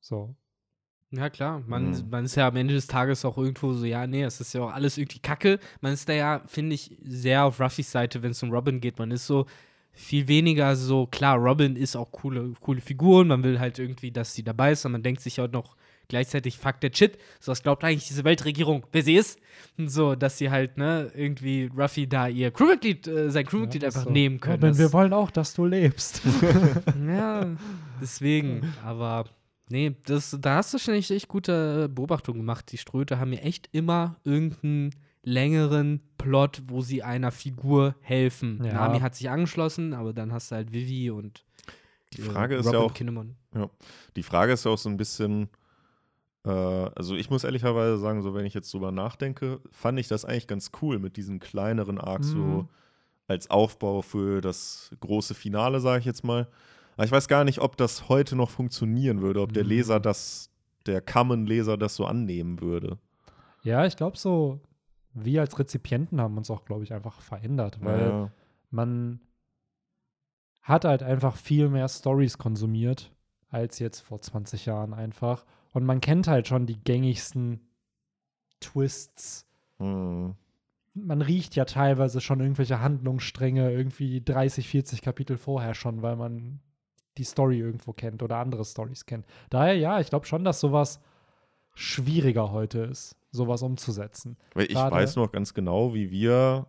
So. Ja, klar. Man, mhm. man ist ja am Ende des Tages auch irgendwo so, ja, nee, es ist ja auch alles irgendwie kacke. Man ist da ja, finde ich, sehr auf Ruffys Seite, wenn es um Robin geht. Man ist so viel weniger so, klar, Robin ist auch coole, coole Figur man will halt irgendwie, dass sie dabei ist, und man denkt sich auch noch gleichzeitig, fuck der Shit, so was glaubt eigentlich diese Weltregierung, wer sie ist. Und so, dass sie halt, ne, irgendwie Ruffy da ihr Crewmitglied, äh, sein Crewmitglied ja, einfach so. nehmen können. Robin, wir wollen auch, dass du lebst. ja, deswegen, aber Nee, das, da hast du schon echt, echt gute Beobachtungen gemacht. Die Ströte haben mir echt immer irgendeinen längeren Plot, wo sie einer Figur helfen. Ja. Nami hat sich angeschlossen, aber dann hast du halt Vivi und die Frage ist ja auch, ja, die Frage ist ja auch so ein bisschen, äh, also ich muss ehrlicherweise sagen, so wenn ich jetzt drüber nachdenke, fand ich das eigentlich ganz cool mit diesen kleineren Arcs mhm. so als Aufbau für das große Finale, sage ich jetzt mal. Aber ich weiß gar nicht, ob das heute noch funktionieren würde, ob der Leser mhm. das, der Common-Leser das so annehmen würde. Ja, ich glaube so, wir als Rezipienten haben uns auch, glaube ich, einfach verändert, weil ja. man hat halt einfach viel mehr Stories konsumiert als jetzt vor 20 Jahren einfach. Und man kennt halt schon die gängigsten Twists. Mhm man riecht ja teilweise schon irgendwelche Handlungsstränge irgendwie 30, 40 Kapitel vorher schon, weil man die Story irgendwo kennt oder andere Stories kennt. Daher ja, ich glaube schon, dass sowas schwieriger heute ist, sowas umzusetzen. Weil ich Gerade, weiß noch ganz genau, wie wir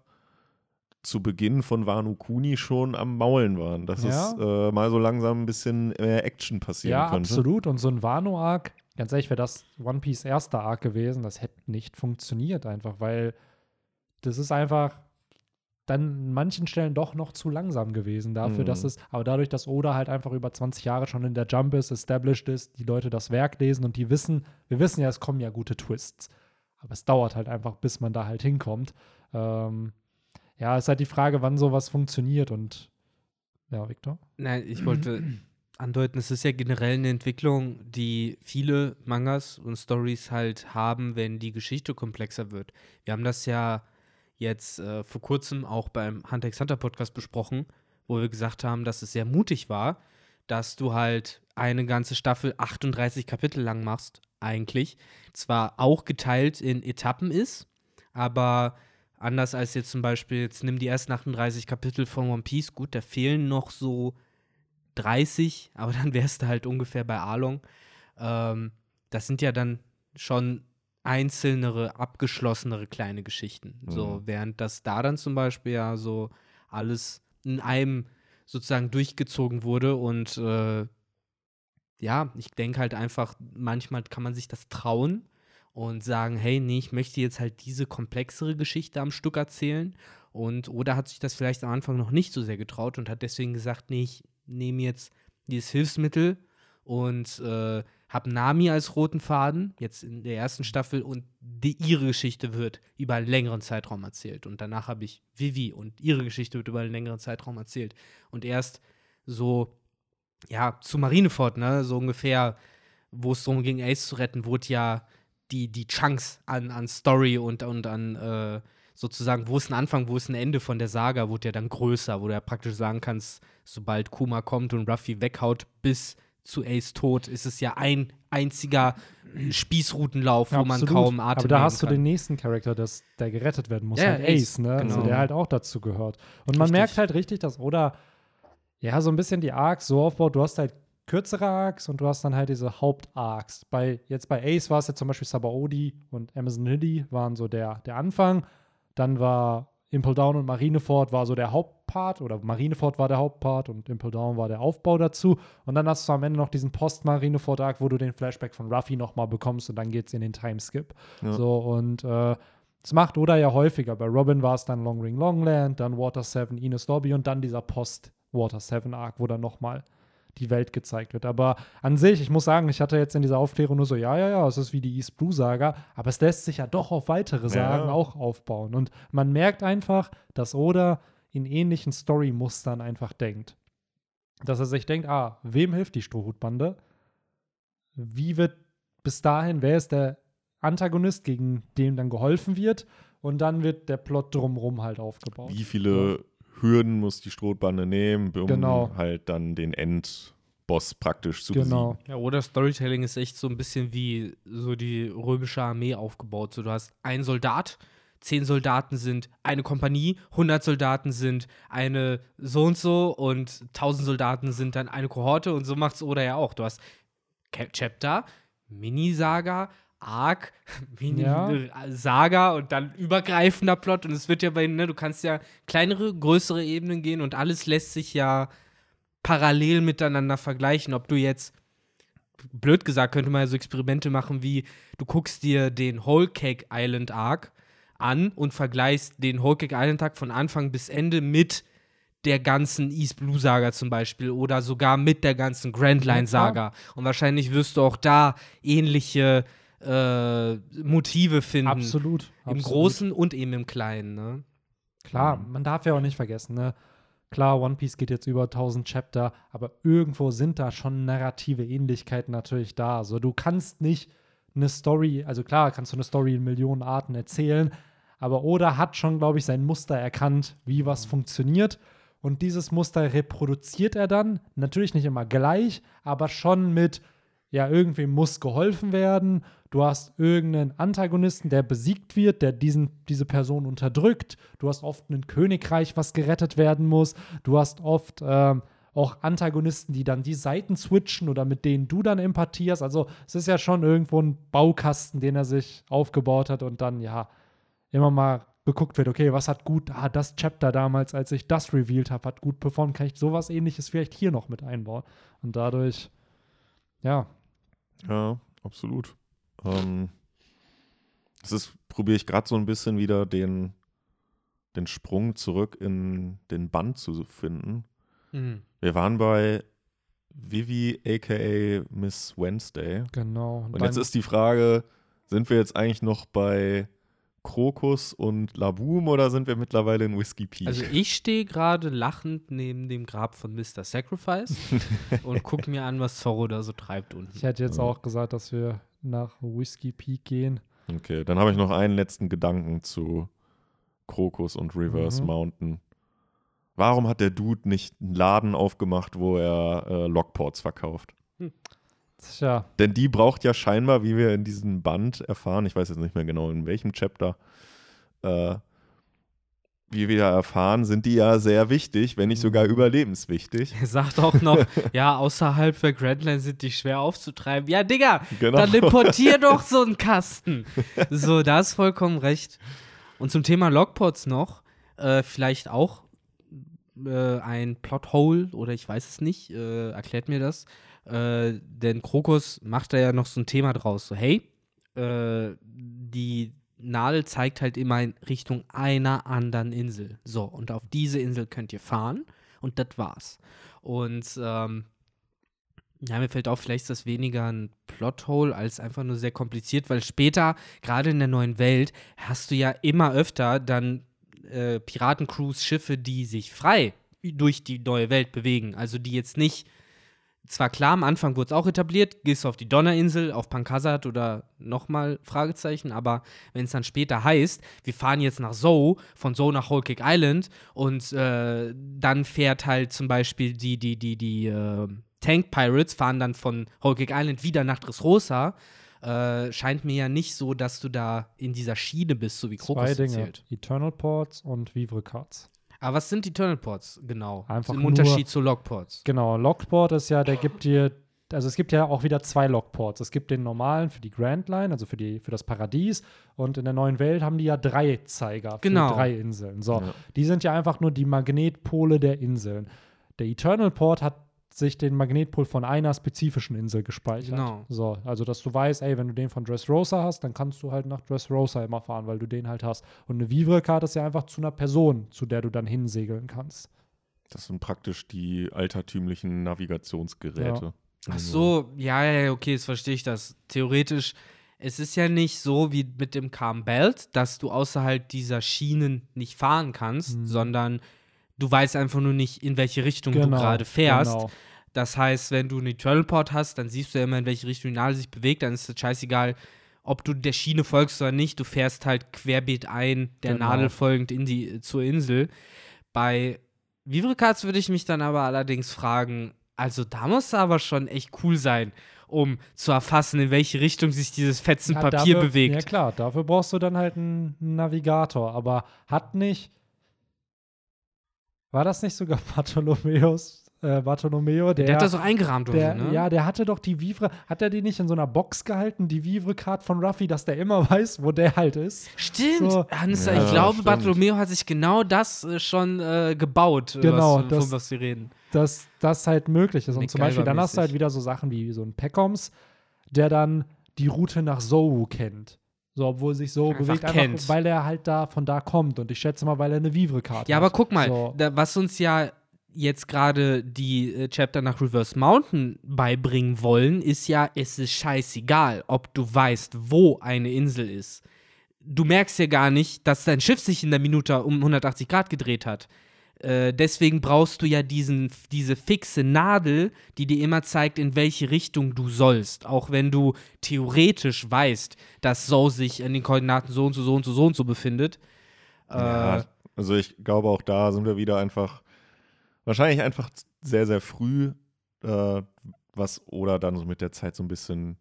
zu Beginn von Wano Kuni schon am Maulen waren, dass ja. es äh, mal so langsam ein bisschen mehr Action passieren ja, könnte. Ja, absolut. Und so ein Wano-Arc, ganz ehrlich, wäre das One Piece erster Arc gewesen, das hätte nicht funktioniert einfach, weil das ist einfach dann an manchen Stellen doch noch zu langsam gewesen dafür, mhm. dass es, aber dadurch, dass Oda halt einfach über 20 Jahre schon in der Jump ist, established ist, die Leute das Werk lesen und die wissen, wir wissen ja, es kommen ja gute Twists. Aber es dauert halt einfach, bis man da halt hinkommt. Ähm, ja, ist halt die Frage, wann sowas funktioniert und ja, Victor? Nein, ich wollte andeuten, es ist ja generell eine Entwicklung, die viele Mangas und Stories halt haben, wenn die Geschichte komplexer wird. Wir haben das ja jetzt äh, vor kurzem auch beim Hunter x Hunter Podcast besprochen, wo wir gesagt haben, dass es sehr mutig war, dass du halt eine ganze Staffel 38 Kapitel lang machst, eigentlich. Zwar auch geteilt in Etappen ist, aber anders als jetzt zum Beispiel, jetzt nimm die ersten 38 Kapitel von One Piece, gut, da fehlen noch so 30, aber dann wärst du halt ungefähr bei Arlong. Ähm, das sind ja dann schon einzelnere, abgeschlossenere kleine Geschichten. Mhm. So, während das da dann zum Beispiel ja so alles in einem sozusagen durchgezogen wurde und äh, ja, ich denke halt einfach, manchmal kann man sich das trauen und sagen, hey, nee, ich möchte jetzt halt diese komplexere Geschichte am Stück erzählen. Und oder hat sich das vielleicht am Anfang noch nicht so sehr getraut und hat deswegen gesagt, nee, ich nehme jetzt dieses Hilfsmittel und äh, habe Nami als roten Faden, jetzt in der ersten Staffel, und die, ihre Geschichte wird über einen längeren Zeitraum erzählt. Und danach habe ich Vivi und ihre Geschichte wird über einen längeren Zeitraum erzählt. Und erst so, ja, zu Marineford, ne, so ungefähr, wo es darum ging, Ace zu retten, wurde ja die, die Chunks an, an Story und, und an äh, sozusagen, wo ist ein Anfang, wo ist ein Ende von der Saga, wurde ja dann größer, wo du ja praktisch sagen kannst, sobald Kuma kommt und Ruffy weghaut, bis zu Ace Tod ist es ja ein einziger Spießrutenlauf, ja, wo man kaum Atem Aber da hast du den nächsten Charakter, das, der gerettet werden muss, ja, halt Ace, Ace ne? Also genau. Also der halt auch dazu gehört. Und man richtig. merkt halt richtig, dass Oda ja so ein bisschen die Arcs so aufbaut, du hast halt kürzere Arcs und du hast dann halt diese Haupt-Arcs. Bei, jetzt bei Ace war es ja zum Beispiel Sabaody und Amazon Lily waren so der, der Anfang. Dann war Impel Down und Marineford war so der Hauptpart oder Marineford war der Hauptpart und Impel Down war der Aufbau dazu. Und dann hast du am Ende noch diesen Post-Marineford-Arc, wo du den Flashback von Ruffy nochmal bekommst und dann geht's in den Timeskip. Ja. So und äh, das macht Oda ja häufiger. Bei Robin war es dann Long Ring Longland, dann Water 7, Ines Lobby und dann dieser Post-Water 7 Arc, wo dann nochmal die Welt gezeigt wird. Aber an sich, ich muss sagen, ich hatte jetzt in dieser Aufklärung nur so, ja, ja, ja, es ist wie die East Blue Saga, aber es lässt sich ja doch auf weitere Sagen ja. auch aufbauen. Und man merkt einfach, dass Oda in ähnlichen Story-Mustern einfach denkt. Dass er sich denkt, ah, wem hilft die Strohhutbande? Wie wird bis dahin, wer ist der Antagonist, gegen den dann geholfen wird? Und dann wird der Plot drumrum halt aufgebaut. Wie viele Hürden muss die Strohbande nehmen, um genau. halt dann den Endboss praktisch zu genau. besiegen. Ja, oder Storytelling ist echt so ein bisschen wie so die römische Armee aufgebaut. So, du hast einen Soldat, zehn Soldaten sind eine Kompanie, 100 Soldaten sind eine so und so und 1000 Soldaten sind dann eine Kohorte und so macht es Oda ja auch. Du hast Chapter, Mini-Saga, Arc, Mini ja. Saga und dann übergreifender Plot. Und es wird ja bei, ne, du kannst ja kleinere, größere Ebenen gehen und alles lässt sich ja parallel miteinander vergleichen. Ob du jetzt, blöd gesagt, könnte man ja so Experimente machen wie, du guckst dir den Whole Cake Island Arc an und vergleichst den Whole Cake Island Arc von Anfang bis Ende mit der ganzen East Blue Saga zum Beispiel oder sogar mit der ganzen Grand Line Saga. Und wahrscheinlich wirst du auch da ähnliche äh, Motive finden. Absolut. Im absolut. Großen und eben im Kleinen. Ne? Klar, man darf ja auch nicht vergessen, ne? Klar, One Piece geht jetzt über 1000 Chapter, aber irgendwo sind da schon narrative Ähnlichkeiten natürlich da. Also du kannst nicht eine Story, also klar, kannst du eine Story in Millionen Arten erzählen, aber Oda hat schon, glaube ich, sein Muster erkannt, wie was mhm. funktioniert. Und dieses Muster reproduziert er dann, natürlich nicht immer gleich, aber schon mit, ja, irgendwem muss geholfen werden. Du hast irgendeinen Antagonisten, der besiegt wird, der diesen, diese Person unterdrückt. Du hast oft ein Königreich, was gerettet werden muss. Du hast oft ähm, auch Antagonisten, die dann die Seiten switchen oder mit denen du dann empathierst. Also es ist ja schon irgendwo ein Baukasten, den er sich aufgebaut hat und dann ja immer mal geguckt wird, okay, was hat gut, ah, das Chapter damals, als ich das revealed habe, hat gut performt, kann ich sowas ähnliches vielleicht hier noch mit einbauen. Und dadurch, ja. Ja, absolut. Ähm, das ist, probiere ich gerade so ein bisschen wieder den, den Sprung zurück in den Band zu finden. Mhm. Wir waren bei Vivi, aka Miss Wednesday. Genau. Und, und jetzt ist die Frage, sind wir jetzt eigentlich noch bei Krokus und Laboom oder sind wir mittlerweile in Whiskey Peak? Also ich stehe gerade lachend neben dem Grab von Mr. Sacrifice und gucke mir an, was Zorro da so treibt unten. Ich hätte jetzt ja. auch gesagt, dass wir nach Whiskey Peak gehen. Okay, dann habe ich noch einen letzten Gedanken zu Krokus und Reverse mhm. Mountain. Warum hat der Dude nicht einen Laden aufgemacht, wo er äh, Lockports verkauft? Hm. Tja. Denn die braucht ja scheinbar, wie wir in diesem Band erfahren, ich weiß jetzt nicht mehr genau in welchem Chapter, äh, wie wir erfahren, sind die ja sehr wichtig, wenn nicht sogar mhm. überlebenswichtig. Er sagt auch noch, ja, außerhalb der Grandland sind die schwer aufzutreiben. Ja, Digga, genau. dann importier doch so einen Kasten. So, da ist vollkommen recht. Und zum Thema Logpots noch, äh, vielleicht auch äh, ein Plothole oder ich weiß es nicht, äh, erklärt mir das. Äh, denn Krokus macht da ja noch so ein Thema draus. So, hey, äh, die Nadel zeigt halt immer in Richtung einer anderen Insel. So, und auf diese Insel könnt ihr fahren und das war's. Und ähm, ja, mir fällt auf, vielleicht ist das weniger ein Plothole als einfach nur sehr kompliziert, weil später, gerade in der neuen Welt, hast du ja immer öfter dann äh, Piratencruise-Schiffe, die sich frei durch die neue Welt bewegen. Also die jetzt nicht zwar klar, am Anfang wurde es auch etabliert, gehst du auf die Donnerinsel, auf Pankasat oder nochmal Fragezeichen, aber wenn es dann später heißt, wir fahren jetzt nach Zoe, von Zoe nach Whole Cake Island und äh, dann fährt halt zum Beispiel die, die, die, die äh, Tank Pirates fahren dann von Whole Cake Island wieder nach Dressrosa, äh, scheint mir ja nicht so, dass du da in dieser Schiene bist, so wie Krokus Zwei Dinge, erzählt. Eternal Ports und Vivre Cards. Aber was sind die Ports genau? Einfach Im nur, Unterschied zu Lockports. Genau, Lockport ist ja, der gibt dir, also es gibt ja auch wieder zwei Lockports. Es gibt den normalen für die Grand Line, also für, die, für das Paradies. Und in der neuen Welt haben die ja drei Zeiger genau. für drei Inseln. So, ja. die sind ja einfach nur die Magnetpole der Inseln. Der Eternal Port hat sich den Magnetpol von einer spezifischen Insel gespeichert. Genau. So, also dass du weißt, ey, wenn du den von Dressrosa hast, dann kannst du halt nach Dressrosa immer fahren, weil du den halt hast. Und eine Vivre-Karte ist ja einfach zu einer Person, zu der du dann hinsegeln kannst. Das sind praktisch die altertümlichen Navigationsgeräte. Ja. Ach so, ja, ja, okay, jetzt verstehe ich das. Theoretisch, es ist ja nicht so wie mit dem Calm Belt, dass du außerhalb dieser Schienen nicht fahren kannst, mhm. sondern du weißt einfach nur nicht, in welche Richtung genau, du gerade fährst. Genau. Das heißt, wenn du einen Eternal Port hast, dann siehst du ja immer, in welche Richtung die Nadel sich bewegt. Dann ist es scheißegal, ob du der Schiene folgst oder nicht. Du fährst halt querbeet ein, der genau. Nadel folgend in die, zur Insel. Bei Vivrecats würde ich mich dann aber allerdings fragen, also da muss es aber schon echt cool sein, um zu erfassen, in welche Richtung sich dieses Fetzen ja, Papier dafür, bewegt. Ja klar, dafür brauchst du dann halt einen Navigator. Aber hat nicht war das nicht sogar Bartholomäus? Äh, Bartolomeo, der, der hat das so eingerahmt der, oder so, ne? Ja, der hatte doch die Vivre, hat er die nicht in so einer Box gehalten, die Vivre-Card von Ruffy, dass der immer weiß, wo der halt ist? Stimmt, so. Hans, ja, ich glaube, stimmt. Bartolomeo hat sich genau das äh, schon äh, gebaut, genau, was, das, von was sie reden. Dass das halt möglich ist. Und zum Beispiel, dann hast du halt wieder so Sachen wie so ein Peckoms, der dann die Route nach Zou kennt. So, obwohl sich so einfach bewegt, einfach, weil er halt da von da kommt. Und ich schätze mal, weil er eine Vivre-Karte Ja, hat. aber guck mal, so. da, was uns ja jetzt gerade die äh, Chapter nach Reverse Mountain beibringen wollen, ist ja, es ist scheißegal, ob du weißt, wo eine Insel ist. Du merkst ja gar nicht, dass dein Schiff sich in der Minute um 180 Grad gedreht hat. Äh, deswegen brauchst du ja diesen, diese fixe Nadel, die dir immer zeigt, in welche Richtung du sollst. Auch wenn du theoretisch weißt, dass So sich in den Koordinaten so und so, so und so, so und so befindet. Äh, also ich glaube, auch da sind wir wieder einfach, wahrscheinlich einfach sehr, sehr früh. Äh, was Oda dann so mit der Zeit so ein bisschen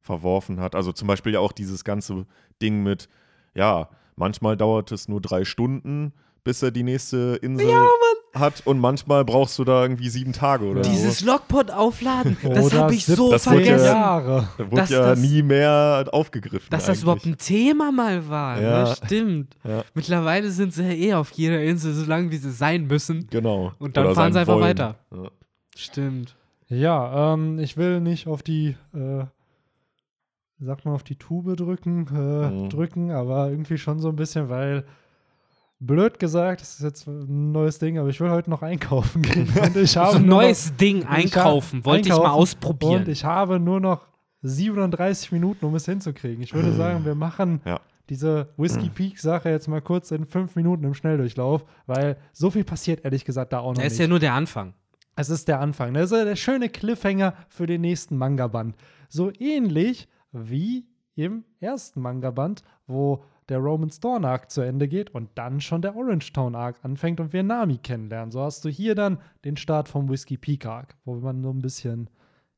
verworfen hat. Also zum Beispiel ja auch dieses ganze Ding mit, ja, manchmal dauert es nur drei Stunden, bis er die nächste Insel Ja, hat und manchmal brauchst du da irgendwie sieben Tage oder Dieses so. Logpot aufladen, das habe ich so 17 Das wurde vergessen. Jahre. Da wurde dass ja das- nie mehr aufgegriffen. Dass das eigentlich. überhaupt ein Thema mal war. Ja. Ne? Stimmt. Ja. Mittlerweile sind sie ja eh auf jeder Insel so lange, wie sie sein müssen. Genau. Und dann Oder fahren sie einfach Wollen. weiter. Ja. Stimmt. Ja, ähm, ich will nicht auf die, äh, sag mal, auf die Tube drücken, äh, Mhm. drücken, aber irgendwie schon so ein bisschen, weil blöd gesagt, das ist jetzt ein neues Ding, aber ich will heute noch einkaufen gehen. Und ich habe So ein neues Ding hab- einkaufen. Wollte ich mal einkaufen ausprobieren. Und ich habe nur noch 37 Minuten, um es hinzukriegen. Ich würde sagen, wir machen Ja. diese Whiskey Peak Sache jetzt mal kurz in fünf Minuten im Schnelldurchlauf, weil so viel passiert ehrlich gesagt da auch noch Das nicht. ist ja nur der Anfang. Es ist der Anfang. Das ist ja der schöne Cliffhanger für den nächsten Manga-Band. So ähnlich wie im ersten Manga-Band, wo der Roman Storm Arc zu Ende geht und dann schon der Orange Town Arc anfängt und wir Nami kennenlernen. So hast du hier dann den Start vom Whiskey Peak Arc, wo man so ein bisschen,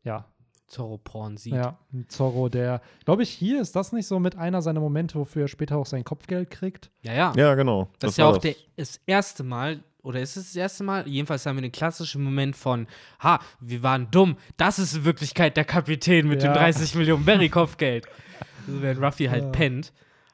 ja, Zorro-Porn sieht. ja, ein Zorro, der, glaube ich, hier ist das nicht so mit einer seiner Momente, wofür er später auch sein Kopfgeld kriegt. Ja, ja. Ja, genau. Das, ist ja auch der, das erste Mal, oder ist es das erste Mal? Jedenfalls haben wir den klassischen Moment von, ha, wir waren dumm. Das ist in Wirklichkeit der Kapitän mit Ja. dem 30 Millionen Berry-Kopfgeld. also während Ruffy halt Ja. pennt.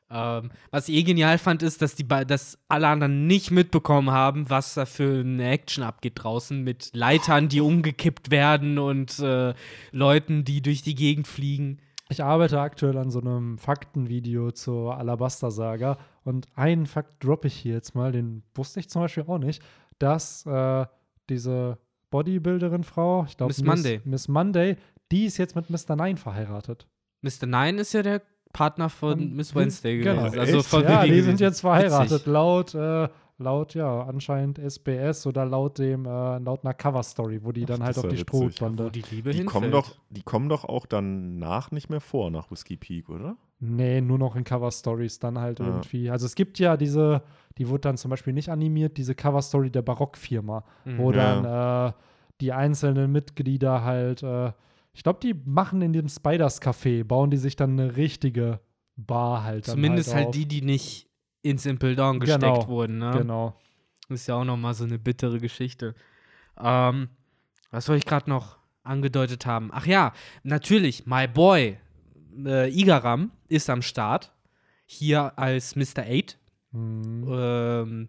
Ähm, was ich eh genial fand, ist, dass, die, dass alle anderen nicht mitbekommen haben, was da für eine Action abgeht draußen mit Leitern, die umgekippt werden und äh, Leuten, die durch die Gegend fliegen. Ich arbeite aktuell an so einem Faktenvideo zur Alabaster-Saga und einen Fakt droppe ich hier jetzt mal, den wusste ich zum Beispiel auch nicht, dass äh, diese Bodybuilderin-Frau, ich glaube Miss Monday. Miss Monday, die ist jetzt mit Mr. Nine verheiratet. Mr. Nine ist ja der Partner von Miss Wednesday genau. gewesen. Also Echt? von ja, die sind jetzt verheiratet, Witzig. laut, äh, laut, ja, anscheinend SBS oder laut dem, äh, laut einer Cover-Story, wo die Ach, dann halt auf die ja. Strohbande. Wo die Liebe Die hinfällt. kommen, doch, die kommen doch auch danach nicht mehr vor, nach Whiskey Peak, oder? Nee, nur noch in Cover-Stories dann halt Ja. irgendwie. Also es gibt ja diese, die wurde dann zum Beispiel nicht animiert, diese Cover-Story der Barockfirma, Mhm. wo Ja. dann äh, die einzelnen Mitglieder halt, äh, ich glaube, die machen in dem Spiders Café, bauen die sich dann eine richtige Bar halt. Zumindest halt, auf. die, die nicht in Simple Dawn gesteckt Genau, wurden. Ne? Genau. Das ist ja auch noch mal so eine bittere Geschichte. Ähm, was soll ich gerade noch angedeutet haben? Ach ja, natürlich, my boy äh, Igaram ist am Start. Hier als Mr. 8. Hm. Ähm,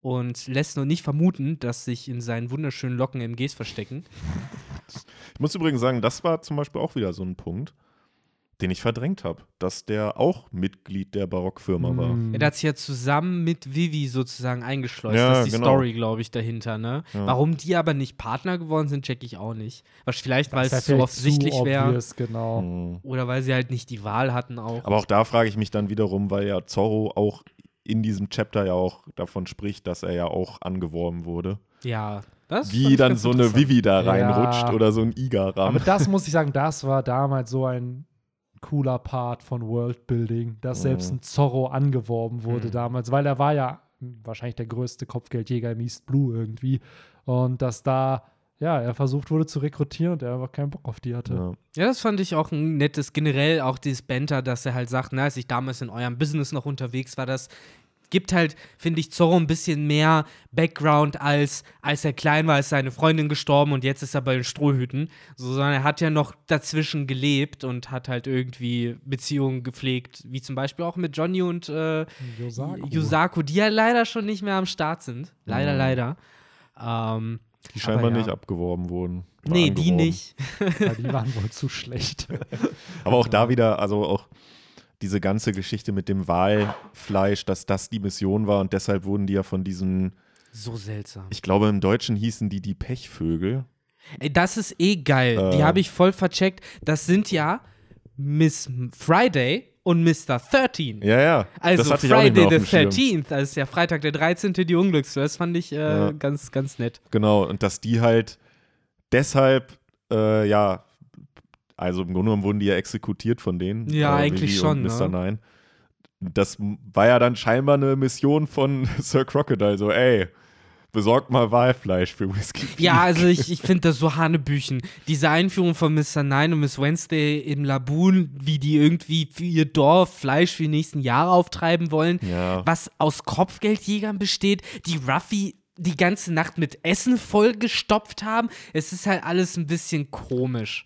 und lässt noch nicht vermuten, dass sich in seinen wunderschönen Locken MGs verstecken. Ich muss übrigens sagen, das war zum Beispiel auch wieder so ein Punkt, den ich verdrängt habe, dass der auch Mitglied der Barockfirma war. Hm. Ja, der hat sich ja zusammen mit Vivi sozusagen eingeschleust. Ja, das ist die genau. Story, glaube ich, dahinter, ne? Ja. Warum die aber nicht Partner geworden sind, check ich auch nicht. Was vielleicht, weil es so offensichtlich wäre. Genau. Mhm. Oder weil sie halt nicht die Wahl hatten auch. Aber auch da frage ich mich dann wiederum, weil ja Zorro auch in diesem Chapter ja auch davon spricht, dass er ja auch angeworben wurde. ja, das Wie dann so eine. Vivi da Ja. reinrutscht oder so ein Igaram. Aber das muss ich sagen, das war damals so ein cooler Part von Worldbuilding, dass Mhm. selbst ein Zorro angeworben wurde Mhm. damals, weil er war ja wahrscheinlich der größte Kopfgeldjäger im East Blue irgendwie. Und dass da, ja, er versucht wurde zu rekrutieren und er einfach keinen Bock auf die hatte. Ja. Ja, das fand ich auch ein nettes, generell auch dieses Banter, dass er halt sagt, na, als ich damals in eurem Business noch unterwegs war, das gibt halt, finde ich, Zorro ein bisschen mehr Background als als er klein war, ist seine Freundin gestorben und jetzt ist er bei den Strohhüten. So, sondern er hat ja noch dazwischen gelebt und hat halt irgendwie Beziehungen gepflegt, wie zum Beispiel auch mit Johnny und äh, Yosaku. Yusaku, die ja leider schon nicht mehr am Start sind. Leider, Mhm. leider. Ähm, Die scheinbar ja. nicht abgeworben wurden. Nee, die angeworben. nicht. Ja, die waren wohl zu schlecht. Aber auch da wieder, also auch diese ganze Geschichte mit dem Walfleisch, dass das die Mission war und deshalb wurden die ja von diesen, So seltsam. ich glaube im Deutschen hießen die die Pechvögel. Ey, das ist eh geil. Die Äh. habe ich voll vercheckt. Das sind ja Miss Friday und Mr. 13. Ja, ja. Also Friday the dem Schirm. 13th, das ist ja Freitag der 13. die Unglückstür. Das fand ich äh, Ja. ganz, ganz nett. Genau, und dass die halt deshalb, äh, ja, also im Grunde genommen wurden die ja exekutiert von denen. Ja, äh, eigentlich Vivi schon, Mr. ne? Nine. Das war ja dann scheinbar eine Mission von Sir Crocodile, so, ey, besorgt mal Walfleisch für Whisky. Peak. Ja, also ich, ich finde das so Hanebüchen. Diese Einführung von Mr. Nine und Miss Wednesday im Laboon, wie die irgendwie für ihr Dorf Fleisch für die nächsten Jahre auftreiben wollen, Ja. was aus Kopfgeldjägern besteht, die Ruffy die ganze Nacht mit Essen vollgestopft haben. Es ist halt alles ein bisschen komisch.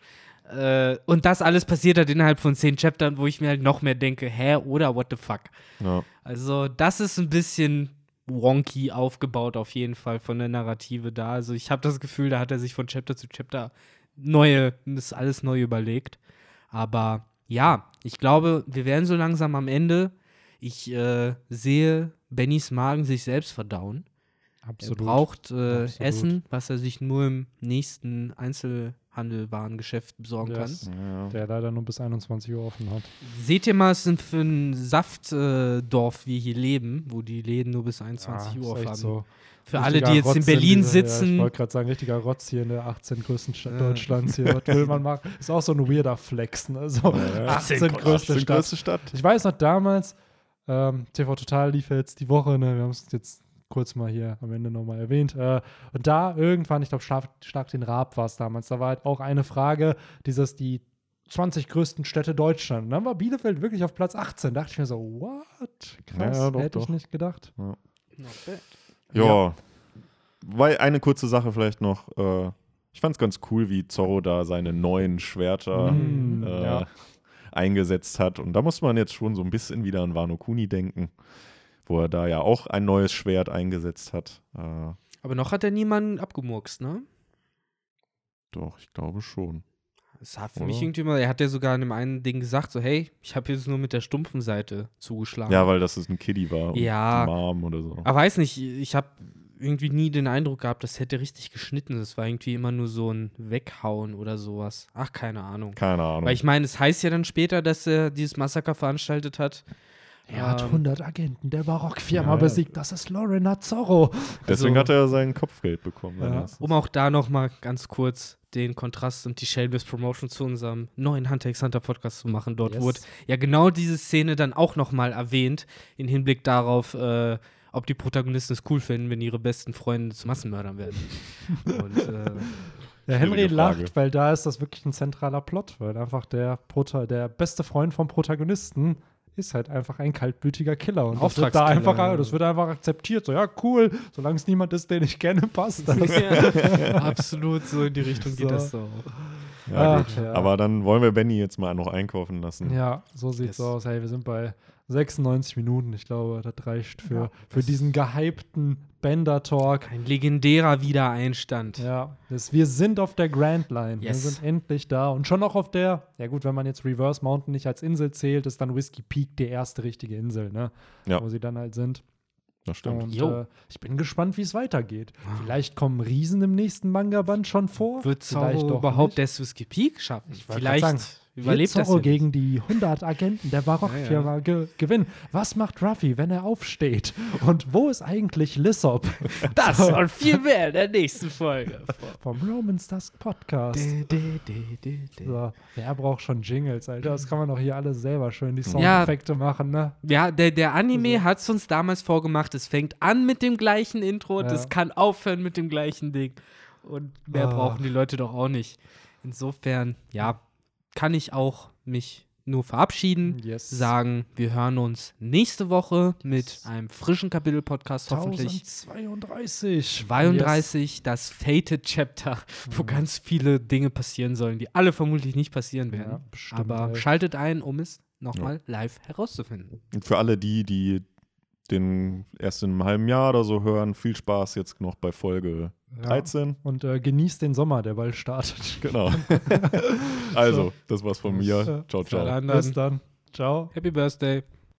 Äh, und das alles passiert halt innerhalb von zehn Chaptern, wo ich mir halt noch mehr denke, hä, oder what the fuck. Ja. Also, das ist ein bisschen wonky aufgebaut, auf jeden Fall von der Narrative da. Also, ich habe das Gefühl, da hat er sich von Chapter zu Chapter neue, das alles neu überlegt. Aber ja, ich glaube, wir werden so langsam am Ende. Ich äh, sehe Bennys Magen sich selbst verdauen. Absolut. Er braucht äh, Absolut. Essen, was er sich nur im nächsten Einzelhandelwarengeschäft besorgen Yes. kann. Ja. Der leider nur bis 21 Uhr offen hat. Seht ihr mal, was denn für ein Saftdorf äh, wir hier leben, wo die Läden nur bis 21 Ja, Uhr echt haben. so. Für alle, Richtiger die jetzt in Rotz Berlin dieser- Ja, ich sitzen, wollte gerade sagen, richtiger Rotz hier in der 18 größten Stadt Ja. Deutschlands hier. Was will man machen? Ist auch so ein weirder Flex, ne? So, Ja. 18 18 größte 18 Stadt. größte Stadt. Ich weiß noch damals, ähm, TV Total lief jetzt die Woche, ne? wir haben es jetzt kurz mal hier am Ende nochmal erwähnt. Äh, und da irgendwann, ich glaube, stark, stark den Raab war es damals, da war halt auch eine Frage, dieses, die 20 größten Städte Deutschland. Und dann war Bielefeld wirklich auf Platz 18. Da dachte ich mir so, what? Krass, Ja, doch, hätte ich doch. nicht gedacht. Ja. Weil eine kurze Sache vielleicht noch. Äh, ich fand es ganz cool, wie Zorro da seine neuen Schwerter Mm, äh, ja. eingesetzt hat. Und da muss man jetzt schon so ein bisschen wieder an Wano Kuni denken, wo er da ja auch ein neues Schwert eingesetzt hat. Äh, aber noch hat er niemanden abgemurkst, ne? doch, ich glaube schon. Das hat für Oder? mich irgendwie mal, er hat ja sogar in dem einen Ding gesagt, so, hey, ich habe jetzt nur mit der stumpfen Seite zugeschlagen. Ja, weil das ist ein Kiddie war. Ja. Mom oder so. Aber weiß nicht, ich habe irgendwie nie den Eindruck gehabt, das hätte richtig geschnitten. Das war irgendwie immer nur so ein Weghauen oder sowas. Ach, keine Ahnung. Keine Ahnung. Weil ich meine, es heißt ja dann später, dass er dieses Massaker veranstaltet hat. Er hat Ähm, 100 Agenten der Barockfirma Ja. besiegt. Das ist Lorena Zorro. Deswegen also- hat er sein Kopfgeld bekommen. Ja. Um auch da nochmal ganz kurz den Kontrast und die Shelby's Promotion zu unserem neuen Hunter x Hunter Podcast zu machen. Dort Yes. wurde ja genau diese Szene dann auch nochmal erwähnt, in Hinblick darauf, äh, ob die Protagonisten es cool finden, wenn ihre besten Freunde zu Massenmördern werden. und äh, Ja, Henry lacht, weil da ist das wirklich ein zentraler Plot, weil einfach der, Prota der beste Freund vom Protagonisten ist halt einfach ein kaltblütiger Killer. Und das wird, da einfach, das wird einfach akzeptiert. So, ja, cool, solange es niemand ist, den ich kenne, passt das. ja, absolut so in die Richtung geht So. das so. Ja, Ach, gut. ja. Aber dann wollen wir Benny jetzt mal noch einkaufen lassen. Ja, so sieht's Yes. aus. Hey, wir sind bei 96 Minuten. Ich glaube, das reicht für, Ja, für diesen gehypten Bender-Talk. Ein legendärer Wiedereinstand. Ja, das, wir sind auf der Grand Line. Yes. Wir sind endlich da. Und schon auch auf der, ja gut, wenn man jetzt Reverse Mountain nicht als Insel zählt, ist dann Whiskey Peak die erste richtige Insel, ne? Ja. Wo sie dann halt sind. Das stimmt. Und äh, ich bin gespannt, wie es weitergeht. Vielleicht kommen Riesen im nächsten Manga-Band schon vor. Wird Vielleicht Zorro überhaupt nicht. das Whiskey Peak schaffen? Ich Vielleicht überlebt das Zorro ja gegen die 100 Agenten der Barockfirma Ja, ge gewinnen. Was macht Ruffy, wenn er aufsteht? Und wo ist eigentlich Lissop? Das und viel mehr in der nächsten Folge. Vom Romans Dusk Podcast. So, wer braucht schon Jingles, Alter? Das kann man doch hier alles selber schön die Soundeffekte machen, ne? Ja, der, der Anime hat es uns damals vorgemacht. Es fängt an mit dem gleichen Intro, Ja. das kann aufhören mit dem gleichen Ding. Und mehr Ah. brauchen die Leute doch auch nicht. Insofern, ja, kann ich auch mich nur verabschieden. Yes. Sagen, wir hören uns nächste Woche mit einem frischen Kapitel-Podcast hoffentlich. 1032. 32, das Fated Chapter, wo Mhm. ganz viele Dinge passieren sollen, die alle vermutlich nicht passieren werden. Ja, bestimmt, Aber ey. schaltet ein, um es nochmal live herauszufinden. Und für alle die, die den erst in einem halben Jahr oder so hören, viel Spaß jetzt noch bei Folge Ja. 13. Und äh, genießt den Sommer, der bald startet. Genau. also, das war's von mir. Ciao, ciao. Bis dann. Ciao. Happy Birthday.